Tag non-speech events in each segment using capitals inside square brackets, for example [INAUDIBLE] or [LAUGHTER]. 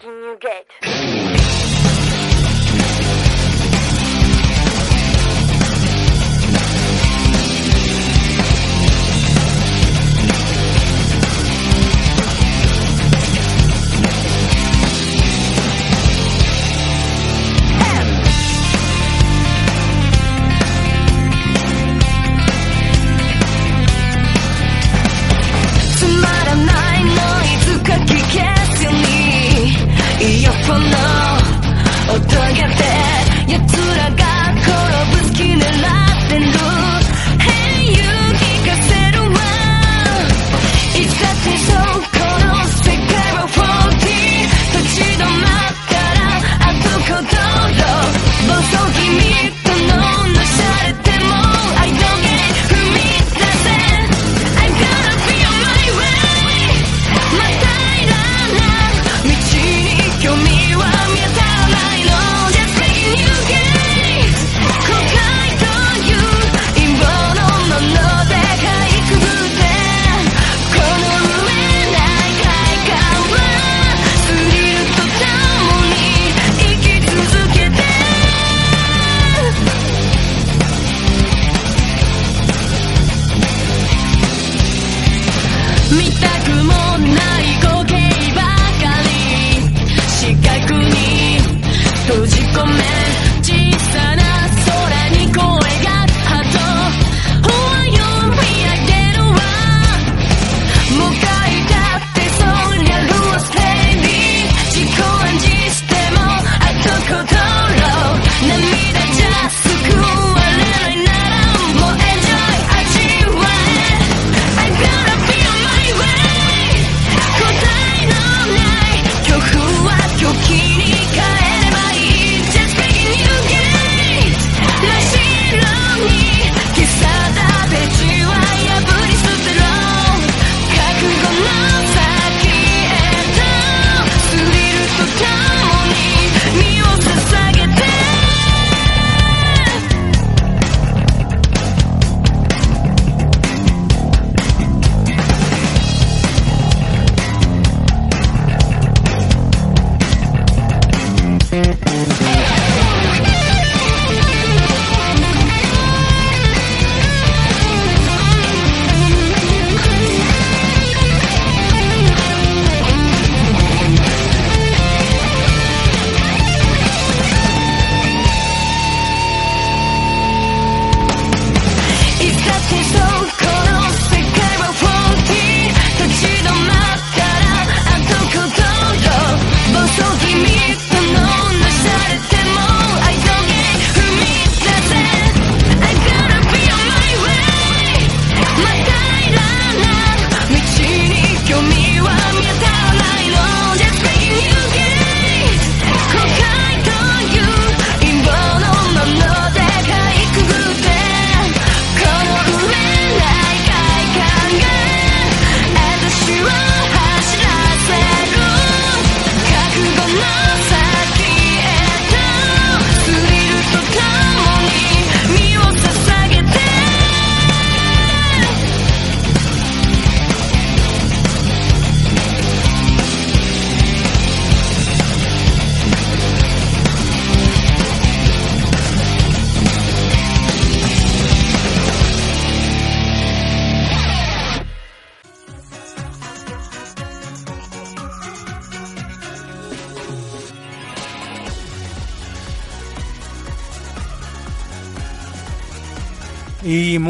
can you get?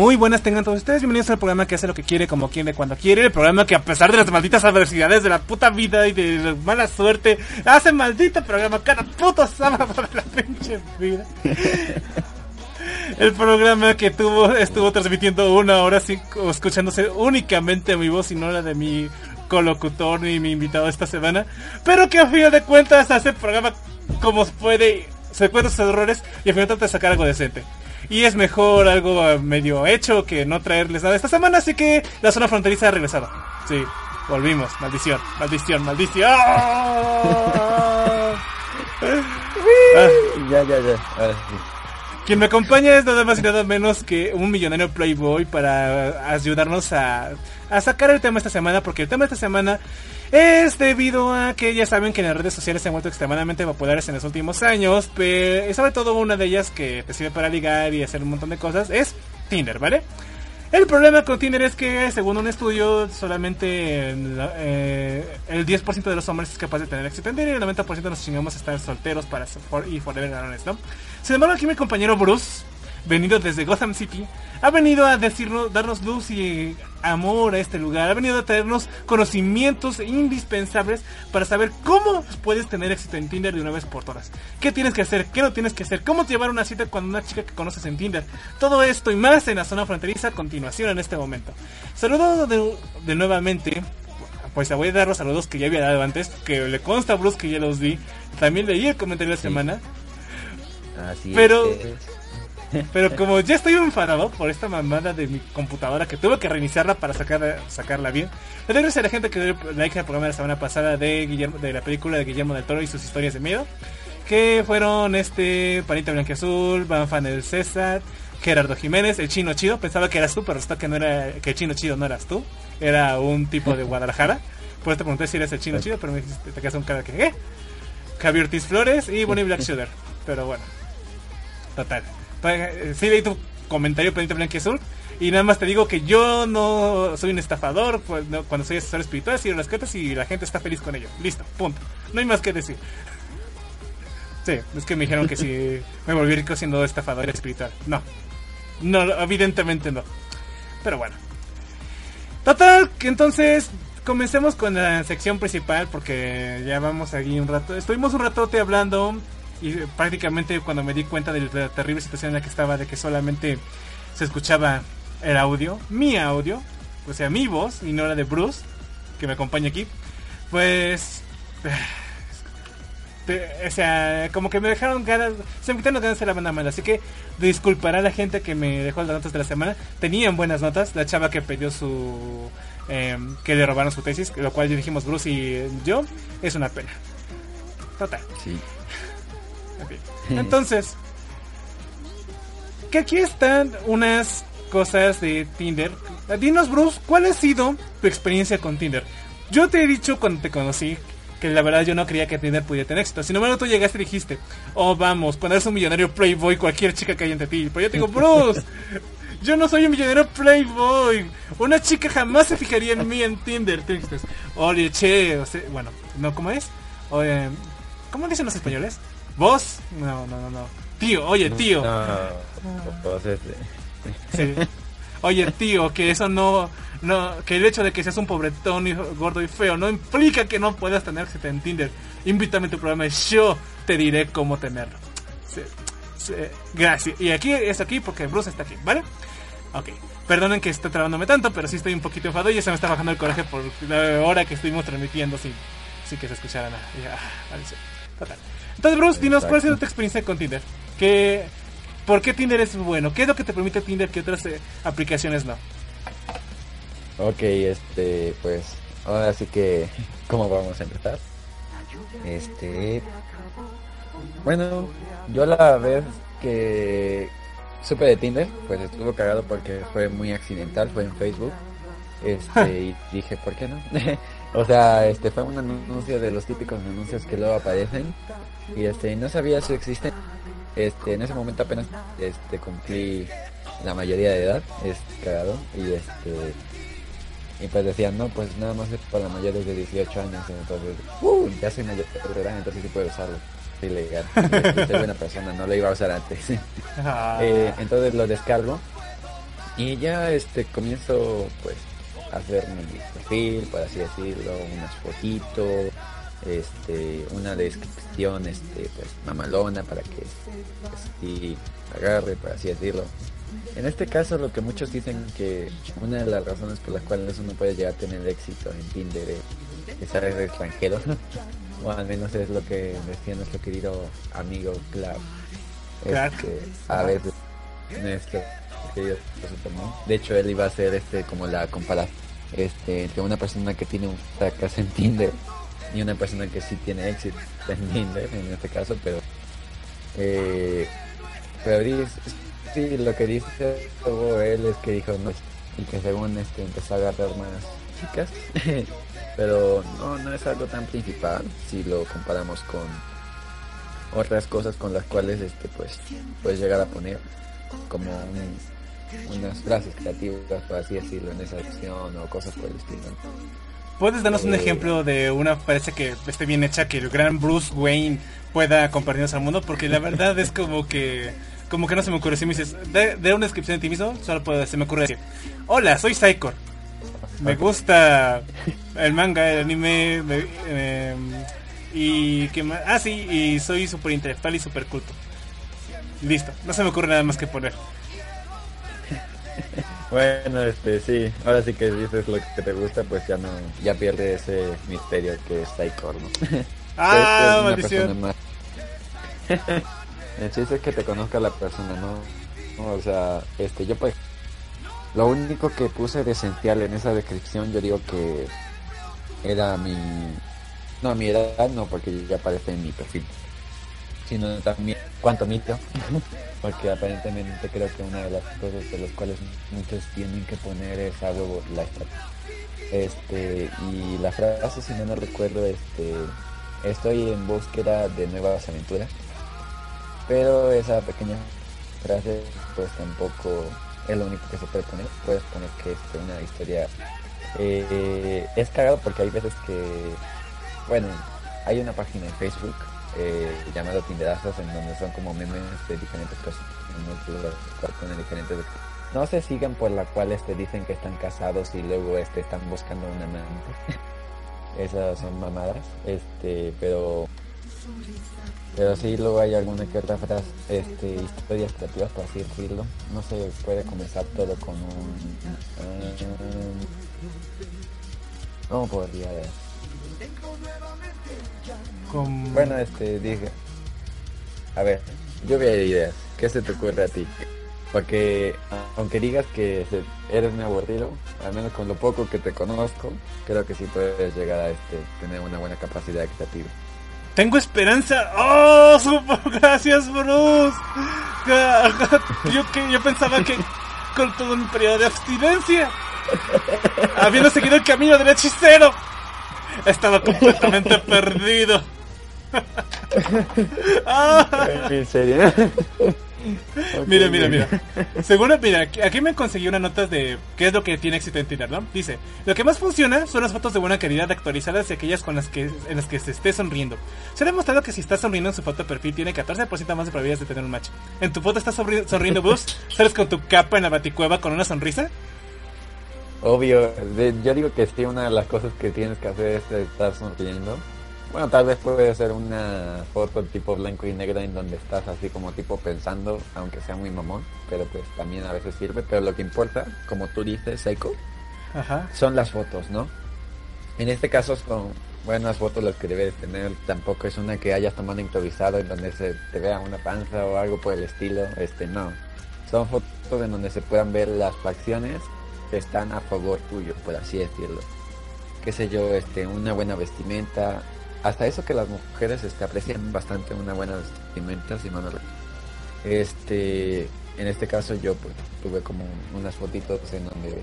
Muy buenas tengan todos ustedes. Bienvenidos al programa que hace lo que quiere, como quiere, cuando quiere. El programa que, a pesar de las malditas adversidades de la puta vida y de la mala suerte, hace maldito programa cada puto sábado de la pinche vida. El programa que tuvo, estuvo transmitiendo una hora cinco, escuchándose únicamente mi voz y no la de mi colocutor ni mi invitado esta semana. Pero que a final de cuentas hace el programa como puede, se cuentan sus errores y al final trata de sacar algo decente. Y es mejor algo eh, medio hecho que no traerles nada esta semana. Así que la zona fronteriza ha regresado. Sí, volvimos. Maldición, maldición, maldición. [LAUGHS] ¡Ah! ya, ya, ya. Ah, Quien me acompaña es nada más y nada menos que un millonario Playboy para ayudarnos a, a sacar el tema esta semana, porque el tema esta semana es debido a que ya saben que las redes sociales se han vuelto extremadamente populares en los últimos años, pero sobre todo una de ellas que te sirve para ligar y hacer un montón de cosas es Tinder, ¿vale? El problema con Tinder es que, según un estudio, solamente eh, el 10% de los hombres es capaz de tener éxito en Tinder y el 90% nos chingamos a estar solteros para y forever varones, ¿no? Sin embargo, aquí mi compañero Bruce, venido desde Gotham City, ha venido a decirnos, darnos luz y amor a este lugar, ha venido a traernos conocimientos indispensables para saber cómo puedes tener éxito en Tinder de una vez por todas. ¿Qué tienes que hacer? ¿Qué no tienes que hacer? ¿Cómo llevar una cita con una chica que conoces en Tinder? Todo esto y más en la zona fronteriza a continuación en este momento. Saludos de, de nuevamente pues voy a dar los saludos que ya había dado antes, que le consta a Bruce que ya los di. También leí el comentario de la semana. Así Pero es. Pero como ya estoy enfadado por esta mamada de mi computadora que tuve que reiniciarla para sacar, sacarla bien, le doy gracias la gente que dio like al programa de la semana pasada de Guillermo, de la película de Guillermo del Toro y sus historias de miedo. Que fueron este Panita Blanquiazul, Banfan el César, Gerardo Jiménez, el chino chido. Pensaba que eras tú, pero resulta que no era, que el chino chido no eras tú. Era un tipo de Guadalajara. Por eso te pregunté si eres el chino chido, pero me dijiste, te quedas un cara que ¿qué? Javier Ortiz Flores y Bonnie Black Sugar. Pero bueno. Total. Eh, Sí leí tu comentario pendiente blanco y azul. Y nada más te digo que yo no soy un estafador pues, no, cuando soy asesor espiritual, sigo las cartas y la gente está feliz con ello. Listo, punto. No hay más que decir. [LAUGHS] Sí, es que me dijeron que si [LAUGHS] me volví rico siendo estafador espiritual. No, no, evidentemente no. Pero bueno. Total, que entonces comencemos con la sección principal porque ya vamos aquí un rato. Estuvimos un ratote hablando y prácticamente cuando me di cuenta de la terrible situación en la que estaba, de que solamente se escuchaba el audio, mi audio, o sea, mi voz y no la de Bruce, que me acompaña aquí, pues... [SIGHS] o sea, como que me dejaron ganas, se me quitaron ganas de la banda mala, así que disculpará a la gente que me dejó las notas de la semana, tenían buenas notas, la chava que pidió su... em, que le robaron su tesis, lo cual dijimos Bruce y yo, es una pena. Total. Sí. Entonces, que aquí están unas cosas de Tinder. Dinos, Bruce, ¿cuál ha sido tu experiencia con Tinder? Yo te he dicho cuando te conocí que la verdad yo no creía que Tinder pudiera tener éxito. Sin embargo, tú llegaste y dijiste, oh, vamos, cuando eres un millonario Playboy, cualquier chica que hay entre ti. Pero yo te digo, [LAUGHS] Bruce, yo no soy un millonario Playboy. Una chica jamás se fijaría en mí en Tinder. Dijiste, Oye, che, o sea, bueno, ¿no cómo es? Oye, ¿Cómo dicen los españoles? ¿Vos? No, no, no, no. Tío, oye, tío. No, pues este. Sí. Oye, tío, que eso no, no, que el hecho de que seas un pobretón y gordo y feo no implica que no puedas tener éxito en Tinder. Invítame a tu programa y yo te diré cómo tenerlo. Sí, sí, gracias. Y aquí es aquí porque Bruce está aquí, ¿vale? Ok. Perdonen que esté trabándome tanto, pero sí estoy un poquito enfadado y ya se me está bajando el coraje por la hora que estuvimos transmitiendo sin, sin que se escuchara nada. Y, ah, vale, sí. Total. Entonces, Bruce, dinos cuál ha sido tu experiencia con Tinder. ¿Qué, ¿Por qué Tinder es bueno? ¿Qué es lo que te permite Tinder que otras eh, aplicaciones no? Ok, este, pues, ahora sí que, ¿cómo vamos a empezar? Este, bueno, yo la vez que supe de Tinder, pues estuvo cagado porque fue muy accidental, fue en Facebook, este, [LAUGHS] y dije, ¿por qué no? [LAUGHS] o sea, este, fue un anuncio de los típicos anuncios que luego aparecen, y este, no sabía su existencia, este, en ese momento apenas, este, cumplí la mayoría de edad, es cagado, y este, y pues decían, no, pues nada más es para mayores de 18 años, entonces, uh, ya soy mayor de edad, entonces sí puedo usarlo. Es ilegal. Este, [LAUGHS] soy buena persona, no lo iba a usar antes. [LAUGHS] Ah, [LAUGHS] Eh, entonces lo descargo y ya este comienzo pues a hacer mi perfil, por así decirlo, unas fotitos, este, una descripción este pues mamalona para que pues, sí agarre, por así decirlo. En este caso lo que muchos dicen que una de las razones por las cuales uno puede llegar a tener éxito en Tinder es, es ser extranjero. [LAUGHS] o al menos es lo que decía nuestro querido amigo Clark. Clark. Este, a veces nuestro querido. De hecho él iba a hacer este como la comparación este, entre una persona que tiene un fracaso en Tinder y una persona que sí tiene éxito [LAUGHS] en Tinder en este caso, pero eh, pero sí, lo que dice luego él es que dijo no, y que según este empezó a agarrar más chicas, [LAUGHS] pero no, no es algo tan principal si lo comparamos con otras cosas con las cuales este pues puedes llegar a poner como unas frases creativas, por así decirlo, en esa acción o cosas por el estilo. ¿Puedes darnos un Eh, ejemplo de una frase que esté bien hecha que el gran Bruce Wayne pueda compartirnos al mundo? Porque la verdad es como que como que no se me ocurre. Si me dices, de, de una descripción de ti mismo, solo puede, se me ocurre decir, hola, soy Psychor. Me gusta el manga, el anime, me- eh, y que más... Ah, sí, y soy súper intelectual y súper culto. Listo, no se me ocurre nada más que poner. Bueno, este sí, ahora sí que dices lo que te gusta, pues ya no, ya pierde ese misterio que es Psychor, ¿no? [LAUGHS] Ah, Pues, es una maldición. más. [LAUGHS] El chiste es que te conozca la persona, ¿no? No, O sea, este, yo pues, lo único que puse de esencial en esa descripción, yo digo que era mi, no, mi edad no, porque ya aparece en mi perfil, sino también cuánto mito, [LAUGHS] porque aparentemente creo que una de las cosas de las cuales muchos tienen que poner es a huevo estatua. Este, y la frase, si no no recuerdo, este, estoy en búsqueda de nuevas aventuras. Pero esa pequeña frase, pues tampoco es lo único que se puede poner. Puedes poner que es una historia. eh, es cagado porque hay veces que, bueno, hay una página en Facebook eh, llamada Tinderazos en donde son como memes de diferentes cosas. ponen diferentes no se sigan por la cual este dicen que están casados y luego este están buscando un amante. [LAUGHS] Esas son mamadas. Este, pero pero sí luego hay alguna que otra frase, este, historias creativas por así decirlo. No se puede comenzar todo con un ah, ¿Cómo podría Con... Bueno, este, dije. A ver, lluvia de ideas. ¿Qué se te ocurre a ti? Porque aunque digas que eres muy aburrido, al menos con lo poco que te conozco, creo que sí puedes llegar a este, tener una buena capacidad creativa. Tengo esperanza. ¡Oh! super- [LAUGHS] Gracias, Bruce. [LAUGHS] Yo, que, yo pensaba que con todo mi periodo de abstinencia, habiendo seguido el camino del hechicero, estaba completamente [LAUGHS] perdido. Ah. ¿En serio? [LAUGHS] Mira, mira, mira. Seguro, mira, aquí- me conseguí una nota de qué es lo que tiene éxito en Tinder, ¿no? Dice, lo que más funciona son las fotos de buena calidad actualizadas y aquellas con las que, en las que se esté sonriendo. Se ha demostrado que si estás sonriendo en su foto de perfil tiene 14% más de probabilidades de tener un match. ¿En tu foto estás sonri- sonriendo, Bruce? ¿Sales con tu capa en la baticueva con una sonrisa? Obvio, de- yo digo que sí, una de las cosas que tienes que hacer es estar sonriendo. Bueno, tal vez puede ser una foto tipo blanco y negro en donde estás así como tipo pensando, aunque sea muy mamón, pero pues también a veces sirve. Pero lo que importa, como tú dices, Seiko, Ajá. son las fotos, ¿no? En este caso son buenas fotos las que debes tener. Tampoco es una que hayas tomado improvisado en donde se te vea una panza o algo por el estilo. Este, no. Son fotos en donde se puedan ver las facciones que están a favor tuyo, por así decirlo. Qué sé yo, este, una buena vestimenta. Hasta eso que las mujeres este, aprecian bastante una buena vestimenta, si no. Este, en este caso yo pues, tuve como unas fotitos en donde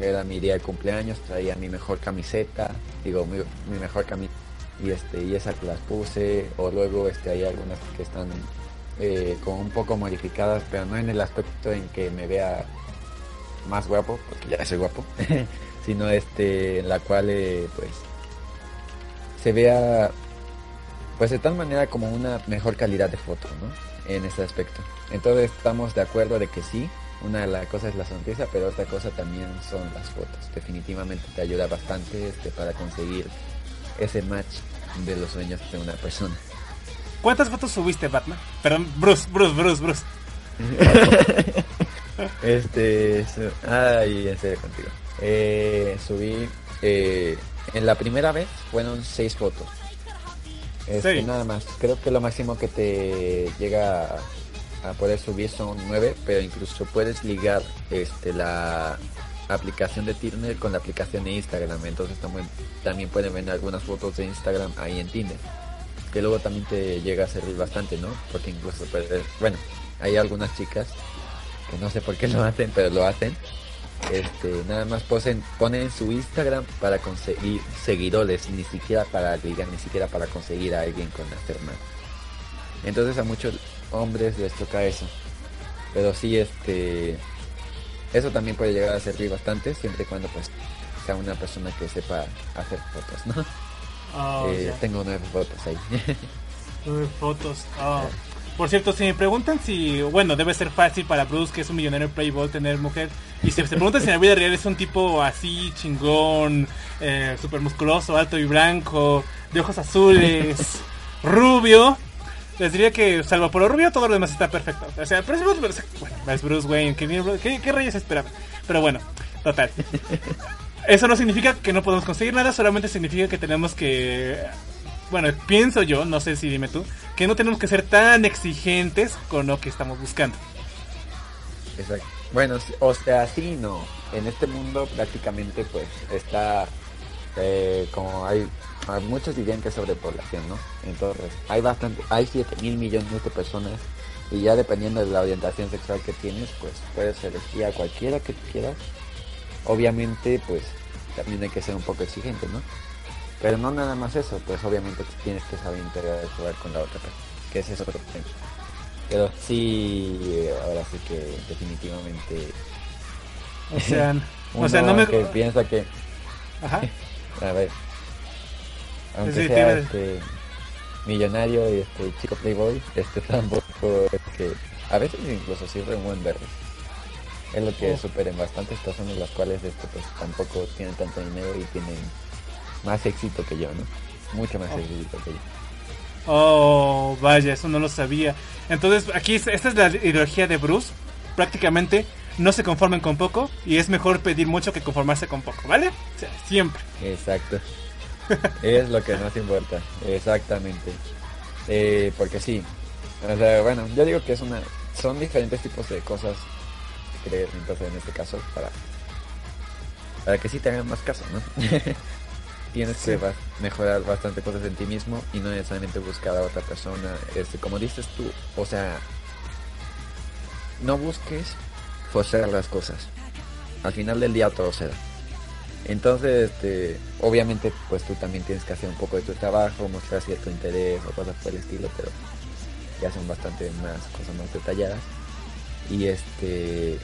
era mi día de cumpleaños, traía mi mejor camiseta, digo mi, mejor camiseta y este y esas las puse o luego este hay algunas que están eh, como un poco modificadas, pero no en el aspecto en que me vea más guapo, porque ya soy guapo, [LAUGHS] sino este en la cual eh, pues se vea pues de tal manera como una mejor calidad de foto, ¿no? En ese aspecto. Entonces estamos de acuerdo de que sí, una de las cosas es la sonrisa, pero otra cosa también son las fotos. Definitivamente te ayuda bastante este, para conseguir ese match de los sueños de una persona. ¿Cuántas fotos subiste, Batman? Perdón, Bruce, Bruce, Bruce, Bruce. [LAUGHS] [LAUGHS] Este, su- ay, en serio contigo. Eh, subí, eh, en la primera vez fueron seis fotos. Este, nada más. Creo que lo máximo que te llega a, a poder subir son nueve, pero incluso puedes ligar este la aplicación de Tinder con la aplicación de Instagram. Entonces también, también pueden ver algunas fotos de Instagram ahí en Tinder. Que luego también te llega a servir bastante, ¿no? Porque incluso puedes, bueno, hay algunas chicas que no sé por qué lo hacen, pero lo hacen. Este, nada más posen, ponen su Instagram para conseguir seguidores, ni siquiera para ligar, ni siquiera para conseguir a alguien con más. Entonces a muchos hombres les toca eso. Pero sí, este, eso también puede llegar a servir bastante, siempre y cuando pues sea una persona que sepa hacer fotos, ¿no? Oh, Eh, tengo nueve fotos ahí. [LAUGHS] Nueve fotos. Oh. Por cierto, si me preguntan si, bueno, debe ser fácil para Bruce, que es un millonario playboy, tener mujer. Y si se preguntan si en la vida real es un tipo así, chingón, eh, súper musculoso, alto y blanco, de ojos azules, [LAUGHS] rubio. Les diría que, salvo por lo rubio, todo lo demás está perfecto. O sea, pero es Bruce, Bruce- bueno, es Bruce Wayne. ¿Qué, qué, qué reyes esperaban? Pero bueno, total. [LAUGHS] Eso no significa que no podemos conseguir nada, solamente significa que tenemos que bueno, pienso yo, no sé si dime tú, que no tenemos que ser tan exigentes con lo que estamos buscando. Exacto. Bueno, o sea, sí, no. En este mundo prácticamente pues está eh, como hay, muchos dirían que es sobrepoblación, ¿no? Entonces, hay bastante, hay 7 mil millones de personas y ya dependiendo de la orientación sexual que tienes, pues puedes elegir a cualquiera que quieras. Obviamente, pues también hay que ser un poco exigente, ¿no? Pero no nada más eso, pues obviamente tienes que saber interactuar con la otra persona, que ese es otro tema. Pero sí, ahora sí que definitivamente O sea, [LAUGHS] o sea, no me... que piensa que, Ajá. [LAUGHS] a ver, aunque Sí, sea este millonario y este chico playboy, este [LAUGHS] tampoco es que a veces incluso sirve un buen verde. Es lo que Oh. superen bastantes personas las cuales este pues tampoco tienen tanto dinero y tienen más éxito que yo, ¿no? Mucho más Oh. éxito que yo. Oh, vaya, eso no lo sabía. Entonces, aquí es- esta es la ideología de Bruce. Prácticamente no se conformen con poco y es mejor pedir mucho que conformarse con poco, ¿vale? O sea, siempre. Exacto. [LAUGHS] es lo que nos importa. Exactamente. Eh, porque sí. O sea, bueno, yo digo que es una. Son diferentes tipos de cosas que creer, entonces en este caso para para que sí te hagan más caso, ¿no? [LAUGHS] Tienes Sí. que mejorar bastante cosas en ti mismo y no necesariamente buscar a otra persona. Este, como dices tú, o sea, no busques forzar las cosas. Al final del día todo se da. Entonces, este, obviamente, pues tú también tienes que hacer un poco de tu trabajo, mostrar cierto interés o cosas por el estilo, pero ya son bastante más cosas más detalladas. Y este,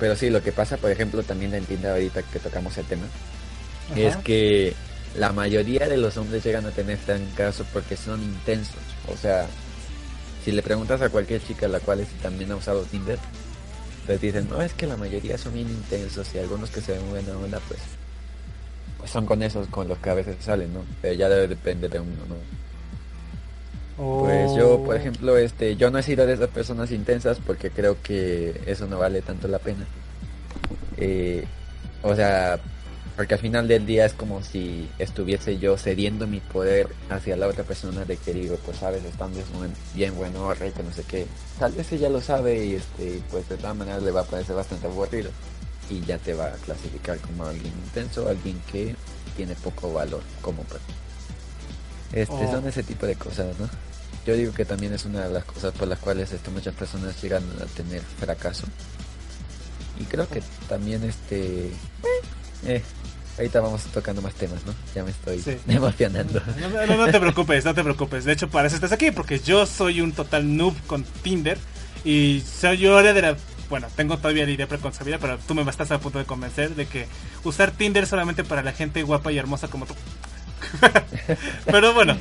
pero sí, lo que pasa, por ejemplo, también entiendo ahorita que tocamos el tema, Ajá. es que la mayoría de los hombres llegan a tener este caso porque son intensos. O sea, si le preguntas a cualquier chica la cual es- también ha usado Tinder, pues dicen, no, es que la mayoría son bien intensos y algunos que se ven buena onda, pues, pues son con esos con los que a veces salen, ¿no? Pero ya debe depender de uno, ¿no? Pues yo, por Oh. ejemplo, este, yo no he sido de esas personas intensas porque creo que eso no vale tanto la pena. Eh, o sea, porque al final del día es como si estuviese yo cediendo mi poder hacia la otra persona de que digo, pues sabes, están bien, buen- bien bueno, rey, que no sé qué. Tal vez ella lo sabe y este, pues de todas maneras le va a parecer bastante aburrido. Y ya te va a clasificar como alguien intenso, alguien que tiene poco valor como persona. Este, Oh. son ese tipo de cosas, ¿no? Yo digo que también es una de las cosas por las cuales este, muchas personas llegan a tener fracaso. Y creo que también este... Eh, ahorita vamos tocando más temas, ¿no? Ya me estoy Sí. [LAUGHS] emocionando. No, no, no te preocupes, no te preocupes. De hecho, para eso estás aquí, porque yo soy un total noob con Tinder. Y soy yo de la... Bueno, tengo todavía la idea preconcebida, pero tú me estás a punto de convencer de que usar Tinder solamente para la gente guapa y hermosa como tú. [LAUGHS] pero bueno,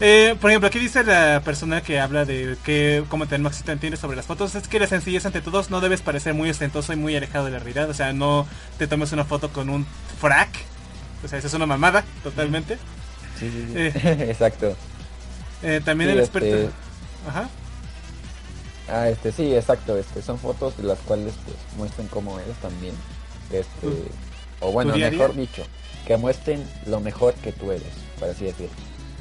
eh, por ejemplo, aquí dice la persona que habla de que cómo tener en Tinder sobre las fotos. Es que la sencillez ante todos no debes parecer muy ostentoso y muy alejado de la realidad. O sea, no te tomes una foto con un frac. O sea, eso es una mamada, totalmente. Sí, sí, sí. Eh. [LAUGHS] Exacto. Eh, también Sí, el experto. este- Ajá. Ah, este, sí, exacto. Este, son fotos de las cuales pues, muestran cómo eres también. Este, o bueno, mejor día. dicho, que muestren lo mejor que tú eres, por así decirlo.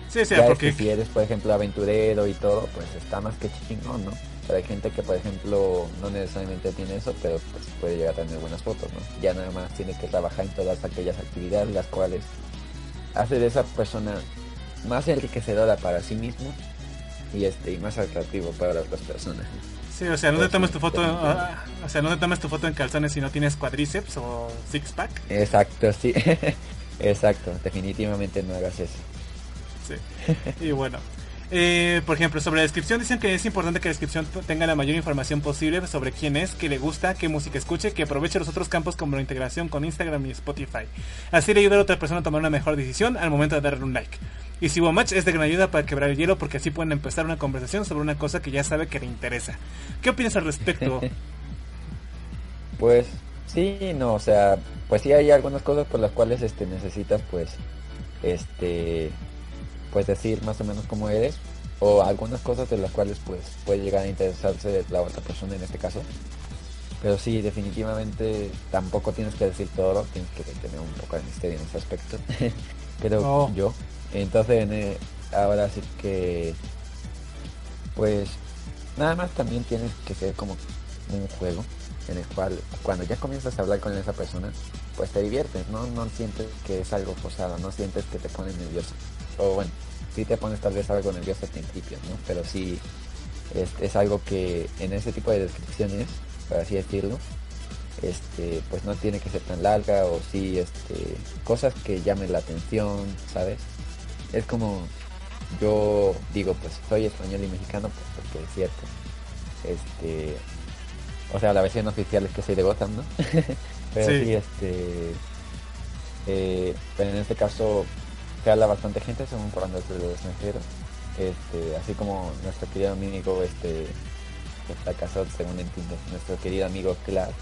Sí, sí, ya porque es que si eres, por ejemplo, aventurero y todo, pues está más que chingón, ¿no? Pero hay gente que, por ejemplo, no necesariamente tiene eso, pero pues puede llegar a tener buenas fotos, ¿no? Ya nada más tienes que trabajar en todas aquellas actividades las cuales hace de esa persona más enriquecedora para sí mismo y este y más atractivo para las personas. Sí, o sea, no te Pues, tomes tu foto, definitivamente. ah, o sea, no te tomes tu foto en calzones si no tienes cuadríceps o six pack. Exacto, sí. [LAUGHS] Exacto, definitivamente no hagas eso. Sí. Y bueno, eh, por ejemplo, sobre la descripción dicen que es importante que la descripción tenga la mayor información posible sobre quién es, qué le gusta, qué música escuche, que aproveche los otros campos como la integración con Instagram y Spotify. Así le ayuda a otra persona a tomar una mejor decisión al momento de darle un like. Y si hubo match es de gran ayuda para quebrar el hielo porque así pueden empezar una conversación sobre una cosa que ya sabe que le interesa. ¿Qué opinas al respecto? [LAUGHS] Pues sí, no, o sea, pues sí hay algunas cosas por las cuales este necesitas pues este pues decir más o menos cómo eres o algunas cosas de las cuales pues puede llegar a interesarse la otra persona en este caso. Pero sí, definitivamente tampoco tienes que decir todo, tienes que tener un poco de misterio en ese aspecto. [LAUGHS] Pero Oh. yo, entonces en, eh, ahora sí que pues nada más también tienes que ser como un juego en el cual cuando ya comienzas a hablar con esa persona, pues te diviertes, ¿no? No sientes que es algo forzado, no sientes que te pones nervioso. O bueno, sí te pones tal vez algo nervioso al principio, ¿no? Pero sí es, algo que en ese tipo de descripciones, por así decirlo, este, pues no tiene que ser tan larga o sí, este, cosas que llamen la atención, ¿sabes? Es como yo digo, pues soy español y mexicano, pues porque es cierto. Este, o sea, la versión oficial es que soy de Gotham, ¿no? [LAUGHS] Pero Sí. sí, este, eh, pero en este caso se habla bastante gente según cuando es del extranjero. Este, así como nuestro querido amigo, este, que casado según entiendo, nuestro querido amigo Clark,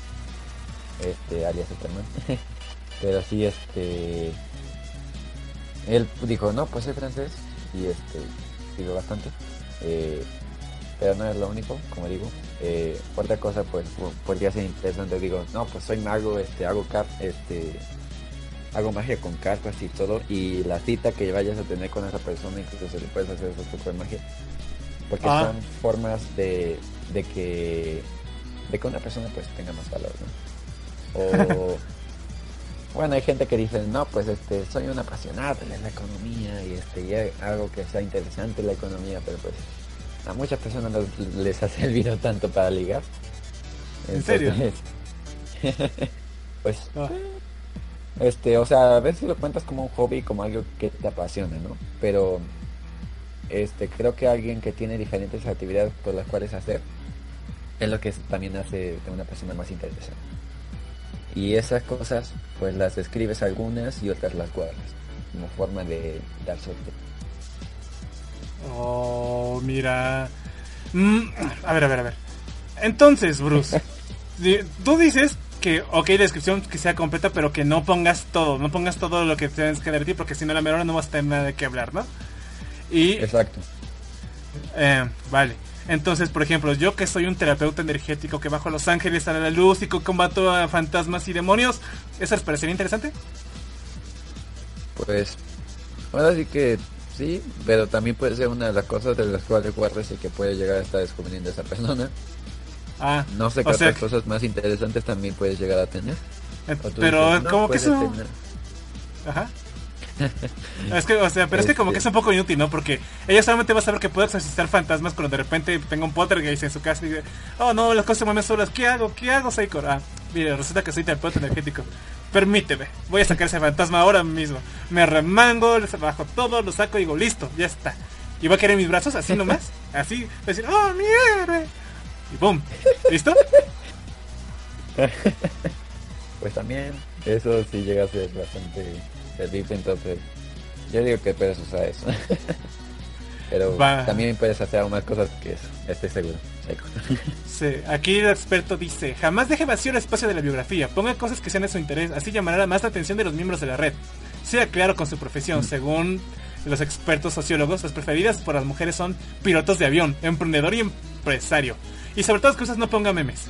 este, alias Superman. [LAUGHS] pero sí, este, él dijo, no, pues soy francés y este, digo bastante. Eh, pero no es lo único, como digo. Eh, otra cosa, pues, po- podría ser interesante. Digo, no, pues soy mago, este, hago cap, este, hago magia con cartas y todo. Y la cita que vayas a tener con esa persona, incluso se le puedes hacer ese tipo de magia. Porque Ah. son formas de, de que, de que una persona, pues, tenga más valor, ¿no? O, [LAUGHS] bueno, hay gente que dice, no, pues, este, soy un apasionado de la economía y este, y hago que sea interesante la economía, pero pues a muchas personas les, les ha servido tanto para ligar. ¿En serio? Entonces, [LAUGHS] pues, Ah, este, o sea, a veces lo cuentas como un hobby, como algo que te apasiona, ¿no? Pero, este, creo que alguien que tiene diferentes actividades por las cuales hacer, es lo que también hace una persona más interesante. Y esas cosas, pues las describes algunas y otras las guardas, como forma de dar suerte. Oh, mira. Mm, a ver, a ver, a ver. Entonces, Bruce, [LAUGHS] tú dices que, ok, la descripción que sea completa, pero que no pongas todo, no pongas todo lo que tienes que decir, porque si no, a la mera hora no vas a tener nada de qué hablar, ¿no? Y, Exacto. eh, vale. Entonces, por ejemplo, yo que soy un terapeuta energético que bajo los ángeles a la luz y combato a fantasmas y demonios, ¿eso les parecería interesante? Pues, ahora sí que sí, pero también puede ser una de las cosas de las cuales guardas y que puede llegar a estar descubriendo esa persona. Ah, No sé qué sea otras cosas más interesantes también puedes llegar a tener. eh, pero dices, no, como que eso... tener- Ajá. Es que, o sea, pero es que como que es un poco inútil, ¿no? Porque ella solamente va a saber que puede exorcizar fantasmas cuando de repente tenga un poltergeist en su casa y dice, oh no, las cosas se mueven solas, ¿qué hago? ¿Qué hago, Seikor? Ah, mire, resulta que soy terapeuta energético. Permíteme, voy a sacar ese fantasma ahora mismo. Me remango, les bajo todo, lo saco y digo, listo, ya está. Y va a caer en mis brazos, así nomás, así, decir, oh, mi héroe. Y boom, ¿listo? [LAUGHS] Pues también, eso sí llega a ser bastante servible, entonces yo digo que puedes usar eso. [LAUGHS] Pero Va. también puedes hacer aún más cosas que eso, estoy seguro. [LAUGHS] Sí, aquí el experto dice, jamás deje vacío el espacio de la biografía, ponga cosas que sean de su interés, así llamará más la atención de los miembros de la red. Sea claro con su profesión, según los expertos sociólogos, las preferidas por las mujeres son pilotos de avión, emprendedor y empresario. Y sobre todas cosas no ponga memes.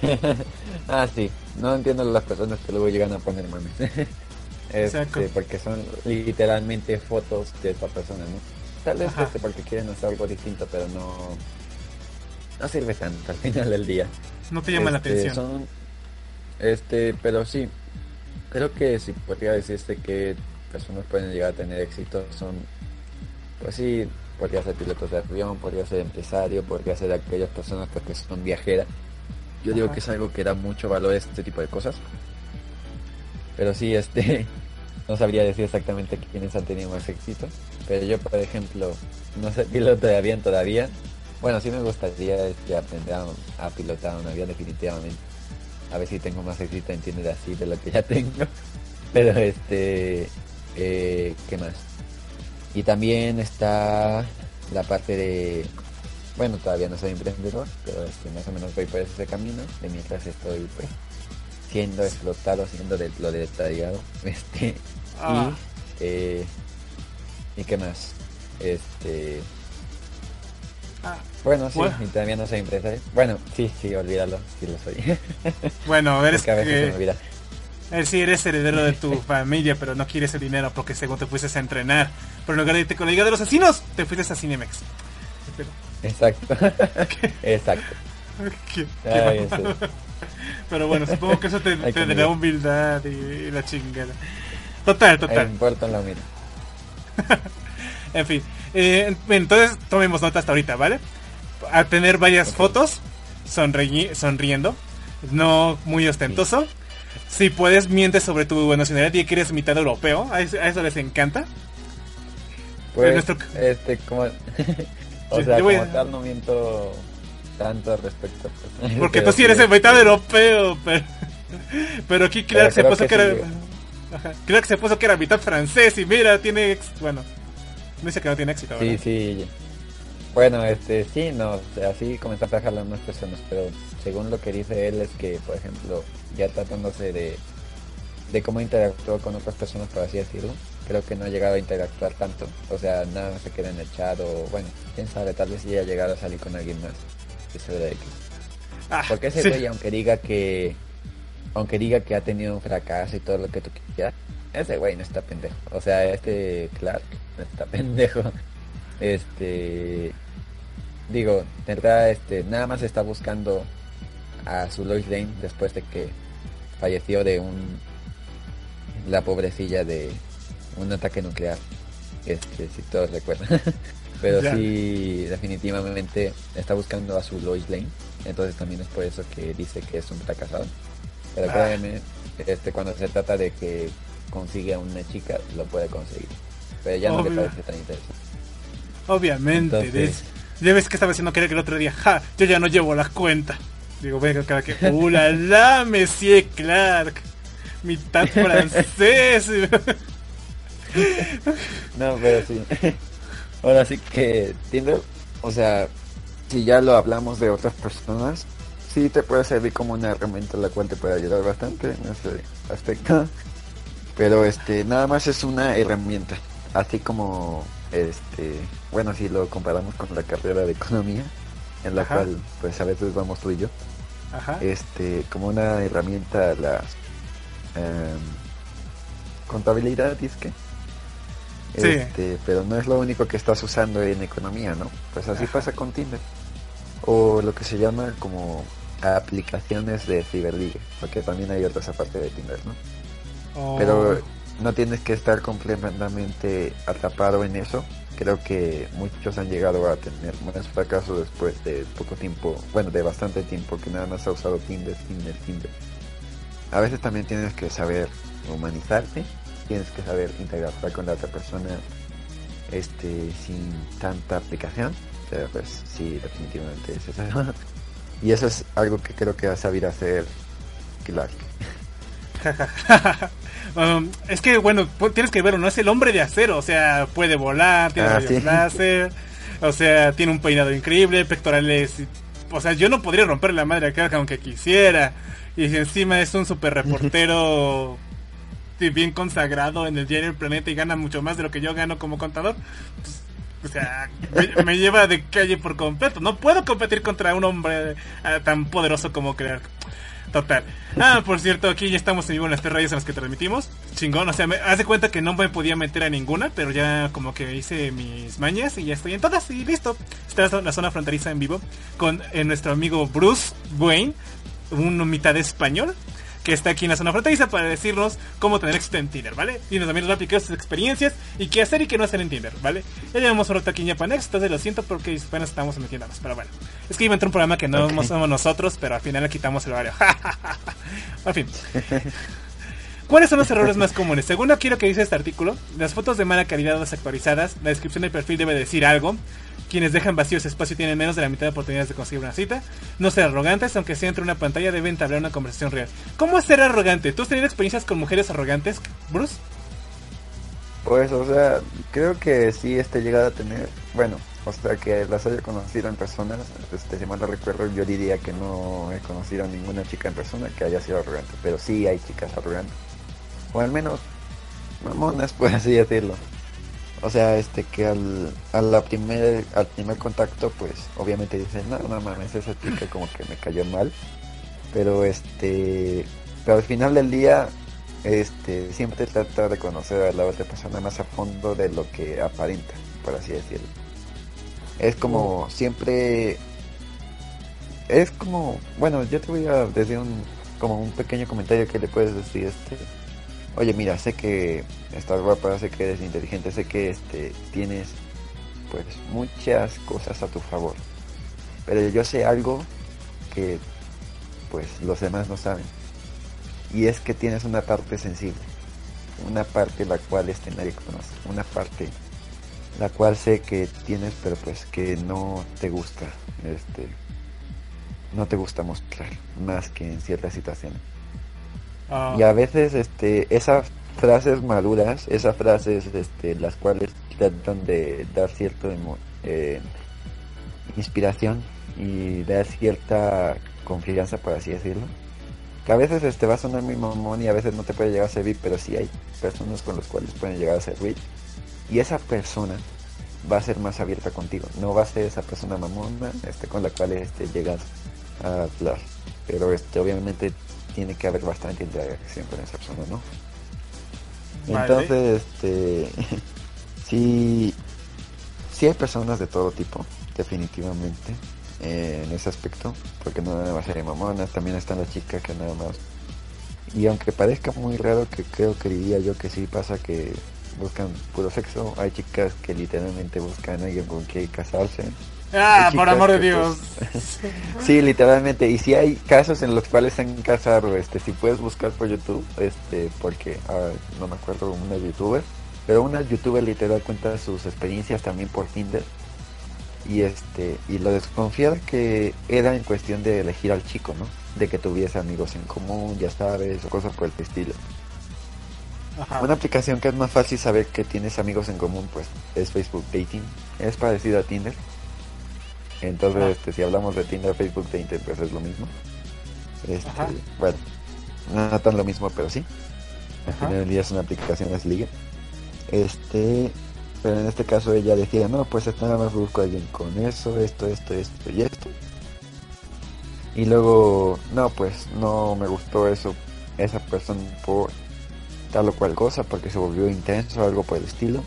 [LAUGHS] ah, sí, no entiendo las personas que luego llegan a poner memes. [LAUGHS] Este, porque son literalmente fotos de esta persona, ¿no? Tal vez este, porque quieren hacer algo distinto, pero no no sirve tanto al final del día. No te llama la Este, atención. son- este, pero sí, creo que si podría decirse que personas pueden llegar a tener éxito son, pues sí, podría ser piloto de avión, podría ser empresario, podría ser aquellas personas pues, que son viajeras. Yo digo que es algo que da mucho valor a este tipo de cosas. Pero sí, este, [LAUGHS] no sabría decir exactamente quiénes han tenido más éxito. Pero yo, por ejemplo, no sé piloto de avión todavía. Bueno, sí me gustaría este, aprender a, a pilotar un avión definitivamente. A ver si tengo más éxito, entiende así de lo que ya tengo. [LAUGHS] Pero este, eh, ¿qué más? Y también está la parte de, bueno, todavía no soy emprendedor, pero este, más o menos voy por ese camino, de mientras estoy pues siendo explotado, siendo de, lo detallado, [LAUGHS] este, Ah. y, eh, y qué más, este, Ah, bueno, sí, Bueno. y todavía no soy empresario, bueno, sí, sí, olvídalo, sí lo soy, [LAUGHS] Bueno, eres a veces se me que... olvida. Eh, sí, eres heredero de tu [LAUGHS] familia, pero no quieres el dinero porque según te fuiste a entrenar. Pero en lugar de irte con la Liga de los Asesinos, te fuiste a Cinemex. Pero- Exacto, [LAUGHS] exacto. ¿Qué- qué Ay. Pero bueno, supongo que eso te, [LAUGHS] te mirar. humildad y, y la chingada. Total, total. importa la humildad. [LAUGHS] En fin. Eh, entonces, tomemos nota hasta ahorita, ¿vale? A tener varias fotos sonreí- sonriendo. No muy ostentoso. Si puedes, mientes sobre tu nacionalidad y que eres mitad europeo. A eso, a eso les encanta. Pues, nuestro- este, como... o sea, yo como tal no miento tanto al respecto. pues. Porque [LAUGHS] tú sí eres el mitad europeo, pero, pero aquí Clark Pero se puso que que, era. Ajá, Clark se puso que era mitad francés y mira, tiene. ex- Bueno, no dice que no tiene éxito, Sí, ¿verdad? sí. Bueno, este, sí, no, o sea, sí comenzaste a más personas, pero según lo que dice él es que, por ejemplo, ya tratándose de, de cómo interactuó con otras personas, por así decirlo, creo que no ha llegado a interactuar tanto. O sea, nada más se queda en el chat o, bueno, quién sabe, tal vez sí haya llegado a salir con alguien más. que se verá X. Ah, Porque ese sí. güey, aunque diga que aunque diga que ha tenido un fracaso y todo lo que tú quieras, ese güey no está pendejo. O sea, este Clark no está [LAUGHS] pendejo. Este digo, tendrá este nada más está buscando a su Lois Lane después de que falleció de un la pobrecilla de un ataque nuclear. Este, si todos recuerdan. [LAUGHS] Pero sí, definitivamente está buscando a su Lois Lane. Entonces también es por eso que dice que es un fracasado. Pero Ah. créeme, este, cuando se trata de que consigue a una chica, lo puede conseguir. Pero ya no le parece tan interesante. Obviamente, Entonces-. Ya ves que estaba haciendo querer que el otro día, ja, yo ya no llevo la cuenta. Digo, venga, cada que, ¡uh, la, la, Monsieur Clark! Mitad francés. [LAUGHS] No, pero sí. Ahora sí que Tinder, o sea, si ya lo hablamos de otras personas, sí te puede servir como una herramienta la cual te puede ayudar bastante en ese aspecto. Pero este, nada más es una herramienta. Así como este, bueno, si lo comparamos con la carrera de economía, en la Ajá. cual pues a veces vamos tú y yo, Ajá. este, como una herramienta la em, contabilidad, es que. Sí. Este, pero no es lo único que estás usando en economía, ¿no? Pues así pasa con Tinder. O lo que se llama como aplicaciones de ciberligue, porque también hay otras aparte de Tinder, ¿no? Oh, Pero no tienes que estar completamente atrapado en eso. Creo que muchos han llegado a tener más fracaso después de poco tiempo, bueno, de bastante tiempo que nada más ha usado Tinder, Tinder, Tinder. A veces también tienes que saber humanizarte, tienes que saber interactuar con la otra persona este sin tanta aplicación, pero pues sí, definitivamente es eso. [LAUGHS] y eso es algo que creo que va a saber hacer Clark. [LAUGHS] Um, es que, bueno, tienes que verlo, no es el hombre de acero, o sea, puede volar, tiene Ah, sí. láser, o sea, tiene un peinado increíble, pectorales, o sea, yo no podría romper la madre a Clark aunque quisiera, y encima es un super reportero [LAUGHS] sí, bien consagrado en el diario El Planeta y gana mucho más de lo que yo gano como contador, pues, o sea, me, lleva de calle por completo, no puedo competir contra un hombre eh, tan poderoso como Clark. Total. Ah, por cierto, aquí ya estamos en vivo en las tres rayas en las que transmitimos. Chingón, o sea, me haz de cuenta que no me podía meter a ninguna, pero ya como que hice mis mañas y ya estoy en todas y listo. Está en la zona fronteriza en vivo con eh, nuestro amigo Bruce Wayne, un mitad español, que está aquí en la zona fronteriza para decirnos cómo tener éxito en Tinder, ¿vale? Y nos también nos va a aplicar sus experiencias y qué hacer y qué no hacer en Tinder, ¿vale? Ya llevamos un rato aquí en Japanex, entonces lo siento porque apenas estamos metiéndonos, pero bueno. Es que iba a entrar un programa que no somos nosotros, pero al final le quitamos el horario. [LAUGHS] en fin. ¿Cuáles son los errores más comunes? Según aquí lo que dice este artículo, las fotos de mala calidad o desactualizadas, la descripción del perfil debe decir algo, quienes dejan vacío ese espacio tienen menos de la mitad de oportunidades de conseguir una cita, no ser arrogantes, aunque sea entre una pantalla deben entablar una conversación real. ¿Cómo es ser arrogante? ¿Tú has tenido experiencias con mujeres arrogantes, Bruce? Pues, o sea, creo que sí este llegado a tener, bueno, o sea, que las haya conocido en persona, este, si mal no recuerdo, yo diría que no he conocido a ninguna chica en persona que haya sido arrogante, pero sí hay chicas arrogantes, o al menos mamonas, [LAUGHS] por así decirlo. O sea, este que al, a la primer, al primer contacto, pues obviamente dicen, no, no mames, esa chica como que me cayó mal. Pero este, pero al final del día, este, siempre trata de conocer a la otra persona más a fondo de lo que aparenta, por así decirlo. Es como siempre, es como, bueno, yo te voy a decir un, como un pequeño comentario que le puedes decir, este, oye, mira, sé que estás guapa, sé que eres inteligente, sé que este, tienes, pues, muchas cosas a tu favor. Pero yo sé algo que, pues, los demás no saben. Y es que tienes una parte sensible. Una parte la cual este nadie conoce. Una parte la cual sé que tienes, pero pues que no te gusta, este, no te gusta mostrar, más que en ciertas situaciones. Ah, Y a veces este, esas frases maduras, esas frases este, las cuales tratan de dar cierto emo- eh, inspiración y dar cierta confianza, por así decirlo. Que a veces este, va a sonar muy mamón y a veces no te puede llegar a servir, pero sí hay personas con las cuales pueden llegar a servir. Y esa persona va a ser más abierta contigo. No va a ser esa persona mamona este, con la cual este, llegas a hablar. Pero este, obviamente tiene que haber bastante interacción con esa persona, ¿no? Vale. Entonces, este, [LAUGHS] sí, sí hay personas de todo tipo, definitivamente, eh, en ese aspecto, porque no nada más hay mamonas, también están las chicas que nada más. Y aunque parezca muy raro, que creo que diría yo que sí pasa que buscan puro sexo, hay chicas que literalmente buscan a alguien con quien casarse. Ah, por amor de que, Dios. pues, [LAUGHS] Sí, literalmente. Y si hay casos en los cuales se han casado, este, si puedes buscar por YouTube, este, porque ah, no me acuerdo una youtuber, pero una youtuber literal cuenta sus experiencias también por Tinder. Y este, y lo desconfiada que era en cuestión de elegir al chico, ¿no? De que tuviese amigos en común, ya sabes, o cosas por el estilo. Ajá. Una aplicación que es más fácil saber que tienes amigos en común, pues es Facebook Dating. Es parecido a Tinder. Entonces, este, si hablamos de Tinder, Facebook Dating, pues es lo mismo. Este, Ajá. bueno, no tan lo mismo, pero sí. Al final del día es una aplicación, es liga. Este, pero en este caso ella decía, no, pues nada más busco a alguien con eso, esto, esto, esto y esto. Y luego, no, pues no me gustó eso, esa persona por tal o cual cosa, porque se volvió intenso, algo por el estilo.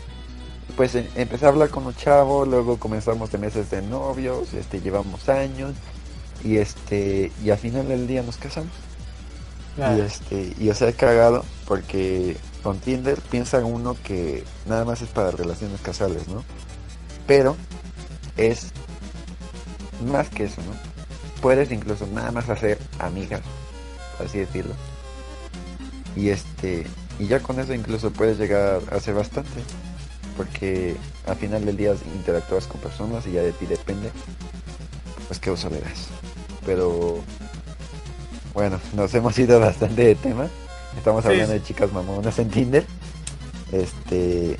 Pues eh, empecé a hablar con un chavo, luego comenzamos de meses de novios, este, llevamos años, y este, y al final del día nos casamos. Y este, y o sea, es cagado porque con Tinder piensa uno que nada más es para relaciones casuales, ¿no? Pero es más que eso, ¿no? Puedes incluso nada más hacer amigas, así decirlo. Y este, y ya con eso incluso puedes llegar a hacer bastante. Porque al final del día interactúas con personas y ya de ti depende, pues qué uso le das. Pero bueno, nos hemos ido [LAUGHS] bastante de tema. Estamos Sí. hablando de chicas mamonas en Tinder. Este,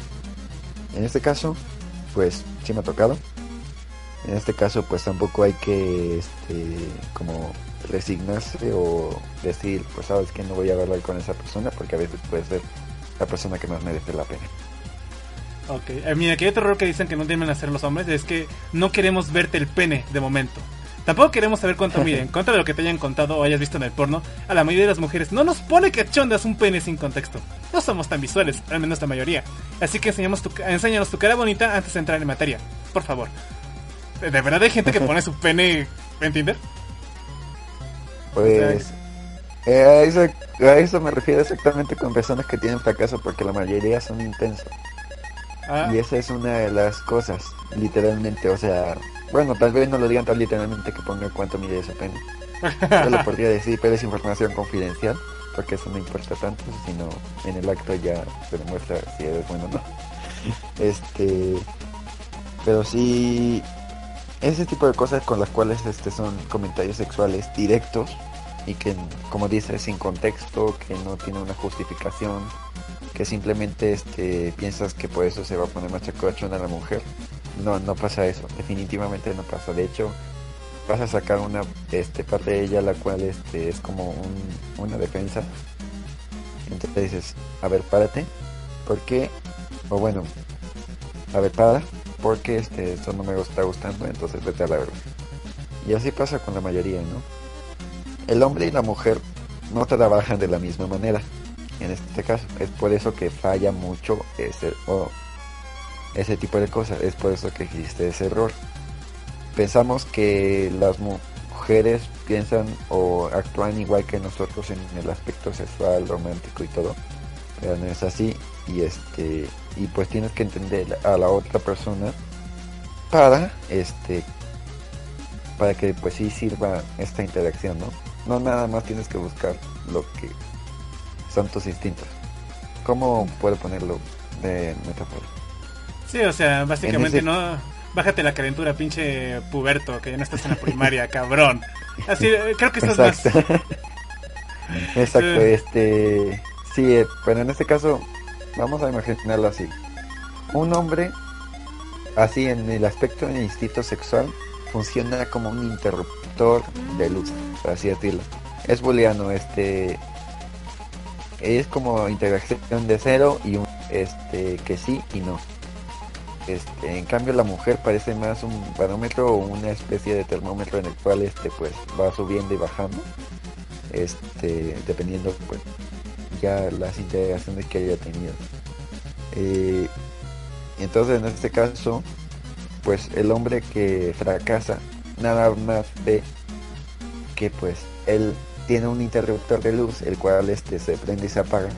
en este caso, pues sí me ha tocado. En este caso, pues tampoco hay que, este, como resignarse o decir, pues sabes que no voy a hablar con esa persona porque a veces puede ser la persona que más merece la pena. Ok, eh, mira, aquí hay otro error que dicen que no deben hacer los hombres, es que no queremos verte el pene de momento. Tampoco queremos saber cuánto [LAUGHS] miden. En contra de lo que te hayan contado o hayas visto en el porno, a la mayoría de las mujeres no nos pone cachondas un pene sin contexto. No somos tan visuales, al menos la mayoría. Así que enseñamos tu, enséñanos tu cara bonita antes de entrar en materia. Por favor. ¿De de verdad hay gente que pone su pene en Tinder? Pues Eh, a, eso, a eso me refiero exactamente con personas que tienen fracaso porque la mayoría son intensos. Ah, Y esa es una de las cosas, literalmente, o sea, bueno, tal vez no lo digan tan literalmente que pongan cuánto mide ese pene. Yo lo podría decir, pero es información confidencial, porque eso no importa tanto, sino en el acto ya se demuestra si eres bueno o no. Este, pero sí, ese tipo de cosas con las cuales este son comentarios sexuales directos y que, como dice, sin contexto, que no tiene una justificación, que simplemente este piensas que por eso se va a poner más chacochona la mujer. No, no pasa eso, definitivamente no pasa. De hecho, vas a sacar una este parte de ella la cual este es como un, una defensa. Entonces dices, a ver, párate, porque, o bueno, a ver, para, porque este, esto no me está gustando, entonces vete a la verga. Y así pasa con la mayoría, ¿no? El hombre y la mujer no trabajan de la misma manera. En este caso, es por eso que falla mucho ese, ese tipo de cosas. Es por eso que existe ese error. Pensamos que las mu- mujeres piensan o actúan igual que nosotros en el aspecto sexual, romántico y todo. Pero no es así. Y este y pues tienes que entender a la otra persona para este para que pues sí sirva esta interacción, ¿no? No nada más tienes que buscar lo que son tus instintos. ¿Cómo puedo ponerlo de metáfora? sí, o sea, básicamente ese- no. Bájate la calentura, pinche puberto, que ya no estás en la primaria, [LAUGHS] cabrón. Así, eh, creo que estás más. Exacto. [LAUGHS] Exacto, Sí. este sí, eh, pero en este caso vamos a imaginarlo así. Un hombre así en el aspecto del instinto sexual funciona como un interruptor de luz, por así decirlo. Es booleano, este es como interacción de cero y un este que sí y no. Este, en cambio la mujer parece más un barómetro o una especie de termómetro en el cual este pues va subiendo y bajando. Este, dependiendo pues ya las interacciones que haya tenido. Eh, entonces en este caso, pues el hombre que fracasa nada más ve que pues él tiene un interruptor de luz el cual este se prende y se apaga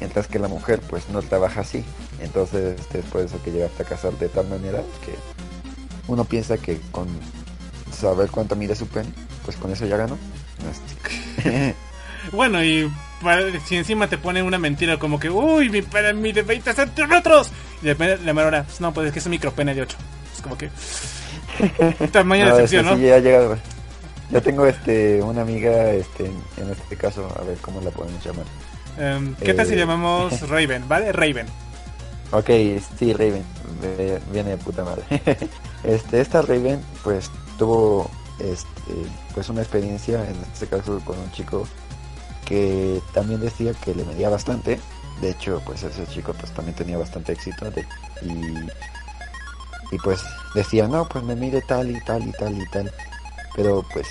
mientras que la mujer pues no trabaja así entonces este, es por eso que llega a fracasar de tal manera que uno piensa que con saber cuánto mide su pene pues con eso ya ganó [LAUGHS] Bueno, y si encima te ponen una mentira como que, uy, mi pene mide 20 centímetros. Y de repente la mera hora, pues, no, pues es que es un micropene de 8. Es como que. [LAUGHS] Tamaño de No, sección, este, ¿no? sí, ya ha llegado. Yo tengo este una amiga este en, este caso, a ver cómo la podemos llamar. Em, ¿Qué tal si Eh. llamamos [LAUGHS] Raven, vale? Raven. Ok, sí, Raven, ve- viene de puta madre. [LAUGHS] este, esta Raven, pues, tuvo, este, pues una experiencia, en este caso, con un chico que también decía que le medía bastante. De hecho, pues ese chico, pues, también tenía bastante éxito. de- y, y, pues, decía, no, pues me mide tal y tal y tal y tal. Pero, pues,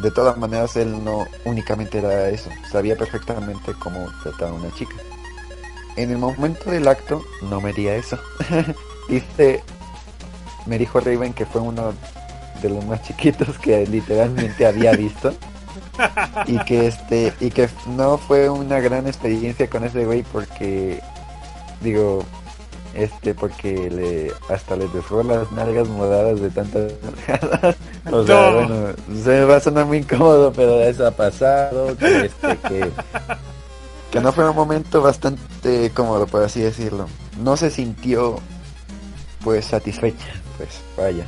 de todas maneras, él no únicamente era eso. Sabía perfectamente cómo tratar a una chica. En el momento del acto no me di eso. [LAUGHS] Dice, me dijo Raven que fue uno de los más chiquitos que literalmente había visto. Y que este, y que no fue una gran experiencia con ese güey porque digo, este porque le hasta le dejó las nalgas moradas de tantas nalgadas. O sea, No. bueno, se me va a sonar muy incómodo, pero eso ha pasado, que este que que no fue un momento bastante cómodo, por así decirlo. No se sintió, pues, satisfecha, pues, vaya.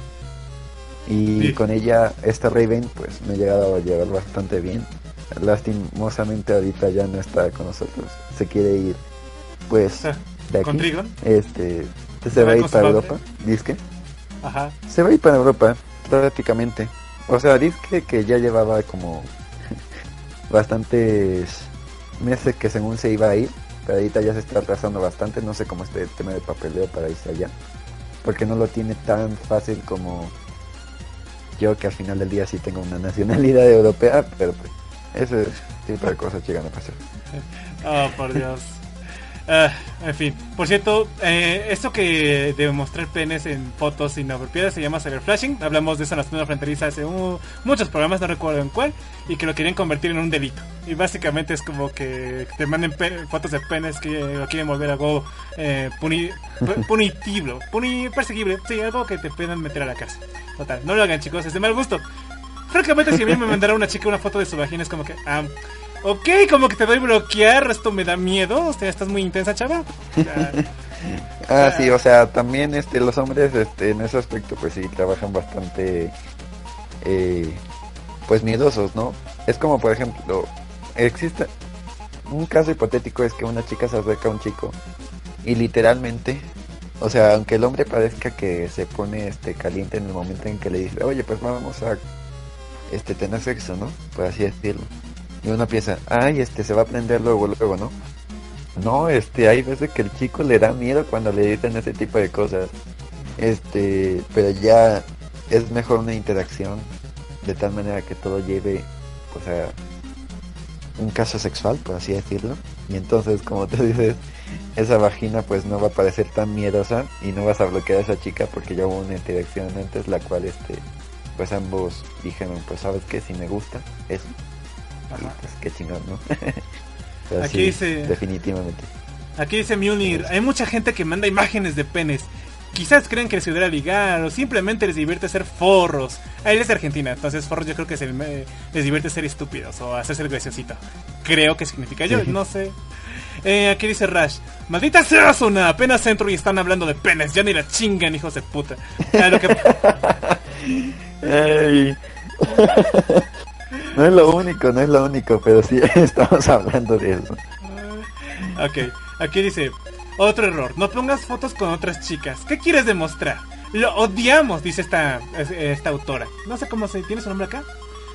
Y Sí. con ella, esta Raven, pues, me he llegado a llevar bastante bien. Lastimosamente ahorita ya no está con nosotros. Se quiere ir, pues, Ah, de ¿Con. Trigon? Este, se, ¿Se va a ir para? Europa, disque. Ajá. Se va a ir para Europa, prácticamente. O sea, disque que ya llevaba como [LAUGHS] bastantes meses que según se iba a ir, pero ahorita ya se está atrasando bastante, no sé cómo está el tema de papeleo para irse allá, porque no lo tiene tan fácil como yo que al final del día sí tengo una [LAUGHS] nacionalidad europea, pero pues ese tipo de cosas llegan a pasar. Oh, por Dios. Ah, en fin, por cierto, eh, esto que de mostrar penes en fotos inapropiadas se llama cyberflashing. Hablamos de eso en la segunda fronteriza hace uh, muchos programas, no recuerdo en cuál, y que lo querían convertir en un delito. Y básicamente es como que te manden fotos de penes que lo quieren volver algo eh, puni- pu- [LAUGHS] punitivo, puni perseguible, sí, algo que te puedan meter a la cárcel. Total, no lo hagan chicos, es de mal gusto. Francamente, si a mí me mandara una chica una foto de su vagina, es como que, ah, ok, como que te doy bloquear, esto me da miedo, o sea, estás muy intensa, chava. [LAUGHS] Ah, sí, o sea, también este, los hombres este, en ese aspecto pues sí trabajan bastante eh, pues miedosos, ¿no? Es como por ejemplo, existe un caso hipotético es que una chica se acerca a un chico y literalmente, o sea, aunque el hombre parezca que se pone este caliente en el momento en que le dice, oye, pues vamos a este tener sexo, ¿no? Por así decirlo. Y uno piensa, ay, este se va a prender luego, luego, ¿no? No, este, hay veces que el chico le da miedo cuando le dicen ese tipo de cosas. Este, pero ya es mejor una interacción de tal manera que todo lleve, pues a un caso sexual, por así decirlo. Y entonces, como tú dices, esa vagina pues no va a parecer tan miedosa y no vas a bloquear a esa chica porque ya hubo una interacción antes la cual este pues ambos dijeron pues sabes que si me gusta eso. Pues qué chingón no [LAUGHS] Pero Aquí sí, dice- definitivamente Aquí dice Mjolnir, hay mucha gente que manda imágenes de penes. Quizás creen que les ayudará a ligar o simplemente les divierte ser forros. Ah, él es de Argentina, entonces forros yo creo que es el, me- les divierte ser estúpidos o hacerse el graciosito. Creo que significa yo, no sé. Eh, aquí dice Rash, maldita sea Zona, apenas entro y están hablando de penes, ya ni la chingan hijos de puta. Ah, lo que- [LAUGHS] Ey. [LAUGHS] no es lo único no es lo único pero sí [LAUGHS] estamos hablando de eso Ok, aquí dice, otro error, no pongas fotos con otras chicas. ¿Qué quieres demostrar? Lo odiamos, dice esta, es- esta autora. No sé cómo se tiene su nombre acá.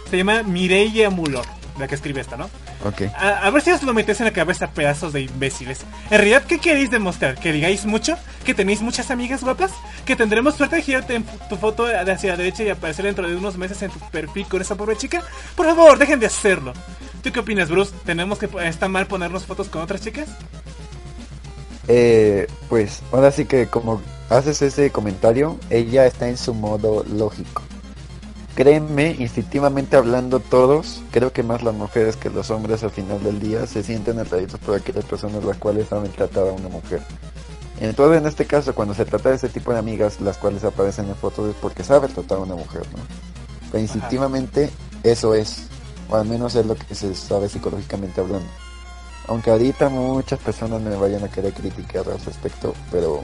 Se llama Mireia Mulor, la que escribe esta, ¿no? ok A, a ver si os lo metéis en la cabeza, pedazos de imbéciles. En realidad, ¿qué queréis demostrar? ¿Que ligáis mucho? ¿Que tenéis muchas amigas guapas? ¿Que tendremos suerte de girarte en tu foto de hacia la derecha y aparecer dentro de unos meses en tu perfil con esa pobre chica? Por favor, dejen de hacerlo. ¿Tú qué opinas, Bruce? ¿Tenemos que está mal ponernos fotos con otras chicas? Eh, pues ahora sí que como haces ese comentario, ella está en su modo lógico. Créeme, instintivamente hablando todos, creo que más las mujeres que los hombres al final del día se sienten atraídos por aquellas personas las cuales saben tratar a una mujer. Entonces en este caso, cuando se trata de ese tipo de amigas, las cuales aparecen en fotos es porque sabe tratar a una mujer, ¿no? Pero instintivamente eso es, o al menos es lo que se sabe psicológicamente hablando. Aunque ahorita muchas personas me vayan a querer criticar al respecto, pero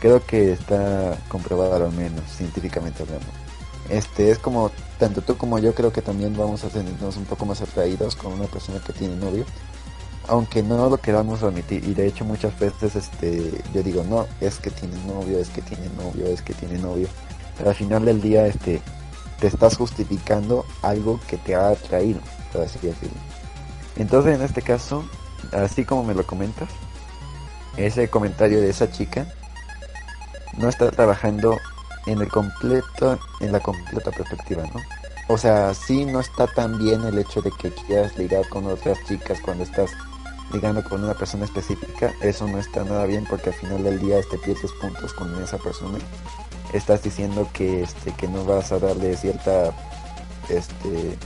creo que está comprobado al menos científicamente hablando. Este es como tanto tú como yo creo que también vamos a sentirnos un poco más atraídos con una persona que tiene novio, aunque no lo queramos admitir y de hecho muchas veces este yo digo no es que tiene novio, es que tiene novio, es que tiene novio, pero al final del día este te estás justificando algo que te ha atraído, por así decirlo. Entonces en este caso, así como me lo comentas, ese comentario de esa chica no está trabajando en el completo, en la completa perspectiva, ¿no? O sea, sí no está tan bien el hecho de que quieras ligar con otras chicas cuando estás ligando con una persona específica, eso no está nada bien porque al final del día este pierdes puntos con esa persona. Estás diciendo que este que no vas a darle cierta este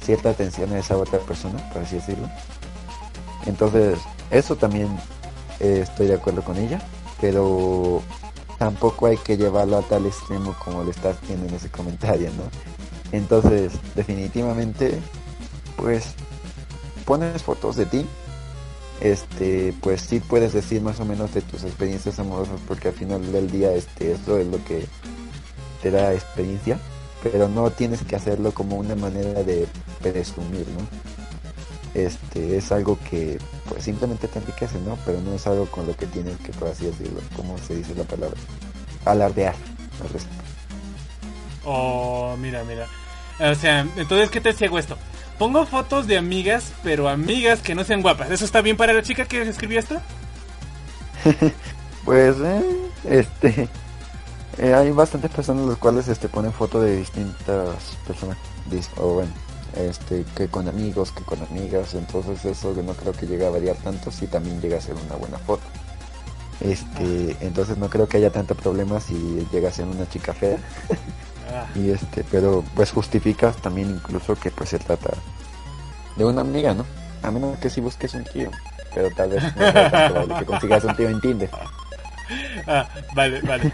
cierta atención a esa otra persona, por así decirlo. Entonces, eso también eh, estoy de acuerdo con ella, pero tampoco hay que llevarlo a tal extremo como le estás haciendo en ese comentario, ¿no? Entonces, definitivamente, pues, pones fotos de ti, este, pues sí puedes decir más o menos de tus experiencias amorosas, porque al final del día, este, esto es lo que te da experiencia, pero no tienes que hacerlo como una manera de presumir, ¿no? Este, es algo que, pues, simplemente te enriquece, ¿no? Pero no es algo con lo que tienes que, por así decirlo, como se dice la palabra, alardear al respecto. Oh, mira, mira. O sea, entonces, ¿qué te ciego esto? Pongo fotos de amigas, pero amigas que no sean guapas. ¿Eso está bien para la chica que escribió esto? [LAUGHS] Pues, eh, este, eh, hay bastantes personas las cuales este ponen fotos de distintas personas, dis- o bueno, este, que con amigos, que con amigas, entonces eso no creo que llegue a variar tanto si también llega a ser una buena foto. Este, entonces no creo que haya tanto problema si llega a ser una chica fea. Ah, [LAUGHS] y este, pero pues justificas también incluso que pues se trata de una amiga, ¿no? A menos que si busques un tío, pero tal vez no sea tan probable que consigas un tío en Tinder. [LAUGHS] ah, vale, vale.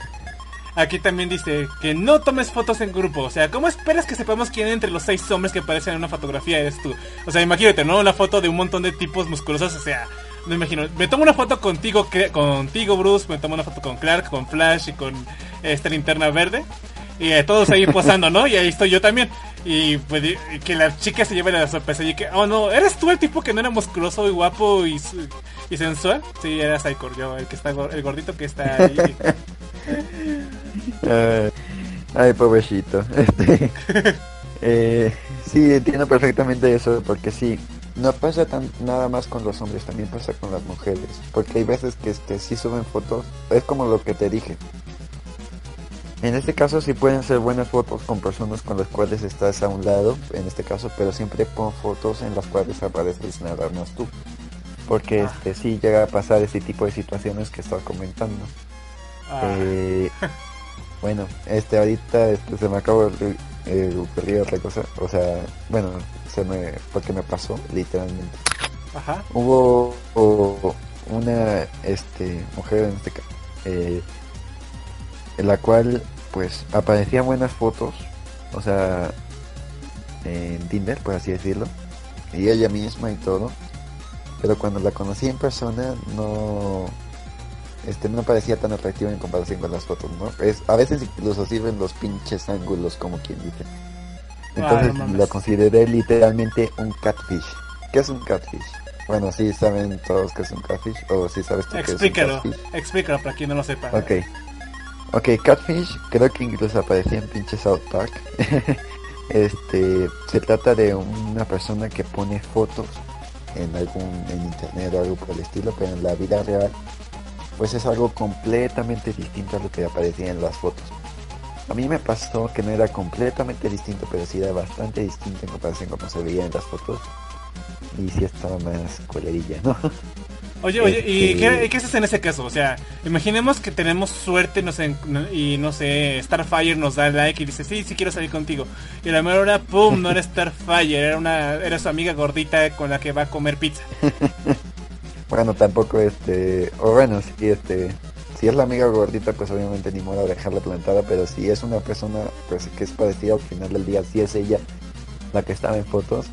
Aquí también dice que no tomes fotos en grupo. O sea, ¿cómo esperas que sepamos quién entre los seis hombres que aparecen en una fotografía eres tú? O sea, imagínate, ¿no? Una foto de un montón de tipos musculosos. O sea, me imagino. Me tomo una foto contigo, contigo Bruce. Me tomo una foto con Clark, con Flash y con esta linterna verde. Y eh, todos ahí posando, ¿no? Y ahí estoy yo también. Y pues que la chica se lleve la sorpresa. Y que, oh no, ¿eres tú el tipo que no era musculoso y guapo y, y sensual? Sí, era Saikor, yo, el que está el gordito que está ahí. [LAUGHS] Ay, ay, pobrecito. [LAUGHS] Este, eh, sí, entiendo perfectamente eso, porque sí, no pasa tan, nada más con los hombres, también pasa con las mujeres. Porque hay veces que este, sí suben fotos, es como lo que te dije. En este caso sí pueden ser buenas fotos con personas con las cuales estás a un lado, en este caso, pero siempre pon fotos en las cuales apareces nada más tú. Porque Ah. este sí llega a pasar ese tipo de situaciones que estás comentando. Ah, Eh, [LAUGHS] bueno, este ahorita este, se me acabó de eh, ocurrir otra cosa, o sea, bueno, se me porque me pasó literalmente. ajá. Hubo o- una este mujer en este caso eh, en la cual pues aparecían buenas fotos, o sea, en Tinder, por así decirlo, y ella misma y todo, pero cuando la conocí en persona no este no parecía tan atractiva en comparación con las fotos, ¿no? Es, a veces incluso sirven los pinches ángulos como quien dice. Entonces Ah, no lo consideré literalmente un catfish. ¿Qué es un catfish? Bueno, sí saben todos que es un catfish o sí sabes tú qué es un Explícalo, catfish. explícalo para quien no lo sepa. Ok. Ok, Catfish creo que incluso aparecía en pinche South Park. [LAUGHS] este, se trata de una persona que pone fotos en algún en internet o algo por el estilo, pero en la vida real pues es algo completamente distinto a lo que aparecía en las fotos. A mí me pasó que no era completamente distinto, pero sí era bastante distinto en comparación con cómo se veía en las fotos. Y sí estaba más colerilla, ¿no? [LAUGHS] Oye, oye, ¿y Este- qué, qué haces en ese caso? O sea, imaginemos que tenemos suerte no sé, y no sé, Starfire nos da like y dice, sí, sí quiero salir contigo. Y a la mera hora, ¡pum! No era [LAUGHS] Starfire, era, una, era su amiga gordita con la que va a comer pizza. [LAUGHS] Bueno, tampoco este, o bueno, si este, si es la amiga gordita, pues obviamente ni modo de dejarla plantada, pero si es una persona pues que es parecida al final del día, si es ella la que estaba en fotos,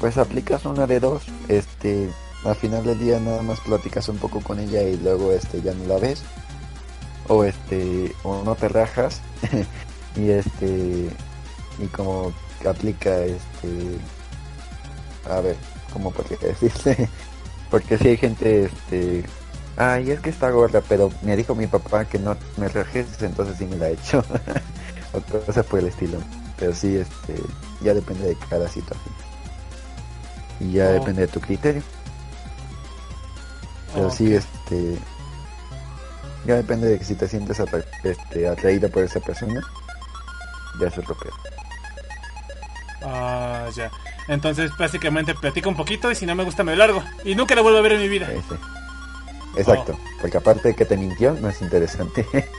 pues aplicas una de dos, este, al final del día nada más platicas un poco con ella y luego este ya no la ves, o este, o no te rajas, [LAUGHS] y este, y como aplica este, a ver, ¿cómo podría decirse? Porque si hay gente, este, ay, es que está gorda, pero me dijo mi papá que no me rajes, entonces sí me la he hecho. [LAUGHS] o cosas por el estilo. Pero sí, este, ya depende de cada situación. Y ya Oh. depende de tu criterio. Pero sí, este, ya depende de que si te sientes atra- este, atraída por esa persona, ya es otro pedo. Ah, ya. Entonces, básicamente, platico un poquito y si no me gusta, me largo. Y nunca la vuelvo a ver en mi vida. Exacto, Oh. porque aparte de que te mintió, no es interesante. [LAUGHS]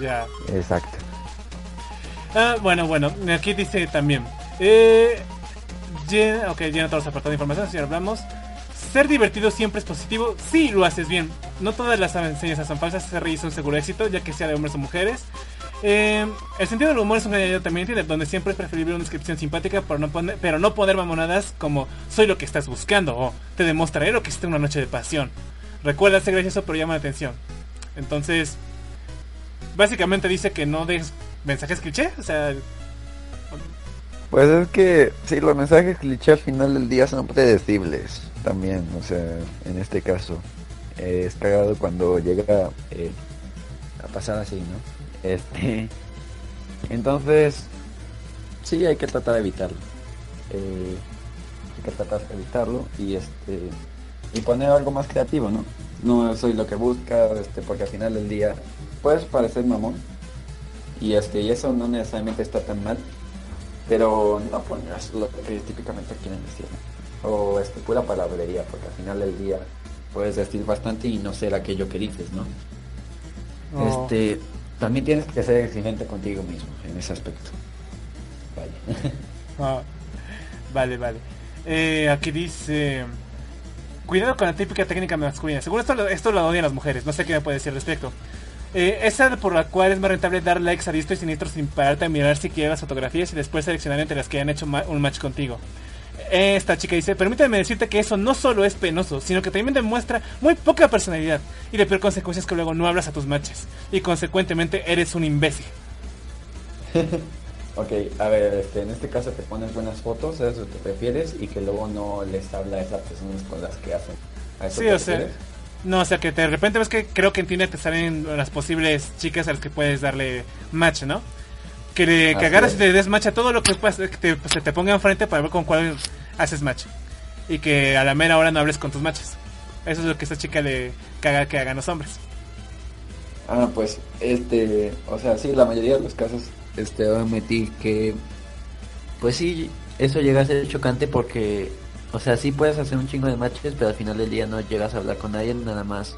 Ya. Exacto. Ah, bueno, bueno, aquí dice también. Eh, llena, ok, llena todos los apartados de información, si hablamos. Ser divertido siempre es positivo si lo haces bien. No todas las enseñanzas son falsas, ser reír es un seguro éxito, ya que sea de hombres o mujeres. Eh, el sentido del humor es un añadido también donde siempre es preferible una descripción simpática, pero no, poner, pero no poner mamonadas como soy lo que estás buscando o te demostraré lo que es una noche de pasión. Recuerda ser gracioso, pero llama la atención. Entonces, básicamente dice que no des mensajes cliché, o sea, Pues es que sí, los mensajes cliché al final del día son predecibles también, o sea, en este caso. es cagado cuando llega eh, a pasar así, ¿no? Este, entonces, sí, hay que tratar de evitarlo. Eh, hay que tratar de evitarlo y este y poner algo más creativo, ¿no? No soy lo que busca, este, porque al final del día puedes parecer mamón y este y eso no necesariamente está tan mal pero no pongas lo que típicamente quieren decir. O este, pura palabrería, porque al final del día puedes decir bastante y no ser aquello que dices, ¿no? Oh. Este, también tienes que ser exigente contigo mismo en ese aspecto. Vale. [LAUGHS] Ah, vale, vale. Eh, aquí dice... Cuidado con la típica técnica masculina. Según esto, esto lo odian las mujeres. No sé qué me puede decir al respecto. Eh, esa por la cual es más rentable dar likes a diestro y siniestro sin pararte a mirar siquiera las fotografías y después seleccionar entre las que han hecho un match contigo. Esta chica dice, permíteme decirte que eso no solo es penoso, sino que también demuestra muy poca personalidad. Y la peor consecuencia es que luego no hablas a tus matches. Y consecuentemente eres un imbécil. [LAUGHS] Ok, a ver, este, en este caso te pones buenas fotos, a eso te refieres, y que luego no les habla a esas personas con las que hacen. ¿A eso Sí, te o sea, no, o sea que de repente ves que creo que en Tinder te salen las posibles chicas a las que puedes darle match, ¿no? Que, le, que Así agarras es. y te des match a todo lo que, que te, se te ponga enfrente para ver con cuál haces match. Y que a la mera hora no hables con tus matches. Eso es lo que esta chica le caga que hagan los hombres. Ah, pues, este, o sea, sí, la mayoría de los casos, este, admití que, Pues sí, eso llega a ser chocante porque, o sea, sí puedes hacer un chingo de matches, pero al final del día no llegas a hablar con nadie, nada más.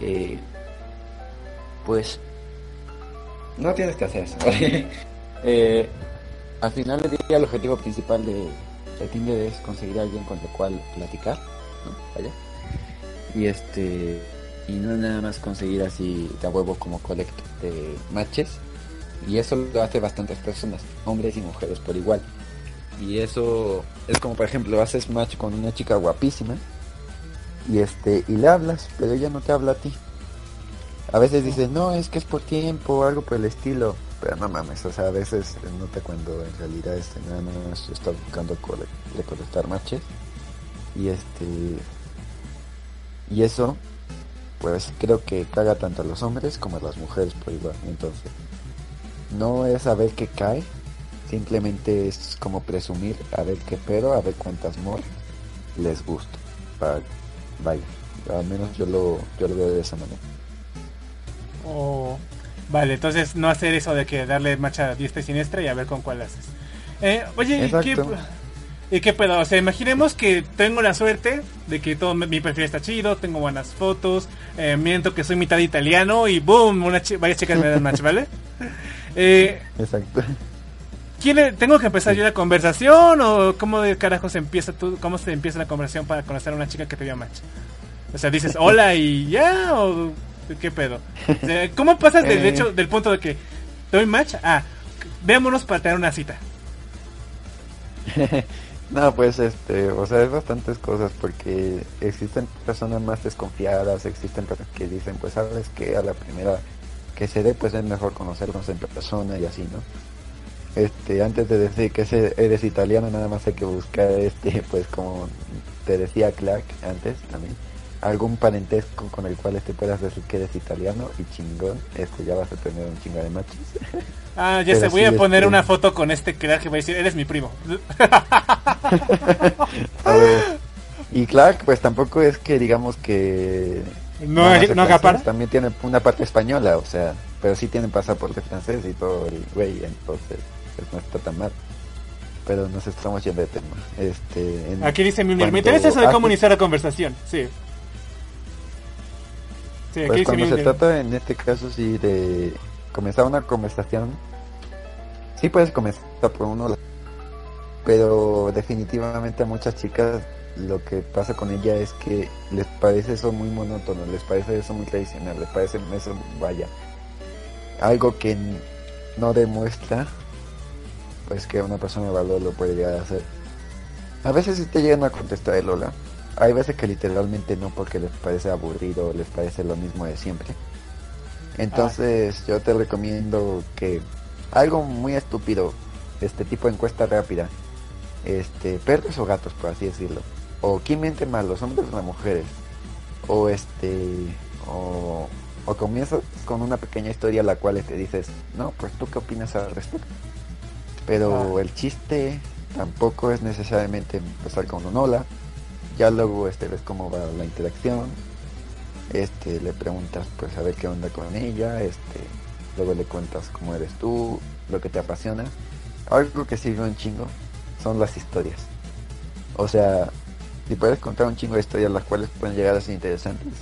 Eh, pues, no tienes que hacer eso. [LAUGHS] eh, al final del día, el objetivo principal de, de Tinder es conseguir a alguien con el cual platicar, ¿no? Y este, y no nada más conseguir así de huevo como colecto de matches. Y eso lo hace bastantes personas, hombres y mujeres por igual. Y eso es como por ejemplo haces match con una chica guapísima y este y le hablas, pero ella no te habla a ti. A veces dices, no, es que es por tiempo o algo por el estilo. Pero no mames, o sea, a veces eh, nota cuando en realidad este nada más está buscando cole- recolectar matches. Y este y eso pues creo que caga tanto a los hombres como a las mujeres por igual. Entonces, no es a ver qué cae, simplemente es como presumir a ver qué pero, a ver cuántas more les gusta. Vaya, al menos yo lo, yo lo veo de esa manera. O... Vale, entonces no hacer eso de que darle match a diestra y siniestra y a ver con cuál haces. Eh, oye, ¿y qué. ¿y qué pedo? O sea, imaginemos que tengo la suerte de que todo mi- perfil está chido, tengo buenas fotos, eh, miento que soy mitad italiano y boom, una chi- varias chicas me dan match, ¿vale? [LAUGHS] Eh, Exacto. ¿quién le- ¿Tengo que empezar yo la conversación o cómo de carajo se empieza tú, cómo se empieza la conversación para conocer a una chica que te dio match? O sea, dices [LAUGHS] hola y ya o qué pedo? Sea, ¿Cómo pasas del Eh. hecho del punto de que doy match a veámonos para tener una cita? [LAUGHS] No, pues este, o sea, es bastantes cosas porque existen personas más desconfiadas, existen personas que dicen, pues sabes que a la primera que se dé, pues es mejor conocernos en persona y así, ¿no? Este, antes de decir que eres italiano, nada más hay que buscar, este, pues como te decía Clark antes también, algún parentesco con el cual este puedas decir que eres italiano y chingón, este, ya vas a tener un chingo de machos. Ah, ya Pero sé, voy sí, a poner una foto con este crack que va a decir, eres mi primo. [LAUGHS] A ver, y Clark, pues tampoco es que digamos que No, no para. También tiene una parte española, o sea, pero sí tiene pasaporte francés y todo el güey, entonces pues no está tan mal. Pero nos estamos yendo de tema. Este, en Aquí dice cuanto me interesa eso de iniciar la conversación. Sí. Sí, Pues cuando se trata en este caso sí de comenzar una conversación, sí puedes comenzar por uno, pero definitivamente a muchas chicas lo que pasa con ella es que les parece eso muy monótono, les parece eso muy tradicional, les parece eso, vaya, algo que no demuestra pues que una persona de valor lo puede llegar a hacer. A veces sí te llegan a contestar el hola, hay veces que literalmente no porque les parece aburrido, les parece lo mismo de siempre. Entonces yo te recomiendo que algo muy estúpido, este tipo de encuesta rápida, este perros o gatos por así decirlo, o quién miente más, los hombres o las mujeres, o este, o, o comienzas con una pequeña historia la cual te dices, no, pues tú qué opinas al respecto. Pero el chiste tampoco es necesariamente empezar con un hola, ya luego este ves cómo va la interacción, este le preguntas pues a ver qué onda con ella, este luego le cuentas cómo eres tú, lo que te apasiona. algo que sirve un chingo son las historias. O sea, si puedes contar un chingo de historias las cuales pueden llegar a ser interesantes,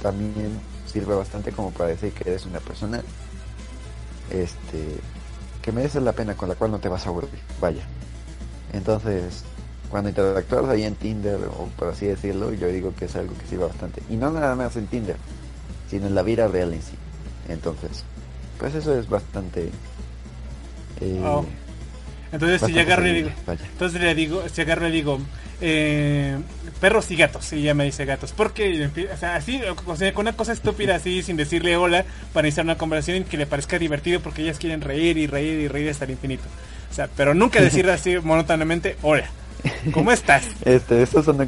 también sirve bastante como para decir que eres una persona este que merece la pena con la cual no te vas a aburrir. Vaya. Entonces, cuando interactúas ahí en Tinder, o por así decirlo, yo digo que es algo que sirve bastante. Y no nada más en Tinder, sino en la vida real en sí. Entonces, pues eso es bastante... Eh, Oh. Entonces si agarro le digo, vaya. entonces le digo, si agarro le digo, eh, perros y gatos, y ella me dice gatos, porque, o sea, así, o sea, con una cosa estúpida así, sin decirle hola, para iniciar una conversación que le parezca divertido, porque ellas quieren reír y reír y reír hasta el infinito. O sea, pero nunca decirle así monótonamente, hola, [LAUGHS] ¿cómo estás? Este, eso sonó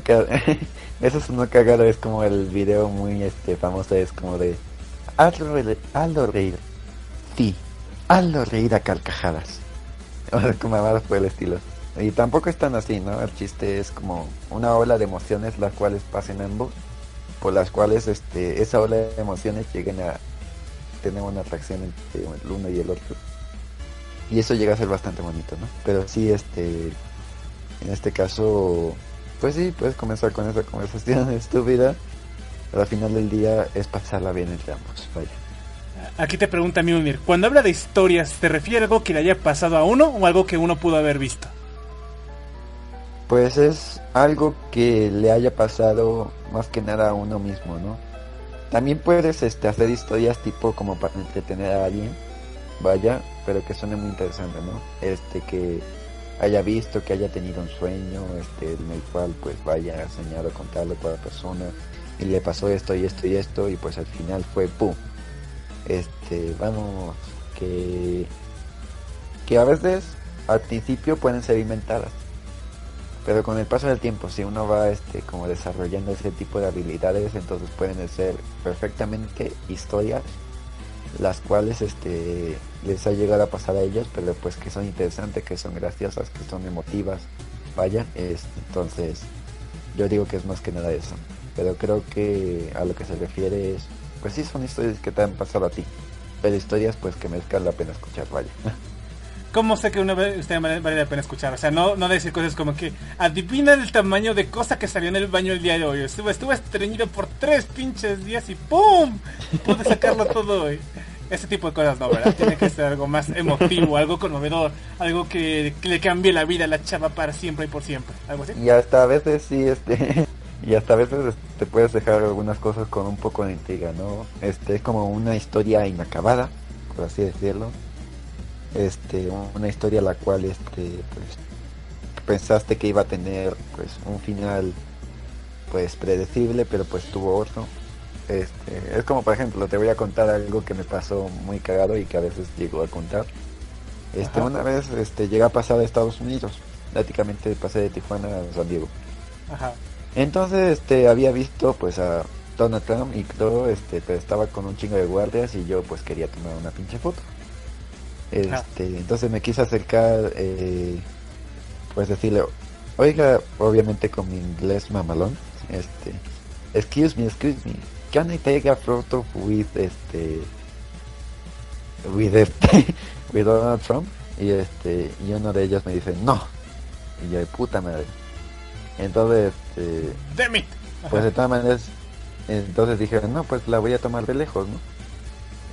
[LAUGHS] eso sonó cagado, es como el video muy este famoso, es como de hazlo, re- hazlo reír. Sí, hazlo reír a carcajadas. [LAUGHS] O sea, como más por el estilo. Y tampoco es tan así, ¿no? El chiste es como una ola de emociones las cuales pasen ambos, por las cuales este esa ola de emociones lleguen a tener una atracción entre el uno y el otro. Y eso llega a ser bastante bonito, ¿no? Pero sí, este, en este caso, pues sí, puedes comenzar con esa conversación [LAUGHS] estúpida, pero al final del día es pasarla bien entre ambos, vaya. Aquí te pregunta Mjolnir, cuando habla de historias, ¿te refiere a algo que le haya pasado a uno o algo que uno pudo haber visto? Pues es algo que le haya pasado más que nada a uno mismo, ¿no? También puedes este, hacer historias tipo como para entretener a alguien, vaya, pero que suene muy interesante, ¿no? Este que haya visto, que haya tenido un sueño, este, en el cual pues vaya soñado contarle a otra persona y le pasó esto y esto y esto y pues al final fue ¡pum! Este, vamos, que, que a veces al principio pueden ser inventadas, pero con el paso del tiempo, si uno va este como desarrollando ese tipo de habilidades, entonces pueden ser perfectamente historias las cuales este les ha llegado a pasar a ellos, pero pues que son interesantes, que son graciosas, que son emotivas, vaya, es, entonces yo digo que es más que nada eso, pero creo que a lo que se refiere es, pues sí son historias que te han pasado a ti, pero historias pues que merezcan la pena escuchar, vaya. [LAUGHS] ¿Cómo sé que una vez vale, vale la pena escuchar? O sea, no, no decir cosas como que adivina el tamaño de cosa que salió en el baño el día de hoy. Estuve, estuve estreñido por tres pinches días y ¡pum! Pude sacarlo todo hoy. Ese tipo de cosas no, ¿verdad? Tiene que ser algo más emotivo, algo conmovedor, algo que, le cambie la vida a la chava para siempre y por siempre. Y hasta a veces sí, este, [LAUGHS] y hasta a veces te puedes dejar algunas cosas con un poco de intriga, ¿no? Este, es como una historia inacabada, por así decirlo. Este, una historia la cual, este, pues, pensaste que iba a tener, pues, un final, pues, predecible, pero pues tuvo otro. Este, es como, por ejemplo, te voy a contar algo que me pasó muy cagado y que a veces llego a contar. Este, Ajá. una vez, este, llegué a pasar a Estados Unidos. Prácticamente pasé de Tijuana a San Diego. Ajá. Entonces, este, había visto, pues, a Donald Trump y todo, este, pero estaba con un chingo de guardias y yo, pues, quería tomar una pinche foto. Este, entonces me quise acercar, eh, pues, decirle, oiga, obviamente con mi inglés mamalón, este, excuse me, excuse me, can I take a photo with, este, with, este, [LAUGHS] with Donald Trump? Y este, y uno de ellos me dice, no. Y yo, de puta madre. Entonces, este, Damn it. pues de todas maneras, entonces dije, no, pues la voy a tomar de lejos, ¿no?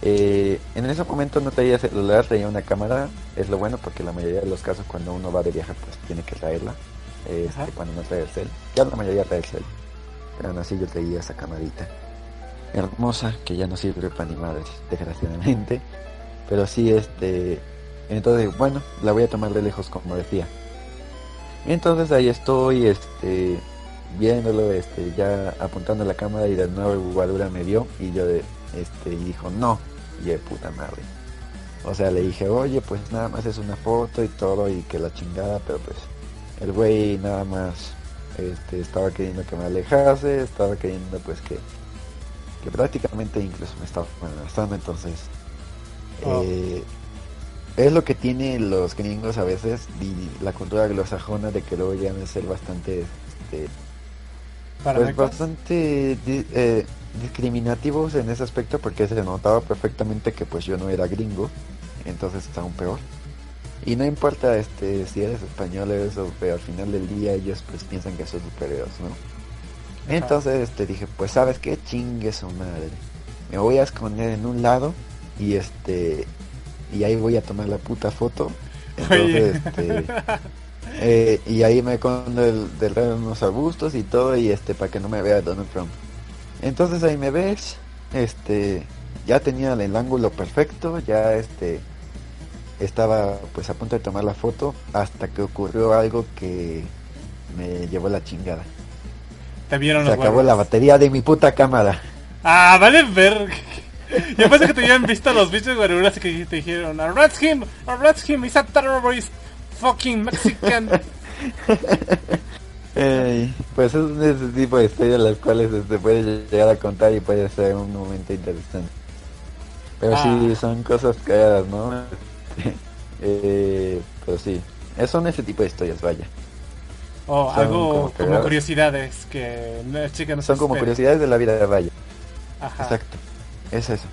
Eh, en ese momento no traía celular, traía una cámara, es lo bueno porque la mayoría de los casos cuando uno va de viaje pues tiene que traerla, este, cuando no trae el cel, ya la mayoría trae el cel, pero aún así yo traía esa camarita. Hermosa que ya no sirve para ni madres, desgraciadamente, pero sí este, entonces bueno, la voy a tomar de lejos como decía. Entonces ahí estoy, este, viéndolo, este, ya apuntando la cámara y de nuevo Guadura me vio y yo de, este, y dijo no, y de puta madre. O sea, le dije, oye, pues nada más es una foto y todo y que la chingada, pero pues el güey nada más, este, estaba queriendo que me alejase, estaba queriendo pues que, que prácticamente incluso me estaba amenazando, entonces, Oh. eh, es lo que tienen los gringos a veces y la cultura anglosajona de que luego llegan a ser bastante este, Para pues bastante eh, discriminativos en ese aspecto porque se notaba perfectamente que pues yo no era gringo entonces es aún peor Y no importa este si eres español o eso, pero al final del día ellos pues piensan que son superiores, ¿no? Entonces este dije, pues sabes qué, chingue su madre. Me voy a esconder en un lado y este y ahí voy a tomar la puta foto. Entonces, este, [LAUGHS] eh, y ahí me escondo del, del de unos arbustos y todo y este para que no me vea Donald Trump. Entonces ahí me ves, este ya tenía el ángulo perfecto, ya este estaba pues a punto de tomar la foto hasta que ocurrió algo que me llevó la chingada. Te vieron Se los acabó huevos. la batería de mi puta cámara. Ah, vale ver. Yo pensé que te habían visto los bichos guaruras y que te dijeron, arrest him, arrest him, he's a terrorist, fucking Mexican. [LAUGHS] Pues es ese tipo de historias las cuales se puede llegar a contar y puede ser un momento interesante. Pero Ah. sí, son cosas cagadas, ¿no? [LAUGHS] eh, pero sí, es- son ese tipo de historias, vaya. O Son algo como como, curiosidades que la chica no se Son como espera. curiosidades de la vida, vaya. Ajá. Exacto. Es eso,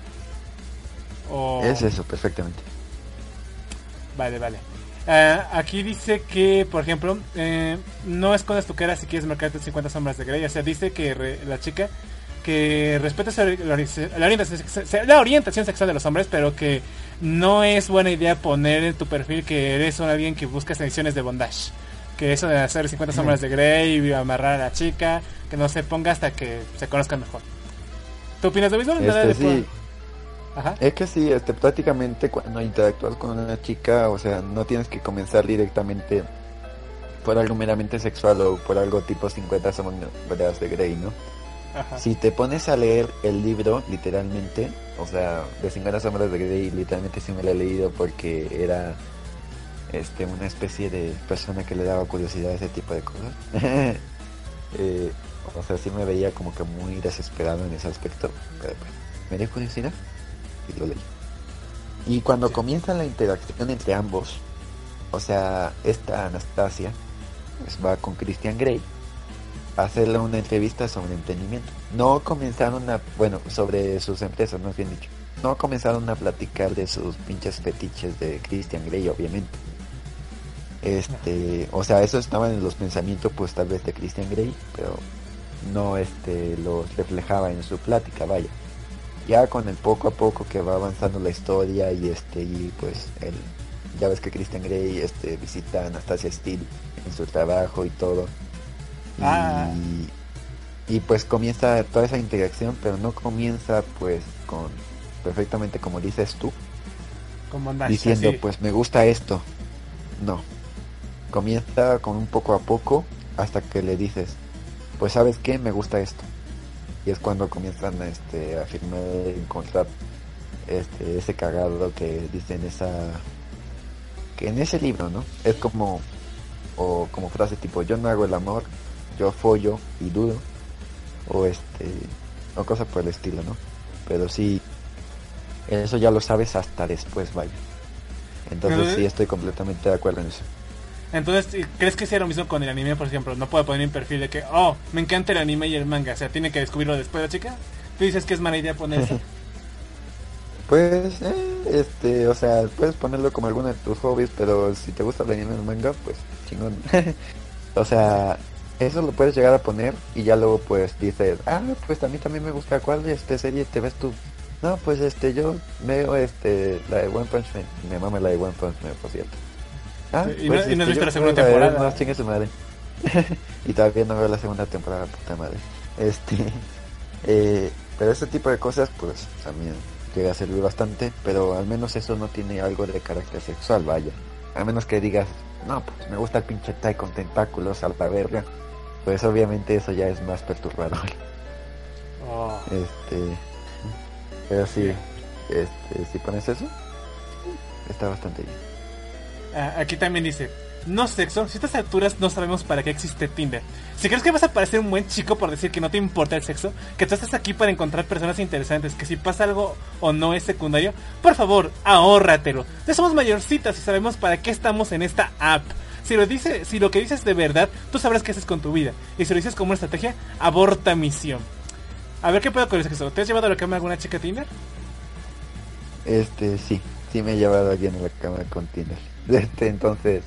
O- es eso, perfectamente. Vale, vale. Ah, aquí dice que, por ejemplo, eh, no escondas tu cara si quieres marcarte 50 sombras de Grey. O sea, dice que re- la chica que respeta la, ori- la ori- la orientación, sex- la orientación sexual de los hombres, pero que no es buena idea poner en tu perfil que eres alguien que busca ediciones de bondage. Que eso de hacer 50 sombras de Grey y amarrar a la chica, que no se ponga hasta que se conozcan mejor. ¿Tú opinas lo mismo? Este, sí, Ajá. es que sí, este, prácticamente cuando interactúas con una chica, o sea, no tienes que comenzar directamente por algo meramente sexual o por algo tipo 50 sombras de Grey, ¿no? Ajá. Si te pones a leer el libro, literalmente, o sea, de 50 sombras de Grey, literalmente sí me lo he leído porque era este una especie de persona que le daba curiosidad a ese tipo de cosas. [LAUGHS] Eh, o sea, sí me veía como que muy desesperado en ese aspecto, pero pues, me dio curiosidad y lo leí. Y cuando comienza la interacción entre ambos, o sea, esta Anastasia pues, va con Christian Grey a hacerle una entrevista sobre emprendimiento. No comenzaron a, bueno, sobre sus empresas, más bien dicho. No comenzaron a platicar de sus pinches fetiches de Christian Grey, obviamente. Este, o sea, eso estaba en los pensamientos, pues tal vez de Christian Grey, pero no este los reflejaba en su plática, vaya. Ya con el poco a poco que va avanzando la historia y este y pues el ya ves que Christian Grey este visita a Anastasia Steele en su trabajo y todo. Y, Ah. y pues comienza toda esa interacción, pero no comienza pues con perfectamente como dices tú, bondage. diciendo pues me gusta esto. No. Comienza con un poco a poco hasta que le dices, pues sabes qué, me gusta esto. Y es cuando comienzan este, a firmar el contrato. Este, ese cagado que dice en esa que en ese libro, ¿no? Es como o como frase tipo yo no hago el amor, yo follo y dudo o este o cosas por el estilo, ¿no? Pero sí eso ya lo sabes hasta después, vaya. Entonces sí estoy completamente de acuerdo en eso. Entonces, ¿crees que sea lo mismo con el anime, por ejemplo? No puedo poner en perfil de que, oh, me encanta el anime y el manga. O sea, tiene que descubrirlo después la chica. Tú dices que es mala idea poner eso. [LAUGHS] Pues, eh, este, o sea, puedes ponerlo como alguno de tus hobbies, pero si te gusta el anime el manga, pues chingón. [LAUGHS] o sea, eso lo puedes llegar a poner y ya luego pues dices, ah, pues a mí también me gusta cuál este serie te ves tú. No, pues este, yo veo este, la de One Punch Man. Me mama la de One Punch Man, por cierto. Ah, Sí, y no- y no has visto yo la segunda temporada. Note, chingue su madre. [LAUGHS] y todavía no veo la segunda temporada, puta madre. Este, [LAUGHS] eh, pero este tipo de cosas, pues también llega a servir bastante, pero al menos eso no tiene algo de carácter sexual, vaya. A menos que digas, no, pues me gusta el pinche Tai con tentáculos a la verga. Pues obviamente eso ya es más perturbador. Oh. Este, pero sí, este, si pones eso, está bastante bien. Ah, aquí también dice, no sexo, si a estas alturas no sabemos para qué existe Tinder. Si crees que vas a parecer un buen chico por decir que no te importa el sexo, que tú estás aquí para encontrar personas interesantes, que si pasa algo o no es secundario, por favor, ahórratelo. Ya somos mayorcitas y sabemos para qué estamos en esta app. Si lo, dice, si lo que dices de verdad, tú sabrás qué haces con tu vida. Y si lo dices como una estrategia, aborta misión. A ver qué puedo con eso. ¿Te has llevado a la cama alguna chica Tinder? Este, sí. sí me he llevado a alguien a la cama con Tinder. [LAUGHS] Este, entonces,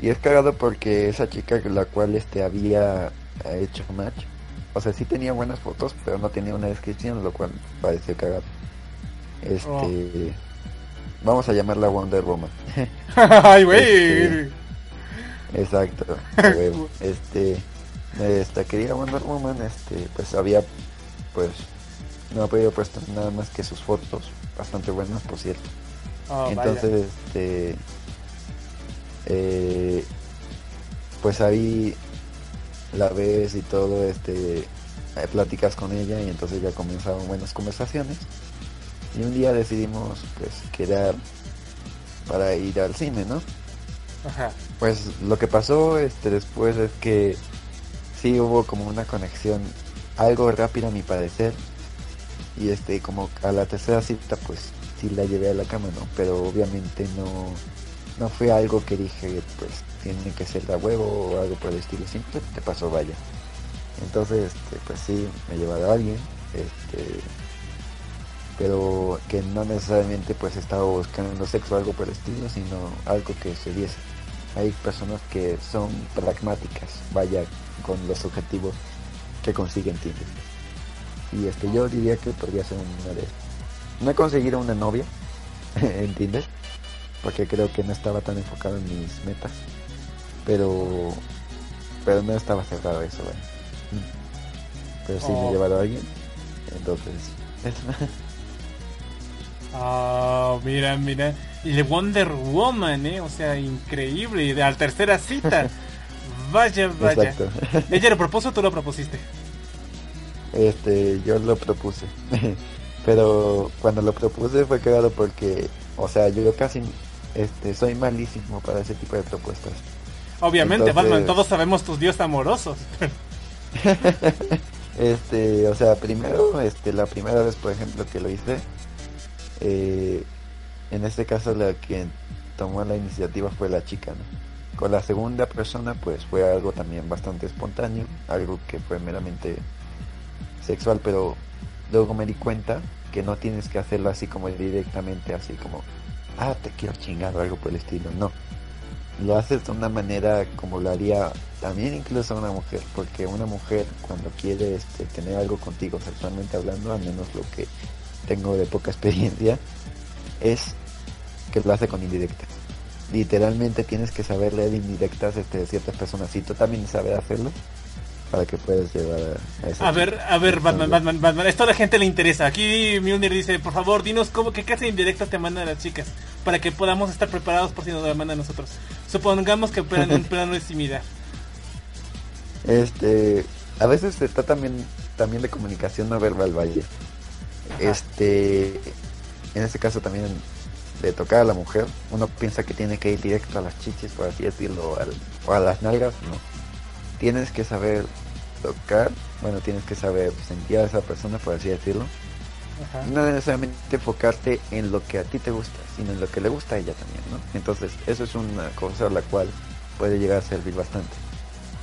y es cagado porque esa chica la cual este había hecho match, o sea, sí tenía buenas fotos, pero no tenía una descripción, lo cual pareció cagado. Este, Oh. vamos a llamarla Wonder Woman. [LAUGHS] Ay, güey. Este, Exacto. [LAUGHS] este, esta querida Wonder Woman, este, pues había, pues, no ha podido puesto nada más que sus fotos, bastante buenas, por cierto. Oh, vaya. Entonces, este, eh, pues ahí la ves y todo, este, eh, platicas con ella y entonces ya comenzaron buenas conversaciones. Y un día decidimos, pues, quedar para ir al cine, ¿no? Ajá. Pues lo que pasó este después es que sí hubo como una conexión algo rápida a mi parecer y este como a la tercera cita pues sí la llevé a la cama no pero obviamente no no fue algo que dije pues tiene que ser de huevo o algo por el estilo simplemente pasó vaya entonces este pues sí me llevaba a alguien este pero que no necesariamente pues estaba buscando sexo o algo por el estilo sino algo que se diese hay personas que son pragmáticas, vaya, con los objetivos que consiguen Tinder. Y este yo diría que podría ser una de. No he conseguido una novia [LAUGHS] en Tinder, porque creo que no estaba tan enfocado en mis metas. Pero pero no estaba cerrado a eso. Mm. Pero sí me Oh. he llevado a alguien. Entonces, eso. [LAUGHS] Ah, mira, mira. Y de Wonder Woman, ¿eh? O sea, increíble. Y de la tercera cita. [LAUGHS] Vaya, vaya. Exacto. [LAUGHS] ¿Ella lo propuso o tú lo propusiste? Este, yo lo propuse. Pero cuando lo propuse fue cagado porque, o sea, yo casi este, soy malísimo para ese tipo de propuestas. Obviamente, Entonces- Batman, todos sabemos tus dios amorosos. [LAUGHS] Este, o sea, primero, este, la primera vez, por ejemplo, que lo hice, eh, en este caso la que tomó la iniciativa fue la chica, ¿no? Con la segunda persona, pues fue algo también bastante espontáneo, algo que fue meramente sexual, pero luego me di cuenta que no tienes que hacerlo así como directamente, así como, ah, te quiero chingar o algo por el estilo, no. Lo haces de una manera como lo haría también incluso una mujer, porque una mujer cuando quiere este, tener algo contigo sexualmente hablando, al menos lo que tengo de poca [LAUGHS] experiencia, es que lo hace con indirecta. Literalmente tienes que saber leer indirectas este, de ciertas personas y tú también sabes hacerlo para que puedas llevar a, a ver, a ver, Batman, Batman, Batman. Esto a la gente le interesa. Aquí Mjolnir dice, por favor, dinos cómo, qué clase de indirectas te mandan las chicas. Para que podamos estar preparados por si nos la mandan a nosotros. Supongamos que operan en un [LAUGHS] plano de similar. Este, a veces se trata también, también de comunicación no verbal, vaya. Este, en este caso también de tocar a la mujer, uno piensa que tiene que ir directo a las chichis, por así decirlo, o a las nalgas, no. Tienes que saber tocar, bueno, tienes que saber sentir a esa persona, por así decirlo. Ajá. No necesariamente enfocarte en lo que a ti te gusta, sino en lo que le gusta a ella también, ¿no? Entonces, eso es una cosa a la cual puede llegar a servir bastante.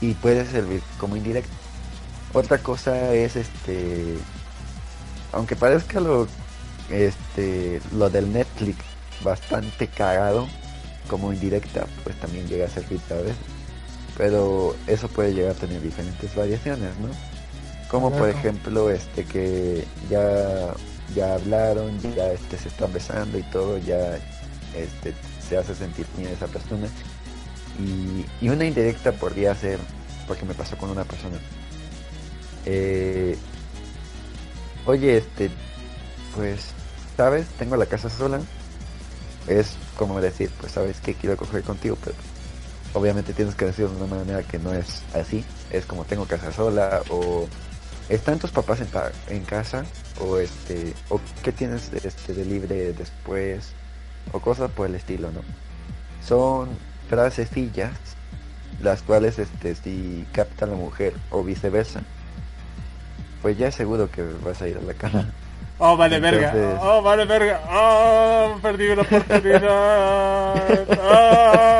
Y puede servir como indirecto. Otra cosa es este aunque parezca lo este lo del Netflix bastante cagado como indirecta, pues también llega a servir a veces. Pero eso puede llegar a tener diferentes variaciones, ¿no? Como por ejemplo, este que ya ya hablaron, ya este se están besando y todo, ya este se hace sentir bien esa persona. Y, y una indirecta podría ser, porque me pasó con una persona. Eh, oye, este, pues, ¿sabes? Tengo la casa sola. Es como decir, pues, ¿sabes que Quiero coger contigo, pero obviamente tienes que decirlo de una manera que no es así. Es como tengo casa sola o están tus papás en, pa- en casa o este o qué tienes este de libre después o cosas por el estilo, ¿no? Son frasecillas las cuales este si capta la mujer o viceversa pues ya es seguro que vas a ir a la cama Oh, vale, verga. Oh, vale, verga. Oh, perdí una oportunidad. [LAUGHS] Ah.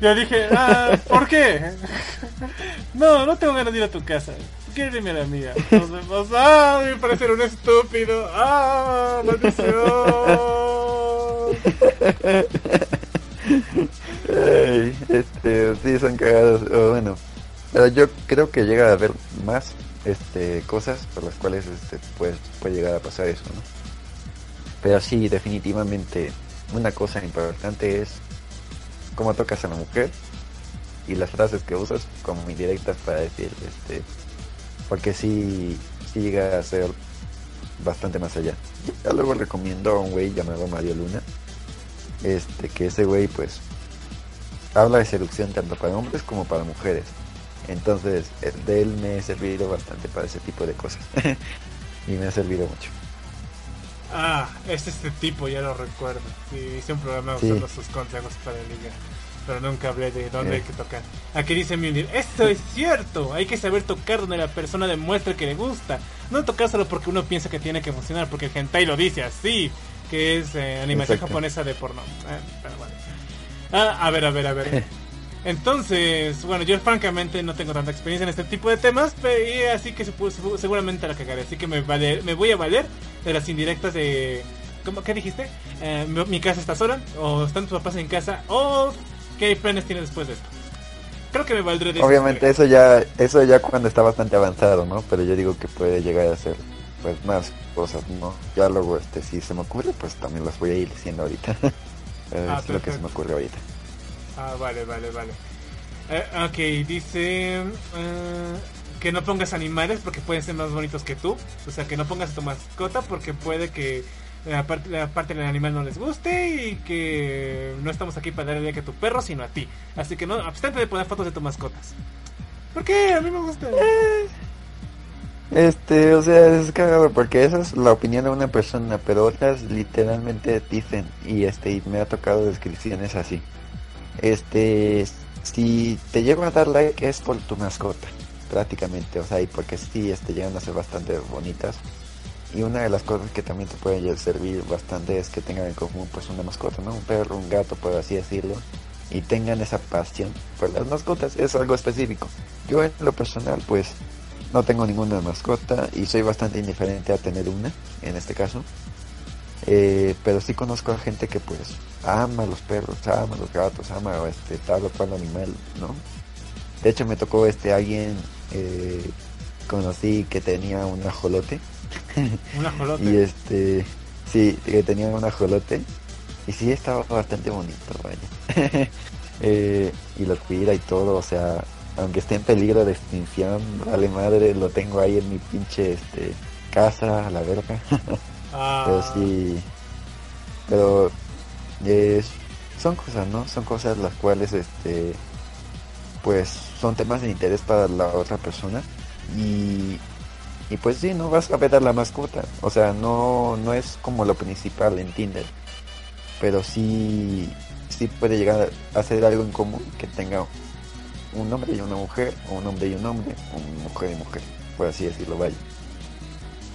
Yo dije, ah, ¿por qué? [LAUGHS] No, no tengo ganas de ir a tu casa. A la mía. Nos vemos. Ah, me parece un estúpido. Ah, maldición. [LAUGHS] Ay, este, sí, son cagados. o bueno, pero yo creo que llega a haber más este, cosas por las cuales este, pues, puede llegar a pasar eso, ¿no? Pero sí, definitivamente, una cosa importante es cómo tocas a la mujer y las frases que usas como indirectas para decir, este, porque sí, sí llega a ser bastante más allá. Ya luego recomiendo a un güey llamado Mario Luna, este, que ese güey pues habla de seducción tanto para hombres como para mujeres. Entonces, de él me ha servido bastante para ese tipo de cosas. [LAUGHS] y me ha servido mucho. Ah, es este tipo, ya lo recuerdo. Sí, hice un programa Sí. usando sus consejos para ligar. Pero nunca hablé de dónde Eh. hay que tocar. Aquí dice Mjolnir, esto es cierto. Hay que saber tocar donde la persona demuestra que le gusta. No tocar solo porque uno piensa que tiene que emocionar, porque el hentai lo dice así. Que es eh, animación Exacto. japonesa de porno. Eh, pero vale. Ah, a ver, a ver, a ver. [LAUGHS] Entonces, bueno, yo francamente no tengo tanta experiencia en este tipo de temas, pero y así que seguramente la cagaré. Así que me, vale- me voy a valer de las indirectas de... ¿cómo, ¿Qué dijiste? Eh, mi, mi casa está sola, o están tus papás en casa, o qué planes tienes después de esto. Creo que me valdré de Obviamente eso ya, eso ya cuando está bastante avanzado, ¿no? Pero yo digo que puede llegar a ser pues más cosas, ¿no? Ya luego este si se me ocurre, pues también las voy a ir diciendo ahorita. [LAUGHS] Pero Ah, es lo que se me ocurre ahorita. Ah, vale, vale, vale. Eh, ok, dice eh, que no pongas animales porque pueden ser más bonitos que tú. O sea, que no pongas tu mascota porque puede que la parte, del animal no les guste y que no estamos aquí para darle like a tu perro, sino a ti. Así que no, abstente de poner fotos de tus mascotas. ¿Por qué? A mí me gusta. Este, o sea, es cagado porque esa es la opinión de una persona, pero otras literalmente dicen, y este, y me ha tocado descripciones así. Este, si te llego a dar like es por tu mascota, prácticamente, o sea, y porque sí, este, llegan a ser bastante bonitas. Y una de las cosas que también te puede servir bastante es que tengan en común pues una mascota, ¿no? Un perro, un gato, por así decirlo. Y tengan esa pasión por las mascotas, es algo específico. Yo en lo personal pues no tengo ninguna mascota y soy bastante indiferente a tener una, en este caso. Eh, pero sí conozco a gente que pues ama los perros, ama los gatos, ama este tal o cual animal, ¿no? De hecho me tocó este alguien eh, conocí que tenía un ajolote. [LAUGHS] Un ajolote. y este sí que tenía un ajolote. Y sí estaba bastante bonito vaya. [LAUGHS] Eh, y lo cuida y todo o sea aunque esté en peligro de extinción vale madre lo tengo ahí en mi pinche este casa a la verga. [LAUGHS] Ah, pero sí pero son cosas no son cosas las cuales este pues son temas de interés para la otra persona. Y y pues sí no vas a ver la mascota. O sea no no es como lo principal en Tinder. Pero sí sí puede llegar a ser algo en común que tenga un hombre y una mujer o un hombre y un hombre o mujer y mujer por así decirlo vaya.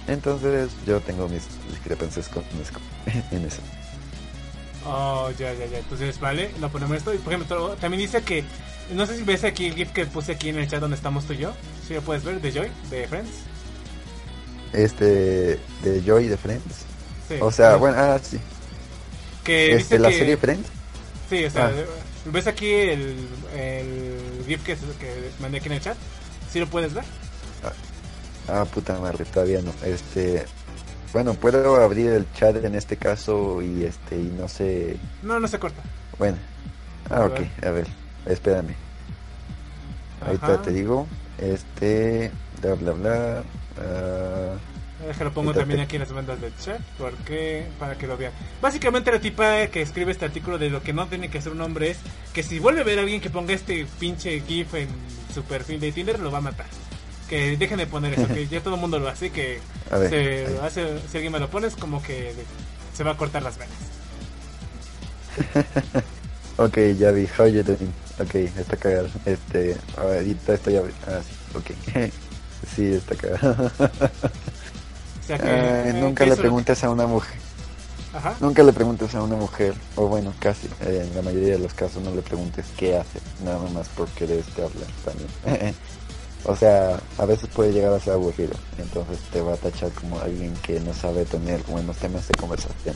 Entonces yo tengo mis discrepancias con [LAUGHS] en eso Oh, ya, ya, ya. Entonces, vale, lo ponemos esto. Y por ejemplo, también dice que. No sé si ves aquí el GIF que puse aquí en el chat donde estamos tú y yo. Si lo puedes ver, de Joy, de Friends. este de Joy de Friends Sí. o sea Sí. bueno ah sí que este dice la que- serie Friends Sí, o sea, Ah. ves aquí el, el GIF que, que mandé aquí en el chat. ¿Sí lo puedes ver? Ah, puta madre, todavía no. Este, bueno, puedo abrir el chat en este caso y este, y no sé, No, no se corta. bueno. Ah, ok, a ver, espérame. Ahorita Ajá. te digo, este, bla bla bla. ah, Déjalo pongo Ahorita también te- aquí en las bandas del chat porque para que lo vean. Básicamente la tipa que escribe este artículo de lo que no tiene que ser un hombre es que si vuelve a ver a alguien que ponga este pinche GIF en su perfil de Tinder lo va a matar. Que dejen de poner eso, que ya todo el mundo lo hace, que ver, se hace, si alguien me lo pone es como que se va a cortar las venas. [LAUGHS] ok, ya vi, how you doing? Ok, está cagado. Este, ahorita estoy abri- Ah, sí, ok. [LAUGHS] sí, está cagado. [LAUGHS] O sea que, Ay, eh, nunca le preguntes a una mujer. Ajá. Nunca le preguntes a una mujer, o bueno, casi, eh, en la mayoría de los casos no le preguntes qué hace, nada más por quererte hablar también. O sea, a veces puede llegar a ser aburrido, entonces te va a tachar como alguien que no sabe tener buenos temas de conversación.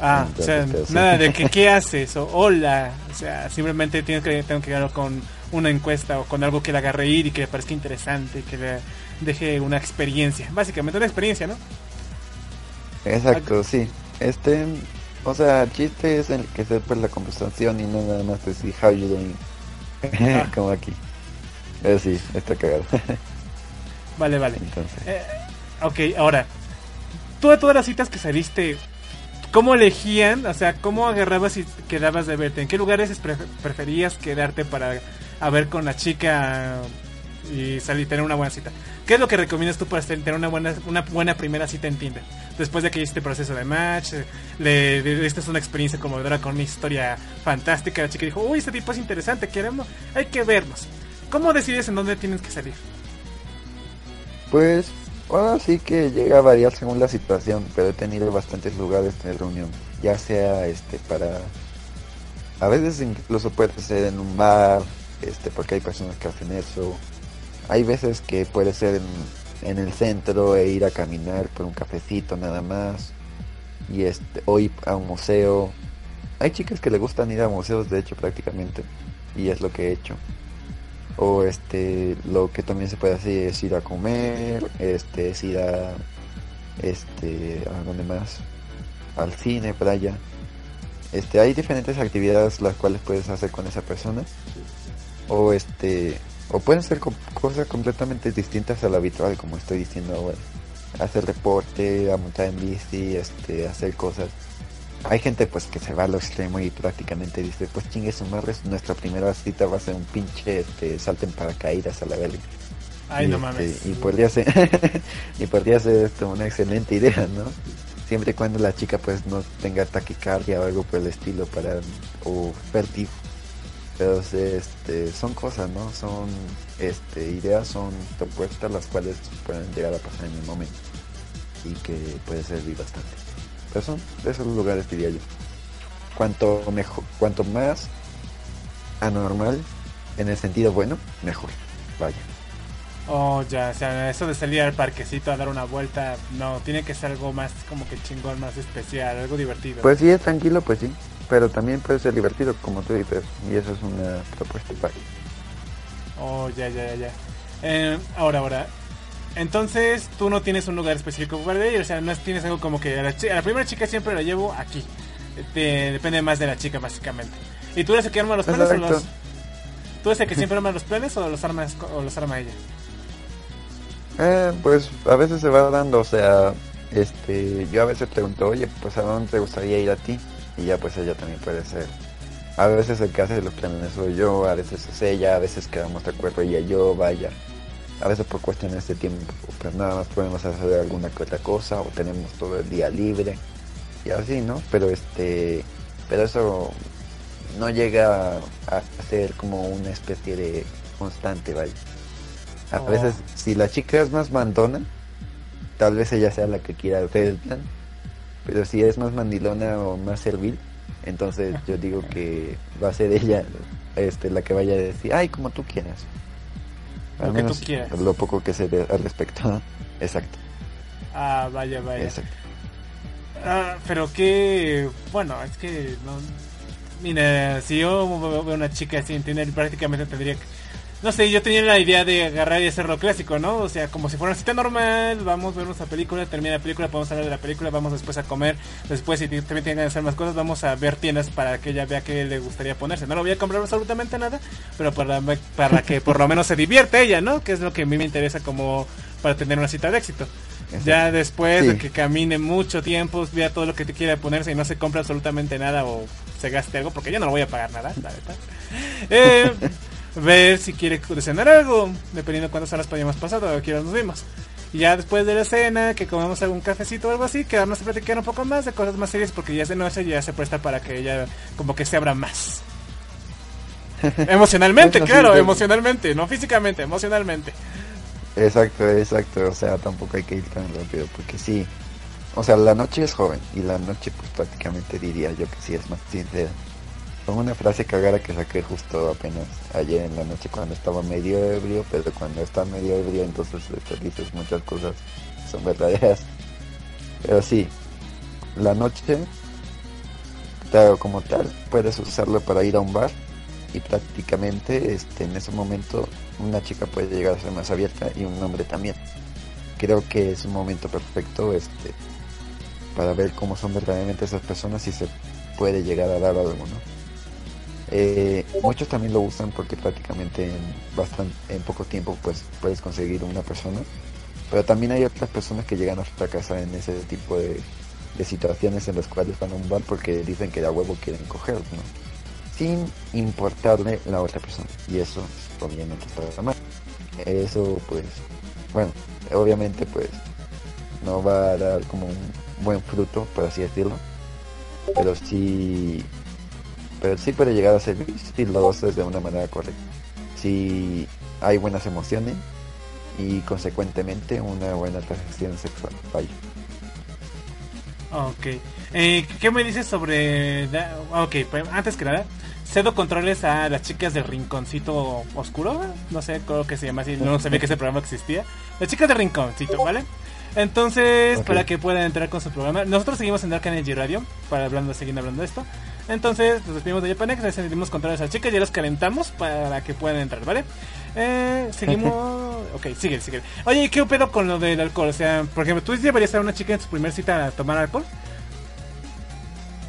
Ah, o sea, nada de que [LAUGHS] qué haces o hola, o sea, simplemente tienes que tengo que llegar con una encuesta o con algo que le haga reír y que le parezca interesante, que le deje una experiencia, básicamente una experiencia, ¿no? Exacto, sí. Este, o sea, el chiste es el que sepa la conversación y no nada más decir how you doing. [LAUGHS] Ah. Como aquí. Pero sí, está cagado. [LAUGHS] Vale, vale. Entonces, Eh, ok, ahora, tú de todas las citas que saliste, ¿cómo elegían? O sea, ¿cómo agarrabas y quedabas de verte? ¿En qué lugares pre- preferías quedarte para a ver con la chica y salir tener una buena cita? ¿Qué es lo que recomiendas tú para tener una buena una buena primera cita en Tinder? Después de que hiciste proceso de match, eh, le le diste una experiencia conmovedora con una historia fantástica, la chica dijo, uy, este tipo es interesante, queremos, hay que vernos. ¿Cómo decides en dónde tienes que salir? pues, ahora sí que llega a variar según la situación, pero he tenido bastantes lugares de reunión, ya sea este para a veces incluso puede ser en un bar, este porque hay personas que hacen eso. Hay veces que puede ser en, en el centro e ir a caminar por un cafecito nada más. Y este, o ir a un museo. Hay chicas que le gustan ir a museos de hecho prácticamente. Y es lo que he hecho. O este, lo que también se puede hacer es ir a comer, este, es ir a, este, a dónde más, al cine, playa. Este, hay diferentes actividades las cuales puedes hacer con esa persona. O este, o pueden ser co- cosas completamente distintas a lo habitual, como estoy diciendo ahora. Hacer deporte, a montar en bici, este, hacer cosas. Hay gente pues que se va a lo extremo y prácticamente dice, pues chingue su madre, nuestra primera cita va a ser un pinche este, salto en paracaídas a la verga. Ay, y, no este, mames. y podría ser [LAUGHS] y podría ser esto una excelente idea no siempre y cuando la chica pues no tenga taquicardia o algo por el estilo para o vértigo pero este son cosas no son este ideas son propuestas las cuales pueden llegar a pasar en el momento y que puede servir bastante de esos lugares diría yo cuanto mejor cuanto más anormal en el sentido bueno mejor vaya Oh, ya, o sea, eso de salir al parquecito a dar una vuelta, no, tiene que ser algo más como que chingón, más especial, algo divertido. Pues sí, es tranquilo, pues sí. Pero también puede ser divertido, como tú dices. Y eso es una propuesta para Oh, ya, ya, ya, ya. Eh, ahora, ahora. Entonces, tú no tienes un lugar específico para ir, o sea, no tienes algo como que a la, a la primera chica siempre la llevo aquí. Te- depende más de la chica, básicamente. ¿Y tú eres el que arma los planes o los... ¿Tú eres el que siempre arma los planes o los, armas, o los arma ella? Eh, pues a veces se va dando, o sea, este, yo a veces pregunto, oye, pues a dónde te gustaría ir a ti, y ya pues ella también puede ser. A veces el que hace los planes soy yo, a veces es ella, a veces quedamos de acuerdo ella yo, vaya. A veces por cuestiones de tiempo, pues nada más podemos hacer alguna que otra cosa, o tenemos todo el día libre, y así, ¿no? Pero este, pero eso no llega a ser como una especie de constante, vaya. A Oh. veces, si la chica es más mandona, tal vez ella sea la que quiera hacer el plan. Pero si es más mandilona o más servil, entonces yo digo que va a ser ella este, la que vaya a decir, ay, como tú quieras. Lo que tú quieras. lo poco que sé de- al respecto. Exacto, Ah, vaya, vaya. exacto. Ah, pero que, bueno, es que no. Mira, si yo veo una chica así en Tinder, prácticamente tendría que. No sé, yo tenía la idea de agarrar y hacer lo clásico, ¿no? O sea, como si fuera una cita normal, vamos a ver nuestra película, termina la película, podemos hablar de la película, vamos después a comer, después si también tienen que hacer más cosas, vamos a ver tiendas para que ella vea qué le gustaría ponerse. No le voy a comprar absolutamente nada, pero para, para que por lo menos se divierte ella, ¿no? Que es lo que a mí me interesa como para tener una cita de éxito. Ya después de que camine mucho tiempo, vea todo lo que te quiera ponerse y no se compra absolutamente nada o se gaste algo, porque yo no lo voy a pagar nada, la verdad. [LAUGHS] Eh, ver si quiere cenar algo, dependiendo de cuántas horas hayamos pasado o qué horas nos vimos. Y ya después de la cena, que comemos algún cafecito o algo así, quedarnos a platicar un poco más de cosas más serias, porque ya es de noche y ya se presta para que ella como que se abra más. [LAUGHS] Emocionalmente, claro, emocionalmente, no físicamente, emocionalmente. Exacto, exacto. O sea, tampoco hay que ir tan rápido porque sí. O sea, la noche es joven y la noche pues prácticamente diría yo que sí es más sincera. Con una frase cagada que saqué justo apenas ayer en la noche cuando estaba medio ebrio, pero cuando está medio ebrio entonces este, dices muchas cosas son verdaderas. Pero sí, la noche Claro, como tal, puedes usarlo para ir a un bar y prácticamente este, en ese momento una chica puede llegar a ser más abierta y un hombre también. Creo que es un momento perfecto este, para ver cómo son verdaderamente esas personas y se puede llegar a dar algo, ¿no? Eh, muchos también lo usan porque prácticamente en, bastante, en poco tiempo pues puedes conseguir una persona, pero también hay otras personas que llegan a fracasar en ese tipo de, situaciones en las cuales van a un bar porque dicen que de huevo quieren coger, ¿no? Sin importarle la otra persona. Y eso obviamente está mal. Eso pues, bueno, obviamente pues no va a dar como un buen fruto, por así decirlo. Pero sí, pero sí puede llegar a ser si lo haces de una manera correcta. Si hay buenas emociones y consecuentemente una buena atracción sexual. Vaya. Ok. Eh, ¿Qué me dices sobre... Ok, pues antes que nada, cedo controles a las chicas del rinconcito oscuro. No sé, creo que se llama así. No sabía que ese programa existía. Las chicas del rinconcito, ¿vale? Entonces, para que puedan entrar con su programa. Nosotros seguimos en Dark Energy Radio, para hablando, seguir hablando de esto. Entonces, nos despedimos de Japanex, les cedimos controles a las chicas, ya los calentamos para que puedan entrar, ¿vale? Eh, seguimos... [LAUGHS] ok, sigue, sigue. Oye, ¿y ¿qué pedo con lo del alcohol? O sea, por ejemplo, ¿tú llevarías a una chica en su primer cita a tomar alcohol?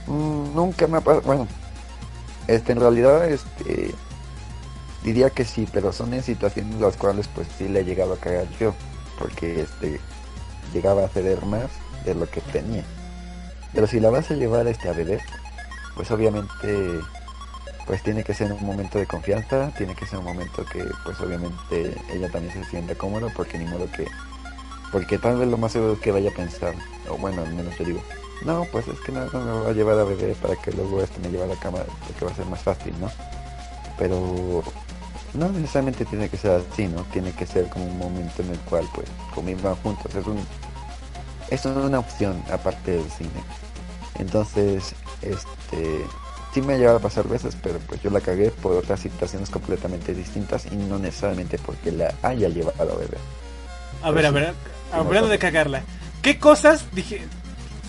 Mm, nunca me ha pasado. Bueno, este, en realidad, este, diría que sí, pero son en situaciones las cuales, pues sí le he llegado a cagar yo, porque este, llegaba a ceder más de lo que tenía. Pero si la vas a llevar este, a beber, pues obviamente, pues tiene que ser un momento de confianza, tiene que ser un momento que, pues obviamente, ella también se sienta cómoda, porque ni modo que, porque tal vez lo más seguro que vaya a pensar, o bueno, al menos yo digo, no, pues es que más me va a llevar a beber para que luego este me lleve a la cama porque va a ser más fácil, ¿no? Pero no necesariamente tiene que ser así, ¿no? Tiene que ser como un momento en el cual pues convivan juntos. Es un es una opción aparte del cine. Entonces, este sí me ha llegado a pasar veces, pero pues yo la cagué por otras situaciones completamente distintas y no necesariamente porque la haya llevado a beber. A ver, a ver, hablando de cagarla. ¿Qué cosas dije...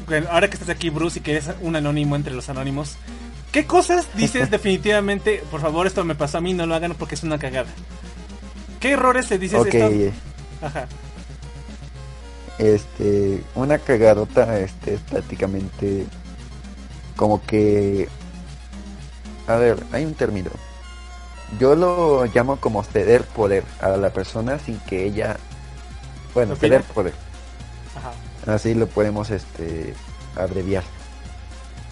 bueno, ahora que estás aquí, Bruce, y que eres un anónimo entre los anónimos, ¿qué cosas dices [LAUGHS] definitivamente, por favor, esto me pasó a mí, no lo hagan porque es una cagada? ¿Qué errores te dices Ok, esto? Ajá. este una cagadota este es prácticamente como que a ver hay un término yo lo llamo como ceder poder a la persona sin que ella bueno ¿Opina? ceder poder Ajá. así lo podemos este abreviar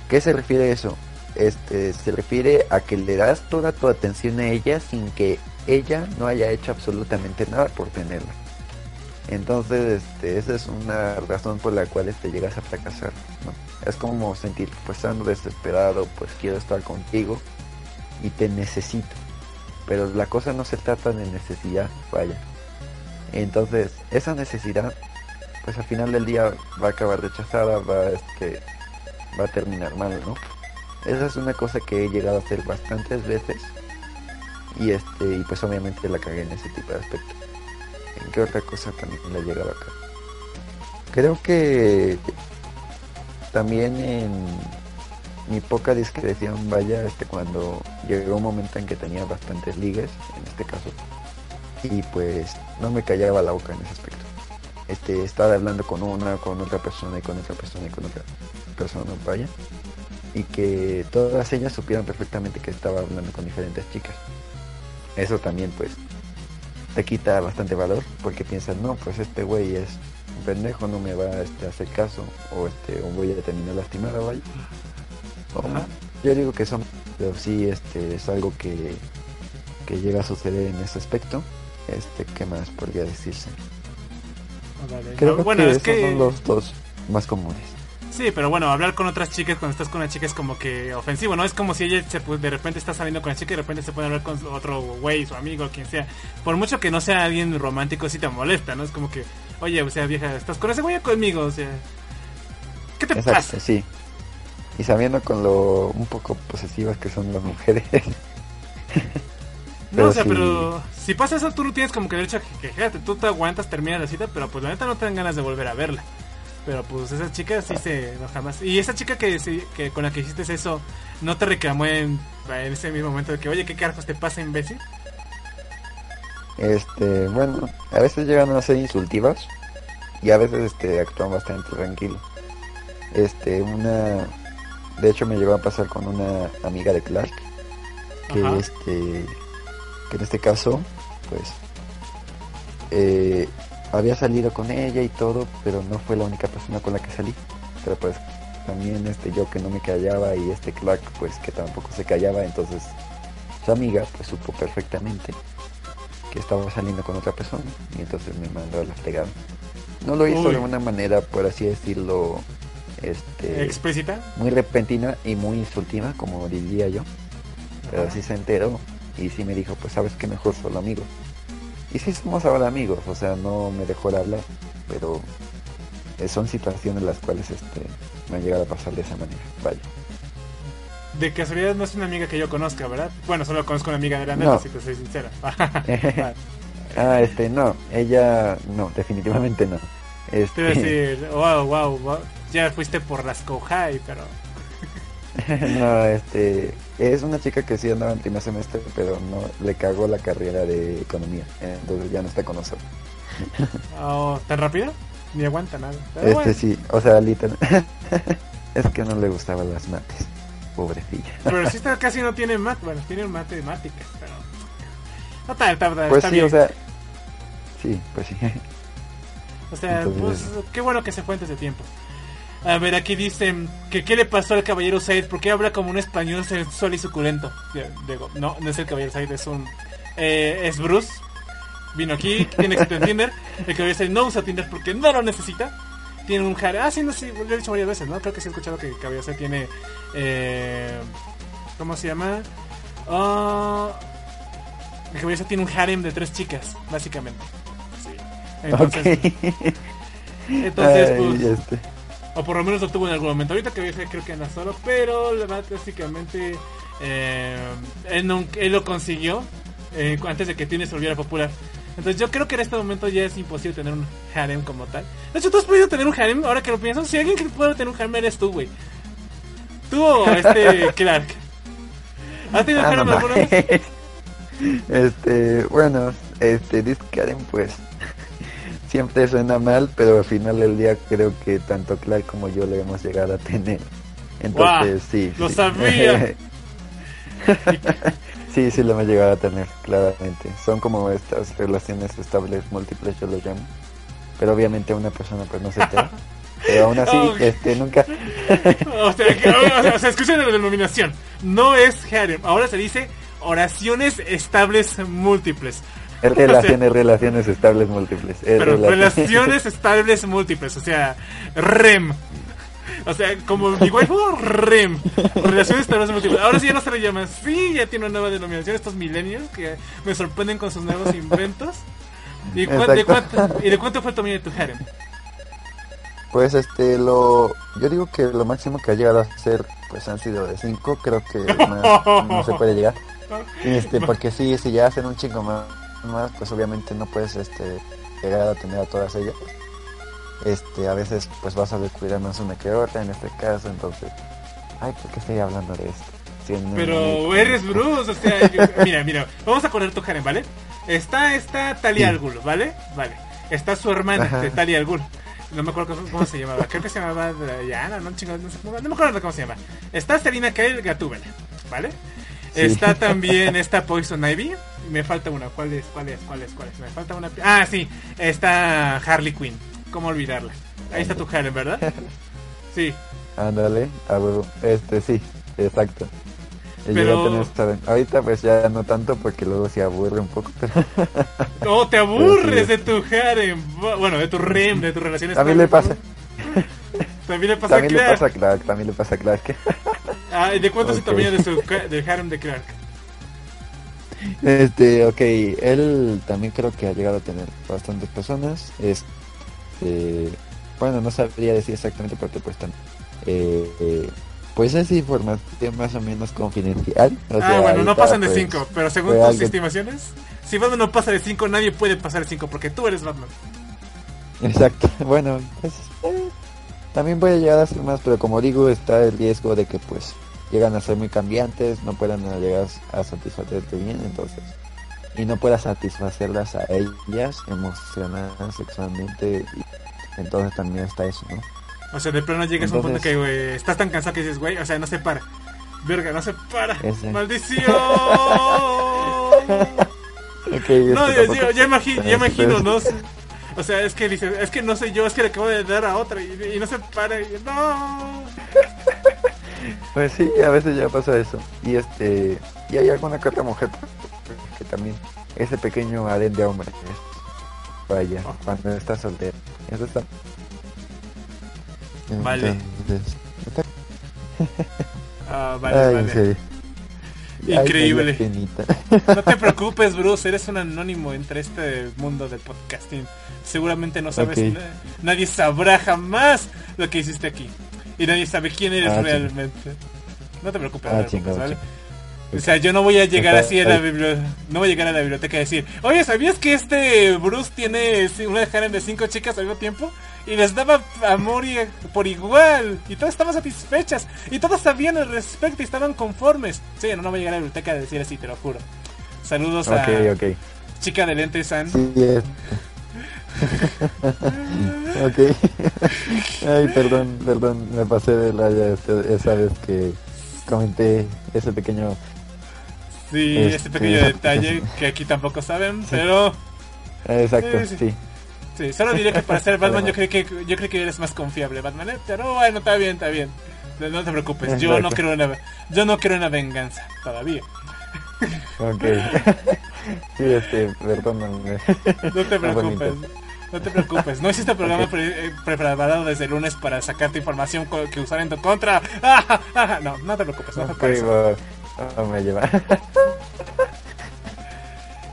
¿qué se refiere a eso? este se refiere a que le das toda tu atención a ella sin que ella no haya hecho absolutamente nada por tenerla entonces, este, esa es una razón por la cual te llegas a fracasar. Es como sentir, pues ando desesperado, pues quiero estar contigo y te necesito. Pero la cosa no se trata de necesidad, vaya. Entonces, esa necesidad, pues al final del día va a acabar rechazada, va, este, va a terminar mal, ¿no? Esa es una cosa que he llegado a hacer bastantes veces y este y pues obviamente la cagué en ese tipo de aspecto. ¿En qué otra cosa también le he llegado acá? Creo que también en mi poca discreción, vaya, este cuando llegó un momento en que tenía bastantes ligues, en este caso, y pues no me callaba la boca en ese aspecto. Este, estaba hablando con una, con otra persona y con otra persona y con otra persona, vaya, y que todas ellas supieron perfectamente que estaba hablando con diferentes chicas. Eso también pues te quita bastante valor porque piensas, no, pues este güey es un pendejo, no me va este, a hacer caso o este o voy a terminar lastimada, vaya. O- yo digo que son, pero sí este es algo que, que llega a suceder en ese aspecto. Este, ¿qué más podría decirse? Creo No, bueno, que es esos que... son los dos más comunes. Sí, pero bueno, hablar con otras chicas cuando estás con una chica es como que ofensivo, ¿no? Es como si ella se, pu- de repente está saliendo con la chica y de repente se puede hablar con otro güey, su amigo, quien sea. Por mucho que no sea alguien romántico, sí te molesta, ¿no? Es como que, oye, o sea, vieja, ¿estás con ese güey o conmigo? O sea, ¿qué te Exacto, pasa? sí. Y sabiendo con lo un poco posesivas que son las mujeres. No, o sea, pero si pasa eso, tú no tienes como que derecho a que- quejarte. Tú te aguantas, terminas la cita, pero pues la neta no te dan ganas de volver a verla. Pero pues esa chica sí se enoja más. Y esa chica que, que con la que hiciste eso, ¿no te reclamó en, en ese mismo momento de que, oye, ¿qué carajos te pasa, imbécil? Este, bueno, a veces llegan a ser insultivas y a veces este actúan bastante tranquilo. Este, una de hecho me llegó a pasar con una amiga de Clark que Ajá. este que en este caso pues eh, había salido con ella y todo, pero no fue la única persona con la que salí. Pero pues también este yo que no me callaba y este Clark pues que tampoco se callaba, entonces su amiga pues supo perfectamente que estaba saliendo con otra persona y entonces me mandó a la fregada. No lo hizo Uy. de una manera, por así decirlo, este, ¿Explícita? muy repentina y muy insultiva, como diría yo. Pero Ajá. sí se enteró y sí me dijo, pues sabes que mejor solo amigos. Y sí somos ahora amigos, o sea, no me dejó de hablar, pero son situaciones las cuales este, me han llegado a pasar de esa manera. Vaya. De casualidad no es una amiga que yo conozca, ¿verdad? Bueno, solo conozco una amiga de la neta, No. si te soy sincera. [LAUGHS] [LAUGHS] ah, este, no, ella, no, definitivamente no. Te iba a Este, decir, wow, wow, wow, ya fuiste por las Kohai, pero... [LAUGHS] no, este, es una chica que sí andaba en primer semestre, pero no le cagó la carrera de economía, entonces ya no está con nosotros. [LAUGHS] Oh, ¿Tan rápido? Ni aguanta nada. Pero Este bueno, sí, o sea, literal, [LAUGHS] es que no le gustaban las mates, pobrecilla. Pero si esta casi no tiene mat, bueno, tiene matemáticas, pero... No está, está, está, Pues está sí, bien. o sea, sí, pues sí. O sea, Entonces- pues qué bueno que se fue antes de tiempo. A ver, aquí dicen que qué le pasó al caballero Said, ¿por qué habla como un español sensual y suculento? Digo, no, no es el caballero Said, es un... eh, es Bruce. Vino aquí, [LAUGHS] tiene éxito en Tinder. El caballero Said no usa Tinder porque no lo necesita. Tiene un harem... Ah, sí, no, sí, lo he dicho varias veces, ¿no? Creo que sí he escuchado que el caballero Said tiene... Eh, ¿Cómo se llama? Ah, el caballero Said tiene un harem de tres chicas, básicamente. Sí. Entonces, ok. entonces [LAUGHS] pues... O por lo menos lo tuvo en algún momento. Ahorita que viaje creo que anda solo. Pero la verdad, básicamente eh, él, no- él lo consiguió eh, antes de que Tinder se volviera popular. Entonces yo creo que en este momento ya es imposible tener un harem como tal. De hecho, tú has podido tener un harem, ahora que lo pienso. Si alguien que puede tener un harem eres tú, güey. Tú o este [LAUGHS] Clark. ¿Has tenido ah, harem no alguna vez? [LAUGHS] Este, bueno, este, dice Karen, pues, siempre suena mal, pero al final del día creo que tanto Clark como yo le hemos llegado a tener. Entonces, sí. ¡Lo sí. sabía! [LAUGHS] sí, sí lo hemos llegado a tener, claramente. Son como estas relaciones estables múltiples, yo lo llamo. Pero obviamente una persona pues no se entera. [LAUGHS] Pero aún así, Oh. este, nunca... O sea, que- o sea, [LAUGHS] o sea, escuchen la denominación. No es harem. Ahora se dice oraciones estables múltiples. Es relaciones, relaciones estables múltiples. Es Pero relaciones- relaciones [LAUGHS] estables múltiples, o sea, REM. O sea, como mi waifu, REM. Relaciones estables múltiples. Ahora sí ya no se le llama así, ya tiene una nueva denominación. Estos millennials que me sorprenden con sus nuevos inventos. ¿Y, de cuánto, ¿Y de cuánto fue el tamaño de tu harem? Pues este, lo, yo digo que lo máximo que ha llegado a ser, pues han sido de 5, creo que más no se puede llegar. [LAUGHS] Este, porque sí, si ya hacen un chingo más, más, pues obviamente no puedes este, llegar a tener a todas ellas. Este, a veces pues vas a descuidar más una que otra en este caso, entonces, ay, ¿por qué estoy hablando de esto? No, Pero no, eres Bruce, o sea, yo- [LAUGHS] mira, mira, vamos a poner tu harem, ¿vale? Está, está Talia Sí. ¿vale? Vale. Está su hermana Ajá. de Talia al Ghul. No me acuerdo cómo, cómo se llamaba. Creo que se llamaba Diana, no no, sé, no me acuerdo cómo se llama. Está Selina Kyle Gatúbela, ¿vale? Está también esta Poison Ivy. Me falta una. ¿Cuál es? ¿Cuál es? ¿Cuál es? ¿Cuál es? Me falta una. Ah, sí. Está Harley Quinn. ¿Cómo olvidarla? Ahí está tu harem, ¿verdad? [LAUGHS] Sí. Ándale, a huevo. Este, sí, exacto. Pero- tener Ahorita pues ya no tanto porque luego se aburre un poco, pero No, [LAUGHS] te aburres de tu harem. Bueno, de tu rem, de tus relaciones. también le pasa. También le pasa También a le pasa a Clark, también le pasa a Clark. Ah, ¿y ¿De cuánto es el tamaño del harem de Clark? Este, ok, él también creo que ha llegado a tener bastantes personas. Este, bueno, no sabría decir exactamente porque pues tan, eh, eh, pues es información más o menos confidencial. o ah, sea, bueno, no pasan de pues, 5, pero según tus estimaciones, si Batman no pasa de 5, nadie puede pasar de 5 porque tú eres Batman. Exacto, [LAUGHS] bueno, pues eh, también puede llegar a ser más, pero como digo, está el riesgo de que pues llegan a ser muy cambiantes, no puedan llegar a satisfacerte bien, entonces, y no puedas satisfacerlas a ellas emocional, sexualmente, y entonces también está eso, ¿no? O sea, de plano llegas a un punto que, güey, estás tan cansado que dices, güey, o sea, no se para. Verga, no se para. Ese. ¡Maldición! [LAUGHS] Ok, No, esto yo, yo- ya, imagi- ya [LAUGHS] imagino, Este, ¿no? O sea, es que dice, es que no sé yo, es que le acabo de dar a otra y, y no se para. Y, no. Pues sí, a veces ya pasa eso. Y este, y hay alguna que otra mujer que también ese pequeño adén de hombre. es- Vaya, cuando está soltero. Eso está. Vale. Entonces, está- Ah, vale, Ay, vale. Increíble. No te preocupes, Bruce, eres un anónimo entre este mundo del podcasting. Seguramente no sabes, na- nadie sabrá jamás lo que hiciste aquí. Y nadie sabe quién eres Ah, realmente. No te preocupes, Ah, no te chinga, preocupes, ¿vale? chinga. O sea, yo no voy a llegar Está- así a la biblioteca, no voy a llegar a la biblioteca y decir, oye, ¿sabías que este Bruce tiene una harem de cinco chicas al mismo tiempo? Y les daba amor y- por igual, y todas estaban satisfechas, y todos sabían al respecto y estaban conformes. Sí, no, no voy a llegar a la biblioteca a decir así, te lo juro. Saludos a chica de lentes San. Sí, es. [LAUGHS] ok. Ay, perdón, perdón, me pasé de raya este- esa vez que comenté ese pequeño Sí, Este- este pequeño detalle que aquí tampoco saben, [LAUGHS] pero Eh, Exacto, Sí, sí. sí. sí, solo diré que para ser [LAUGHS] Batman yo creo que yo creo que eres más confiable, Batman, ¿eh? pero bueno, está bien, está bien. No, no te preocupes, yo no Exacto. en la, yo no en la venganza todavía. Ok. [LAUGHS] sí, este, perdóname. No te preocupes. No te preocupes, no hiciste programa pre- eh, preparado desde el lunes para sacarte información que usar en tu contra. Ah, [LAUGHS] ah, No, no te preocupes, no fue Ok, por eso. va. va, me lleva.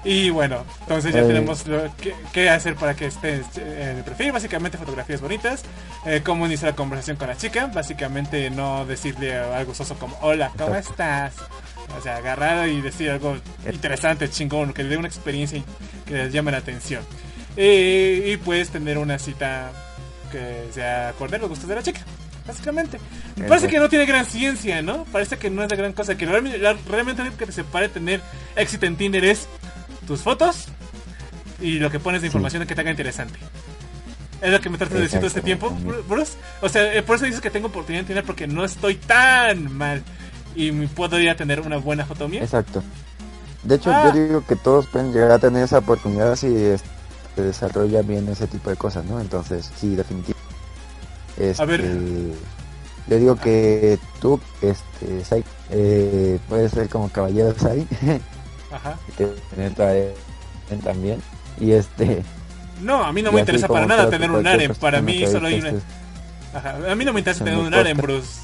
Y bueno, entonces ya Eh. tenemos lo que, hacer para que esté en el perfil. Básicamente fotografías bonitas. Eh, cómo iniciar la conversación con la chica. Básicamente no decirle algo soso como hola, ¿cómo estás? O sea, agarrar y decir algo interesante, chingón, que le dé una experiencia y que les llame la atención. Y puedes tener una cita que sea acorde a los gustos de la chica. Básicamente. Me parece que no tiene gran ciencia, ¿no? Parece que no es la gran cosa. Que realmente, realmente lo que te separe tener éxito en Tinder es tus fotos y lo que pones de información que te haga interesante. Es lo que me trato de decir todo este tiempo. Bruce. O sea, eh, por eso dices que tengo oportunidad de Tinder porque no estoy tan mal. Y me puedo ir a tener una buena foto mía. Exacto. De hecho, Ah. yo digo que todos pueden llegar a tener esa oportunidad si este, se desarrolla bien ese tipo de cosas, ¿no? Entonces, sí, definitivamente. Este, A ver. Yo digo que tú, este, Sai, eh, puedes ser como caballero Sai, [LAUGHS] Ajá. tener también. Y este. No, a mí no me interesa para nada tener un harem. Para mí solo hay una. Ajá. A mí no me interesa En tener un harem. Bruce.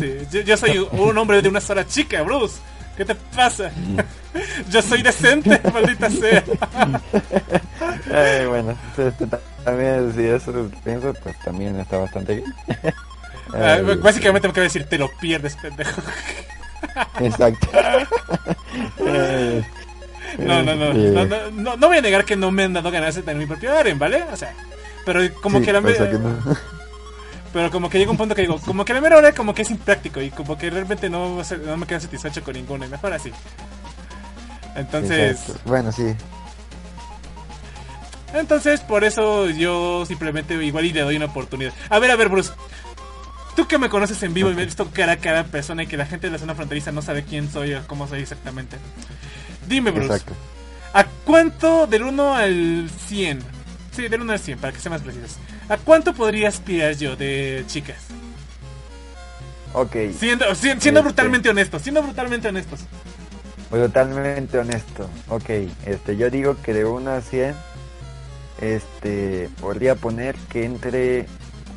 Sí, yo, yo soy un hombre de una sola chica, Bruce. ¿Qué te pasa? [LAUGHS] yo soy decente, [LAUGHS] maldita sea. Ay, bueno, este, ta- también si eso pienso, pues también está bastante bien. [LAUGHS] Ah, Ay, Básicamente me quiero decir, te lo pierdes, pendejo. Exacto. No, no, no, sí. no, no, no, no voy a negar que no me han dado ganas de tener mi propio harem, ¿vale? O sea, pero como Sí, que la sea que no. Pero como que llega un punto que digo, como que la mera hora como que es impráctico y como que realmente no, no me quedo satisfecho con ninguno y mejor así. Entonces, Exacto. Bueno, sí. entonces por eso yo simplemente igual y le doy una oportunidad. A ver, a ver, Bruce. Tú que me conoces en vivo y me has visto cara a cara persona y que la gente de la zona fronteriza no sabe quién soy o cómo soy exactamente. Dime, Bruce. Exacto. ¿A cuánto del 1 al 100? Sí, del 1 al 100, para que sea más precisos. ¿A cuánto podría aspirar yo de chicas? Ok. Siendo, si- siendo Este. brutalmente honestos, siendo brutalmente honestos. Totalmente honesto. Ok, este, yo digo que de 1 a 100, este, podría poner que entre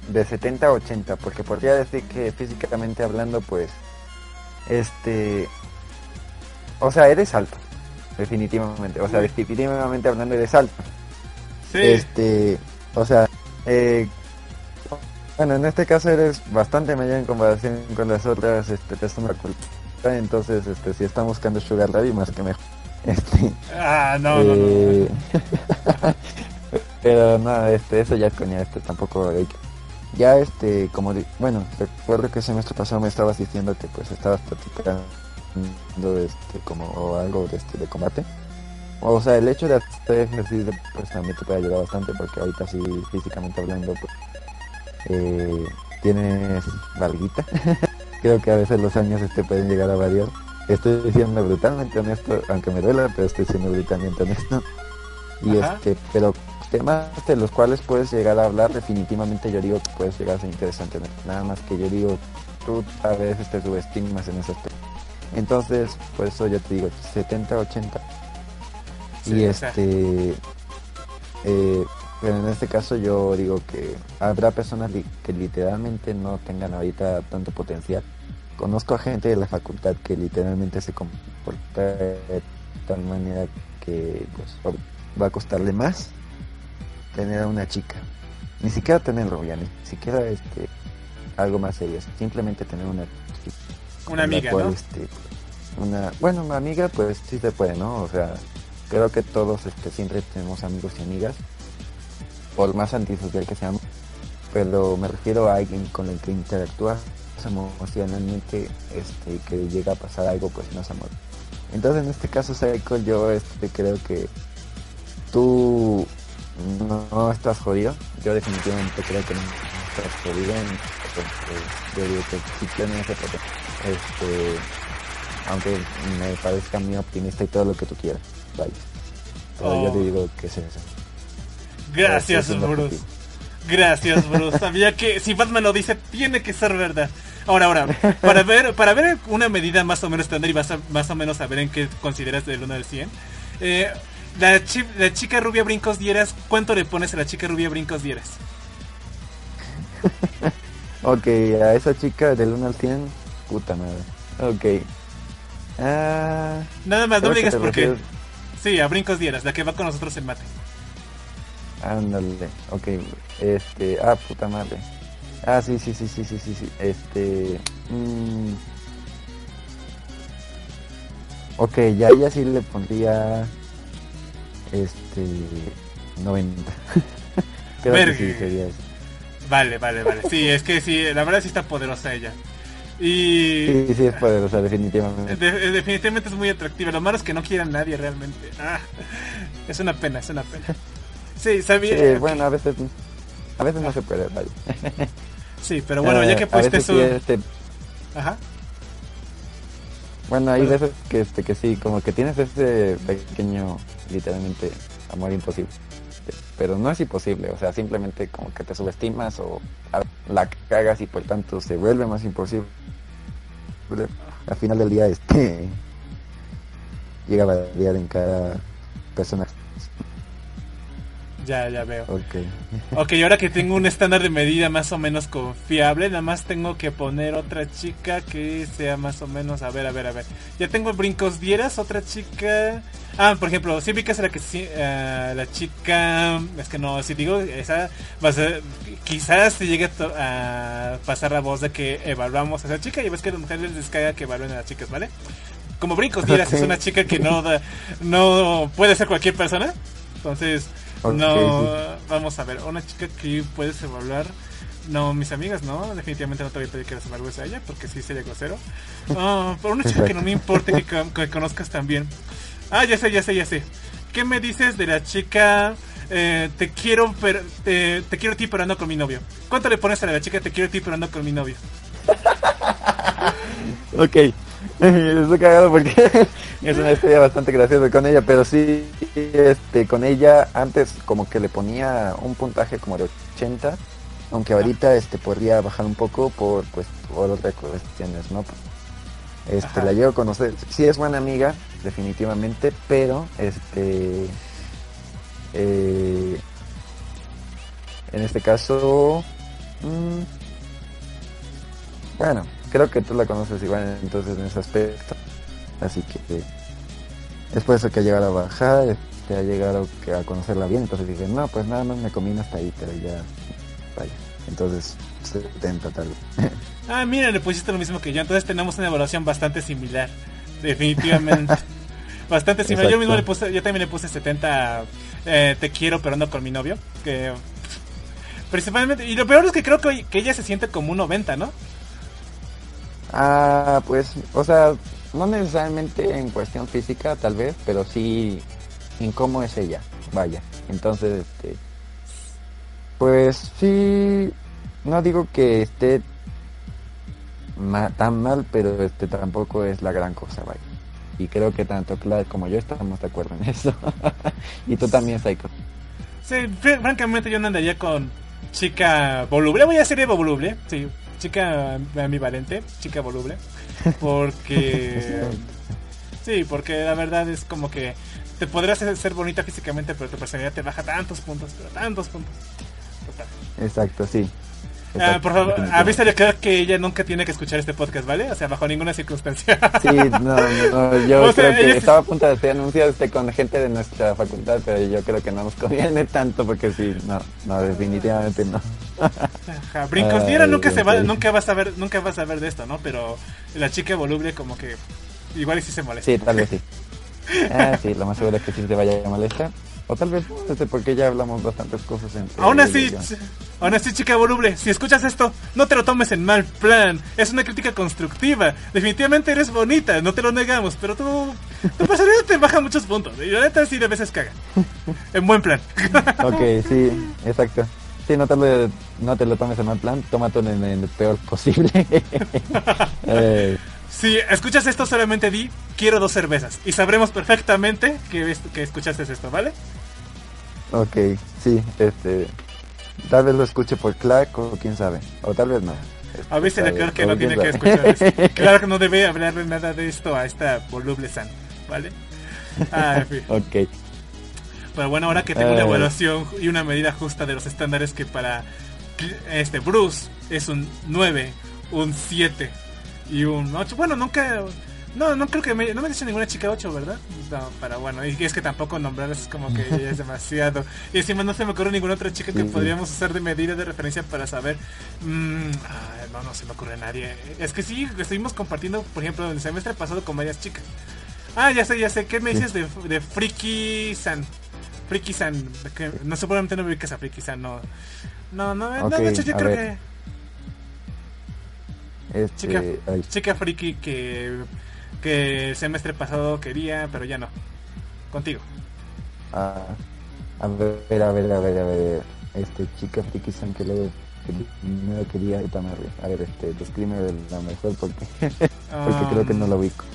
de 70 a 80, porque podría decir que físicamente hablando, pues, este, o sea, eres alto, definitivamente, o sea, definitivamente hablando eres alto. Sí. Este, o sea, eh, bueno, en este caso eres bastante mayor en comparación con las otras este, personas cultura, entonces, este, si están buscando Sugar Daddy, más que mejor. [LAUGHS] Este, Ah, no, no, no. eh, [LAUGHS] pero nada, este, eso ya es coña, este tampoco hay que- ya este, como, bueno, recuerdo que el semestre pasado me estabas diciendo que pues estabas practicando este, como algo de, este, de combate. O sea, el hecho de hacer ejercicio pues también te puede ayudar bastante porque ahorita sí, físicamente hablando, pues, eh, tienes valguita. [LAUGHS] Creo que a veces los años este pueden llegar a variar. Estoy siendo brutalmente honesto, aunque me duela, pero estoy siendo brutalmente honesto. Y Ajá. este, pero temas de los cuales puedes llegar a hablar, definitivamente yo digo que puedes llegar a ser interesante. Nada más que yo digo, tú a veces te subestimas en ese aspecto. Entonces, por eso yo te digo, 70, 80. Sí, y este, eh, pero en este caso yo digo que habrá personas li- que literalmente no tengan ahorita tanto potencial. Conozco a gente de la facultad que literalmente se comporta de tal manera que pues, va a costarle más tener a una chica. Ni siquiera tenerlo, ya ni siquiera este algo más serio, simplemente tener una chica. Una amiga, cual, ¿no? este, una, bueno, una amiga pues sí se puede, ¿no? O sea, creo que todos este, siempre tenemos amigos y amigas, por más antisocial que seamos, pero me refiero a alguien con el que interactúas emocionalmente este, que llega a pasar algo pues más amor. Entonces en este caso Psycho yo este, creo que tú no, no estás jodido, yo definitivamente creo que no estás jodido, entonces, yo digo que si tienes este, aunque me parezca muy optimista y todo lo que tú quieras, vaya. Pero yo Oh. te digo que es eso. Gracias, lo Bruce. Gracias, Bruce. Sabía que si Batman lo dice, tiene que ser verdad. Ahora, ahora, para ver, para ver una medida más o menos estándar y vas a- más o menos saber en qué consideras del 1 al 100. eh, la, chi- la chica rubia brincos dieras, ¿cuánto le pones a la chica rubia brincos dieras? [LAUGHS] Ok, a esa chica del 1 al 100, puta madre. Ok. Ah, Nada más, no me digas por qué. Sí, a brincos dieras, la que va con nosotros en mate. Ándale, ok, este, ah, puta madre. Ah, sí, sí, sí, sí, sí, sí, sí, este, mm, ok, ya ella sí le pondría, este, 90. [LAUGHS] Creo que sí sería eso. Vale, vale, vale. Sí, es que sí, la verdad sí está poderosa ella. Y Sí, sí es poderosa, definitivamente. de- definitivamente es muy atractiva. Lo malo es que no quiera a nadie realmente. Ah, es una pena, es una pena. Sí, sabía. Sí, bueno, a veces, a veces no se puede, vaya. Sí, pero bueno, ya Eh, que a pusiste su. este, Ajá. Bueno, hay veces que, este, que sí, como que tienes ese pequeño, literalmente, amor imposible. Pero no es imposible, o sea, simplemente como que te subestimas o la cagas y por tanto se vuelve más imposible. Al final del día, este, llega a variar en cada persona. Ya, ya veo. Ok. [LAUGHS] Ok, ahora que tengo un estándar de medida más o menos confiable, nada más tengo que poner otra chica que sea más o menos. A ver, a ver, a ver. Ya tengo brincos dieras, otra chica. Ah, por ejemplo, si ubicas a la que sí, eh, la chica. Es que no, si digo, esa va a ser. Quizás se llegue a, a pasar la voz de que evaluamos a esa chica y ves que a las mujeres les descarga que evalúen a las chicas, ¿vale? Como brincos dieras es una chica que no, da- no puede ser cualquier persona. Entonces, No, vamos a ver, una chica que puedes evaluar. No, mis amigas, no, definitivamente no te voy a pedir que las evalúes a ella porque sí sería grosero. [LAUGHS] Ah, pero una chica que no me importe que, con- que conozcas también. Ah, ya sé, ya sé, ya sé. ¿Qué me dices de la chica? eh, te quiero, pero te, te quiero a ti, pero ando con mi novio. ¿Cuánto le pones a la chica? Te quiero a ti, pero ando con mi novio. [LAUGHS] Ok. [LAUGHS] Estoy cagado porque [LAUGHS] es una historia bastante graciosa con ella, pero sí, este, con ella antes como que le ponía un puntaje como de 80, aunque ahorita este podría bajar un poco por pues por otras cuestiones, ¿no? Este, Ajá. la llego a conocer, sí es buena amiga, definitivamente, pero este eh, en este caso mm, bueno, creo que tú la conoces igual entonces en ese aspecto. Así que es por eso que ha llegado a bajar, este, ha llegado a conocerla bien. Entonces dije, no, pues nada más me combino hasta ahí, pero ya, vaya. Entonces, 70 tal vez. [LAUGHS] Ah, mira, le pusiste lo mismo que yo. Entonces tenemos una evaluación bastante similar. Definitivamente. [LAUGHS] bastante similar. Yo mismo le puse, yo también le puse 70. eh, te quiero, pero ando con mi novio. Que Principalmente, y lo peor es que creo que, que ella se siente como un 90, ¿no? Ah, pues, o sea, no necesariamente en cuestión física, tal vez, pero sí en cómo es ella, vaya. Entonces, este, pues sí, no digo que esté tan mal, pero este tampoco es la gran cosa, vaya. Y creo que tanto Clara como yo estamos de acuerdo en eso. [LAUGHS] y tú también, Psycho. Sí, fr- francamente yo no andaría con chica voluble. Voy a decir voluble, sí. Chica ambivalente, chica voluble. Porque... [LAUGHS] Sí, porque la verdad es como que te podrás ser bonita físicamente, pero tu personalidad te baja tantos puntos, pero tantos puntos. Total. Exacto, sí. Ah, por favor, avísale claro que ella nunca tiene que escuchar este podcast, ¿vale? O sea, bajo ninguna circunstancia. Sí, no, no, yo [LAUGHS] O sea, creo que estaba a punto de hacer anuncios este, con gente de nuestra facultad, pero yo creo que no nos conviene tanto porque sí, no, no, definitivamente no. Ajá, Brincos, Ay, nunca se va, nunca vas a ver, nunca vas a ver de esto, ¿no? Pero la chica voluble como que igual y sí se molesta. Sí, tal vez sí. [LAUGHS] Ah, sí, lo más seguro es que sí se vaya a molestar. O tal vez porque ya hablamos bastantes cosas entre Aún así, aún así, chica voluble, si escuchas esto, no te lo tomes en mal plan. Es una crítica constructiva. Definitivamente eres bonita, no te lo negamos, pero tu, tu personalidad te baja muchos puntos. Y la neta sí de veces caga. En buen plan. Ok, sí, exacto. Sí, no te lo, no te lo tomes en mal plan, tómatelo en, en el peor posible. [LAUGHS] Eh, Si escuchas esto, solamente di, quiero dos cervezas. Y sabremos perfectamente que, que escuchaste esto, ¿vale? ok, sí, este... Tal vez lo escuche por Clark o quién sabe. O tal vez no. Este, Avísale a Clark que no tiene que escuchar esto. [LAUGHS] Clark no debe hablarle nada de esto a esta voluble San, ¿vale? Ah, en fin. ok. Pero bueno, ahora que tengo una Eh. evaluación y una medida justa de los estándares que para este Bruce es un 9, un 7 y un 8. Bueno, nunca... No, no creo que me, no me dice ninguna chica 8, ¿verdad? No, pero bueno, y es que tampoco nombrarlas es como que ya [LAUGHS] es demasiado. Y encima no se me ocurre ninguna otra chica que podríamos usar de medida de referencia para saber. mm, no, no se me ocurre nadie. Es que sí, estuvimos compartiendo, por ejemplo, el semestre pasado con varias chicas. Ah, ya sé, ya sé. ¿Qué me dices de, de Friki San? Friki San. que- No, seguramente no me ubicas a Friki San, no. No, no, no, Ok, de hecho yo creo ver. que. Este, Chica, ay, chica Friki que, que el semestre pasado quería, pero ya no. Contigo. ah, a ver, a ver, a ver, a ver. Este, chica friki san que luego primero quería río. A ver, este, describe de la mejor porque, [LAUGHS] porque creo que no lo ubico.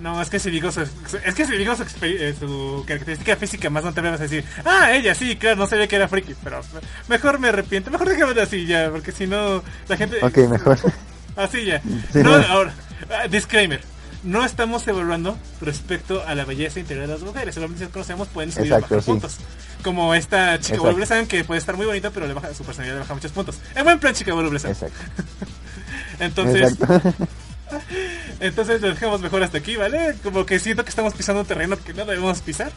No, es que si digo su, es que si digo su, eh, su característica física más no te vas a decir, ah, ella sí, claro, no sabía que era friki, pero mejor me arrepiento, mejor déjame así ya, porque si no la gente Ok, mejor. [LAUGHS] así ya. Sí, no, no. ahora, ah, disclaimer. No estamos evaluando respecto a la belleza interior de las mujeres. Solamente si conocemos pueden subir Exacto, sí. puntos. Como esta chica voluble saben que puede estar muy bonita, pero le baja, su personalidad le baja muchos puntos. En buen plan, chica voluble. Exacto. [LAUGHS] Entonces, Exacto. Entonces lo dejamos mejor hasta aquí, ¿vale? Como que siento que estamos pisando un terreno que no debemos pisar.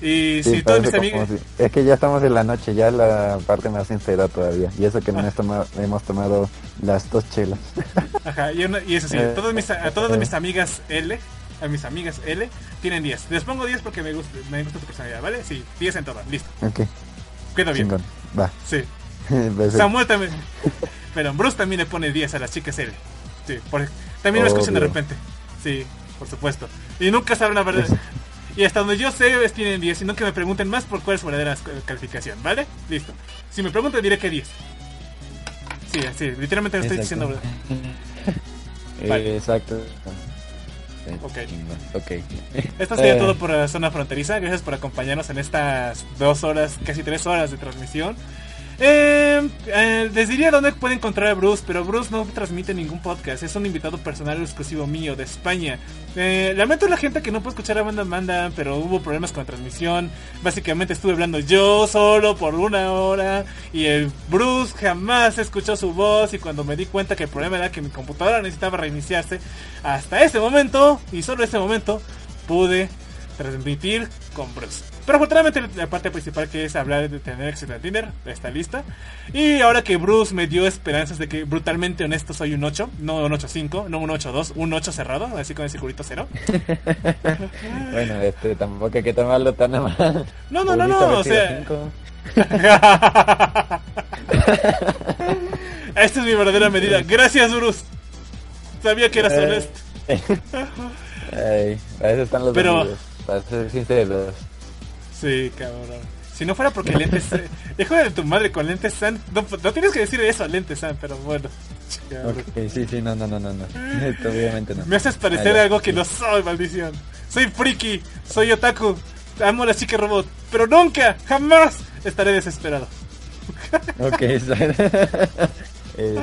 Y Sí, si todos mis amigos... si- Es que ya estamos en la noche, ya la parte más sincera todavía. Y eso que no hemos tomado, hemos tomado las dos chelas. [LAUGHS] Ajá, y, una- y eso sí, Eh, mis, a todas eh. mis amigas L, a mis amigas L, tienen 10. Les pongo 10 porque me gusta, me gusta tu personalidad, ¿vale? Sí, 10 en todas, listo. Ok, Queda bien. chingón. Va. Sí. [LAUGHS] Samuel también. Pero Bruce también le pone 10 a las chicas L. Sí, por- también lo escuchan de repente. Sí, por supuesto. Y nunca saben la verdad. Y hasta donde yo sé, tienen 10. Y nunca me pregunten más por cuál es su verdadera calificación, ¿vale? Listo. Si me preguntan, diré que 10. Sí, sí, literalmente lo estoy diciendo. ¿verdad? [LAUGHS] Vale. Exacto. Ok. Chingón. Ok. Esto sería Eh, todo por la zona fronteriza. Gracias por acompañarnos en estas dos horas, casi tres horas de transmisión. Eh, eh, les diría dónde puede encontrar a Bruce, pero Bruce no transmite ningún podcast. Es un invitado personal exclusivo mío de España. Eh, lamento a la gente que no puede escuchar a Banda Manda, pero hubo problemas con la transmisión. Básicamente estuve hablando yo solo por una hora y el Bruce jamás escuchó su voz y cuando me di cuenta que el problema era que mi computadora necesitaba reiniciarse, hasta ese momento y solo ese momento pude transmitir con Bruce. Pero afortunadamente la parte principal que es hablar de tener éxito en Tinder está lista. Y ahora que Bruce me dio esperanzas de que brutalmente honesto soy un 8, no un 8-5, no un 8-2, un 8 cerrado, así con el circulito cero. [LAUGHS] Bueno, este, tampoco hay que tomarlo tan a mal. No, no, no, no, o sea. [LAUGHS] Esta es mi verdadera medida. Gracias, Urus. Sabía que eras honesto. [LAUGHS] Ay, para eso están los Pero- amigos, para ser sinceros. Sí, cabrón. Si no fuera porque lentes... Hijo de tu madre con lentes San. No, no tienes que decir eso, lentes San, pero bueno. Cabrón. Ok, sí, sí, no, no, no, no, no. [LAUGHS] Obviamente no. Me haces parecer Ah, algo que no soy, maldición. Soy friki, soy otaku, amo a la chica robot, pero nunca, jamás estaré desesperado. [LAUGHS] Ok. [LAUGHS] Eso.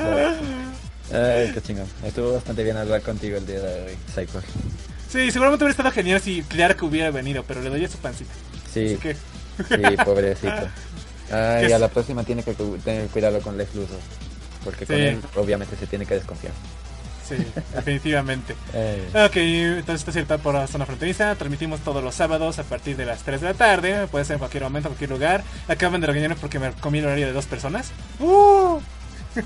Ay, qué chingón. Estuvo bastante bien hablar contigo el día de hoy, Psycho. Sí, seguramente hubiera estado genial si Clark hubiera venido, pero le doy a su pancita. Sí, que, sí, pobrecito. [LAUGHS] Ay, ¿Qué a es? la próxima tiene que tener cuidado con Lex Luthor. Porque con él obviamente se tiene que desconfiar. sí, definitivamente. [LAUGHS] Ay. Ok, entonces está cierta por la zona fronteriza. Transmitimos todos los sábados a partir de las 3 de la tarde. Puede ser en cualquier momento, en cualquier lugar. Acaban de regañarme porque me comí el horario de dos personas. ¡Uh! [LAUGHS]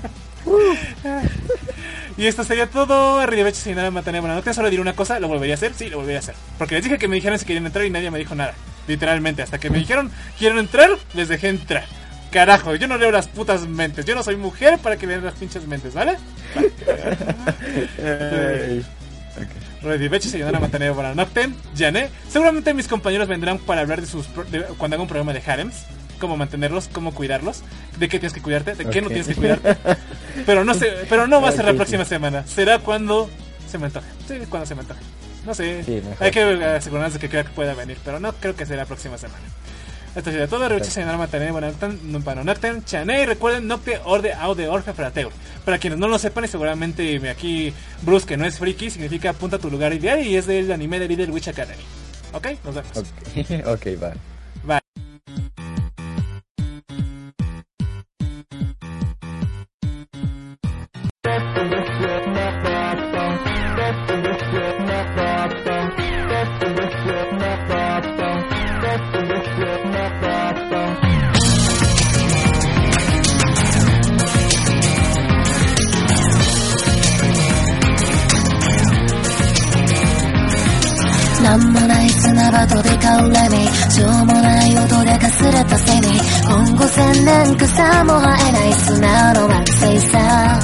y esto sería todo. Arrivederci sin nada mantener buena noche. Solo diré una cosa: ¿lo volvería a hacer? Sí, lo volvería a hacer. Porque les dije que me dijeran si querían entrar y nadie me dijo nada. Literalmente, hasta que me dijeron quieren entrar, les dejé entrar. Carajo, yo no leo las putas mentes. Yo no soy mujer para que lean las pinches mentes, ¿vale? Ay. Ready Betch se ayudan a mantener buena noche. Jané. Seguramente mis compañeros vendrán para hablar de sus pro- de- cuando haga un programa de harems. Cómo mantenerlos, cómo cuidarlos, de qué tienes que cuidarte, de qué no tienes que cuidarte. Pero no sé, pero no va a ser la próxima semana. Será cuando se me antoje. Sí, cuando se me antoje. No sé. Sí. Hay que asegurarnos de que crea que pueda venir, pero no creo que sea la próxima semana. Esto sería todo. Buena noche. Para Noctem, Chané. Y recuerden Nocte Orde Aude Orfe Frateur. Para quienes no lo sepan, y seguramente aquí Bruce, que no es friki, significa apunta a tu lugar ideal y es del anime de Little Witch Academy. ¿Ok? Nos vemos. Ok, [LAUGHS] ok, va. Bye. なんもない砂場とでかうらみしょうもない音でかすれたセミ今後千年草も生えない砂の惑星さ。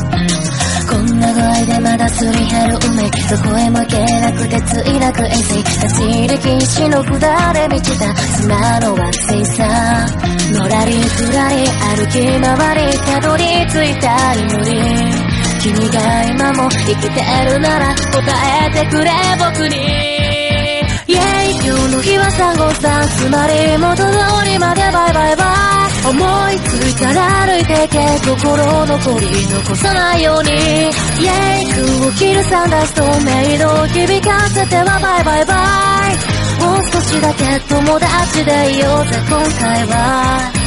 こんな具合でまだすり減る海どこへも行けなくてついなく遠征立ち入り禁止の札で満ちた砂の惑星さ。のらりくらり歩き回りたどり着いた祈り。君が今も生きてるなら答えてくれ僕に。今日の日はサンゴさんつまり元通りまでバイバイバイ思いついたら歩いてけ心残り残さないように。イェイ空を切るサンダーストメイドを響かせてはバイバイバイ。もう少しだけ友達でいようぜ今回は。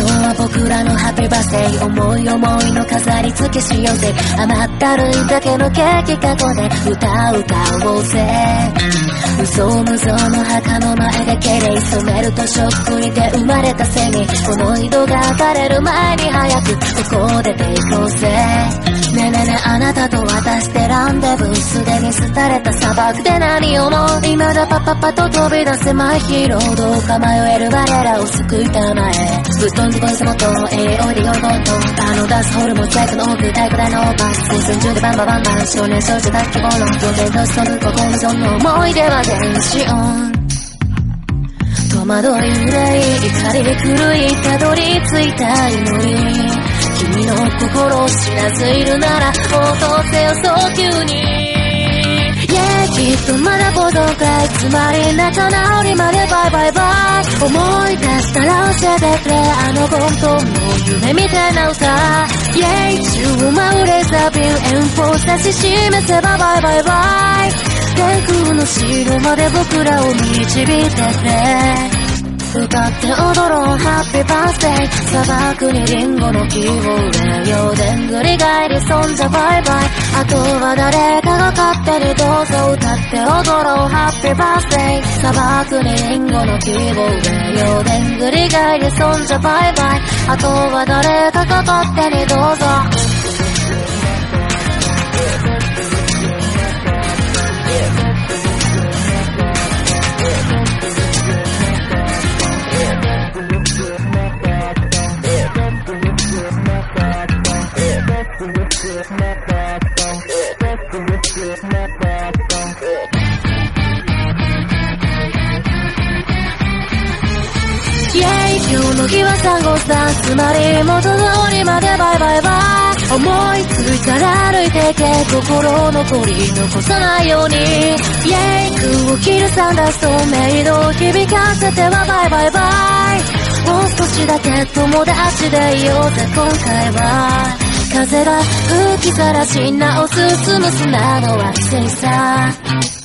今日は僕らのハッピーバースデー思い思いの飾り付けしようぜ。甘ったるいだけのケーキ過去で歌う歌おうぜ。嘘無造の墓の前で敬礼染めるとショックにて生まれたセミ。この井戸が垂れる前に早くここで出て行こうぜ。ねえねえねえあなたと私ってランデブーすでに廃れた砂漠で何をも未だパパパと飛び出せマイヒーローどうか迷える我らを救いたまえ。ぶっ飛んでこいつもと栄養利用ごとあのダスホールモンチェックの奥大からのバス。光線中でバンバンバンバン。少年少女だ希望の予定とし飛ぶ心のの思い出は電子音戸惑い憂い怒り狂いたどり着いた祈り。君の心を知らずいるなら応答せよ早急に。Yeah きっとまだ程かいつまり仲直りまでバイバイバイ思い出したら教えてくれあの本当の夢みたいな歌 Yeah 宙を舞うレザービュー遠方指し示せばバイバイバイ。天空の城まで僕らを導いてくれ歌って踊ろう。ハッピーバースデー。砂漠にリンゴの木を植えよ。うでんぐり返りそんじゃバイバイ。あとは誰かが勝手にどうぞ。歌って踊ろうハッピーバースデー。砂漠にリンゴの木を植えよ。うでんぐり返りそんじゃバイバイ。あとは誰かが勝手にどうぞ。今日の日は3号さんつまり元通りまでバイバイバイ思いついたら歩いてけ心残り残さないように。イェイ空を切るサンダーストメイドを響かせてはバイバイ。バイもう少しだけ友達でいようぜ今回は。風が吹きさらし直す進む砂の惑星さ。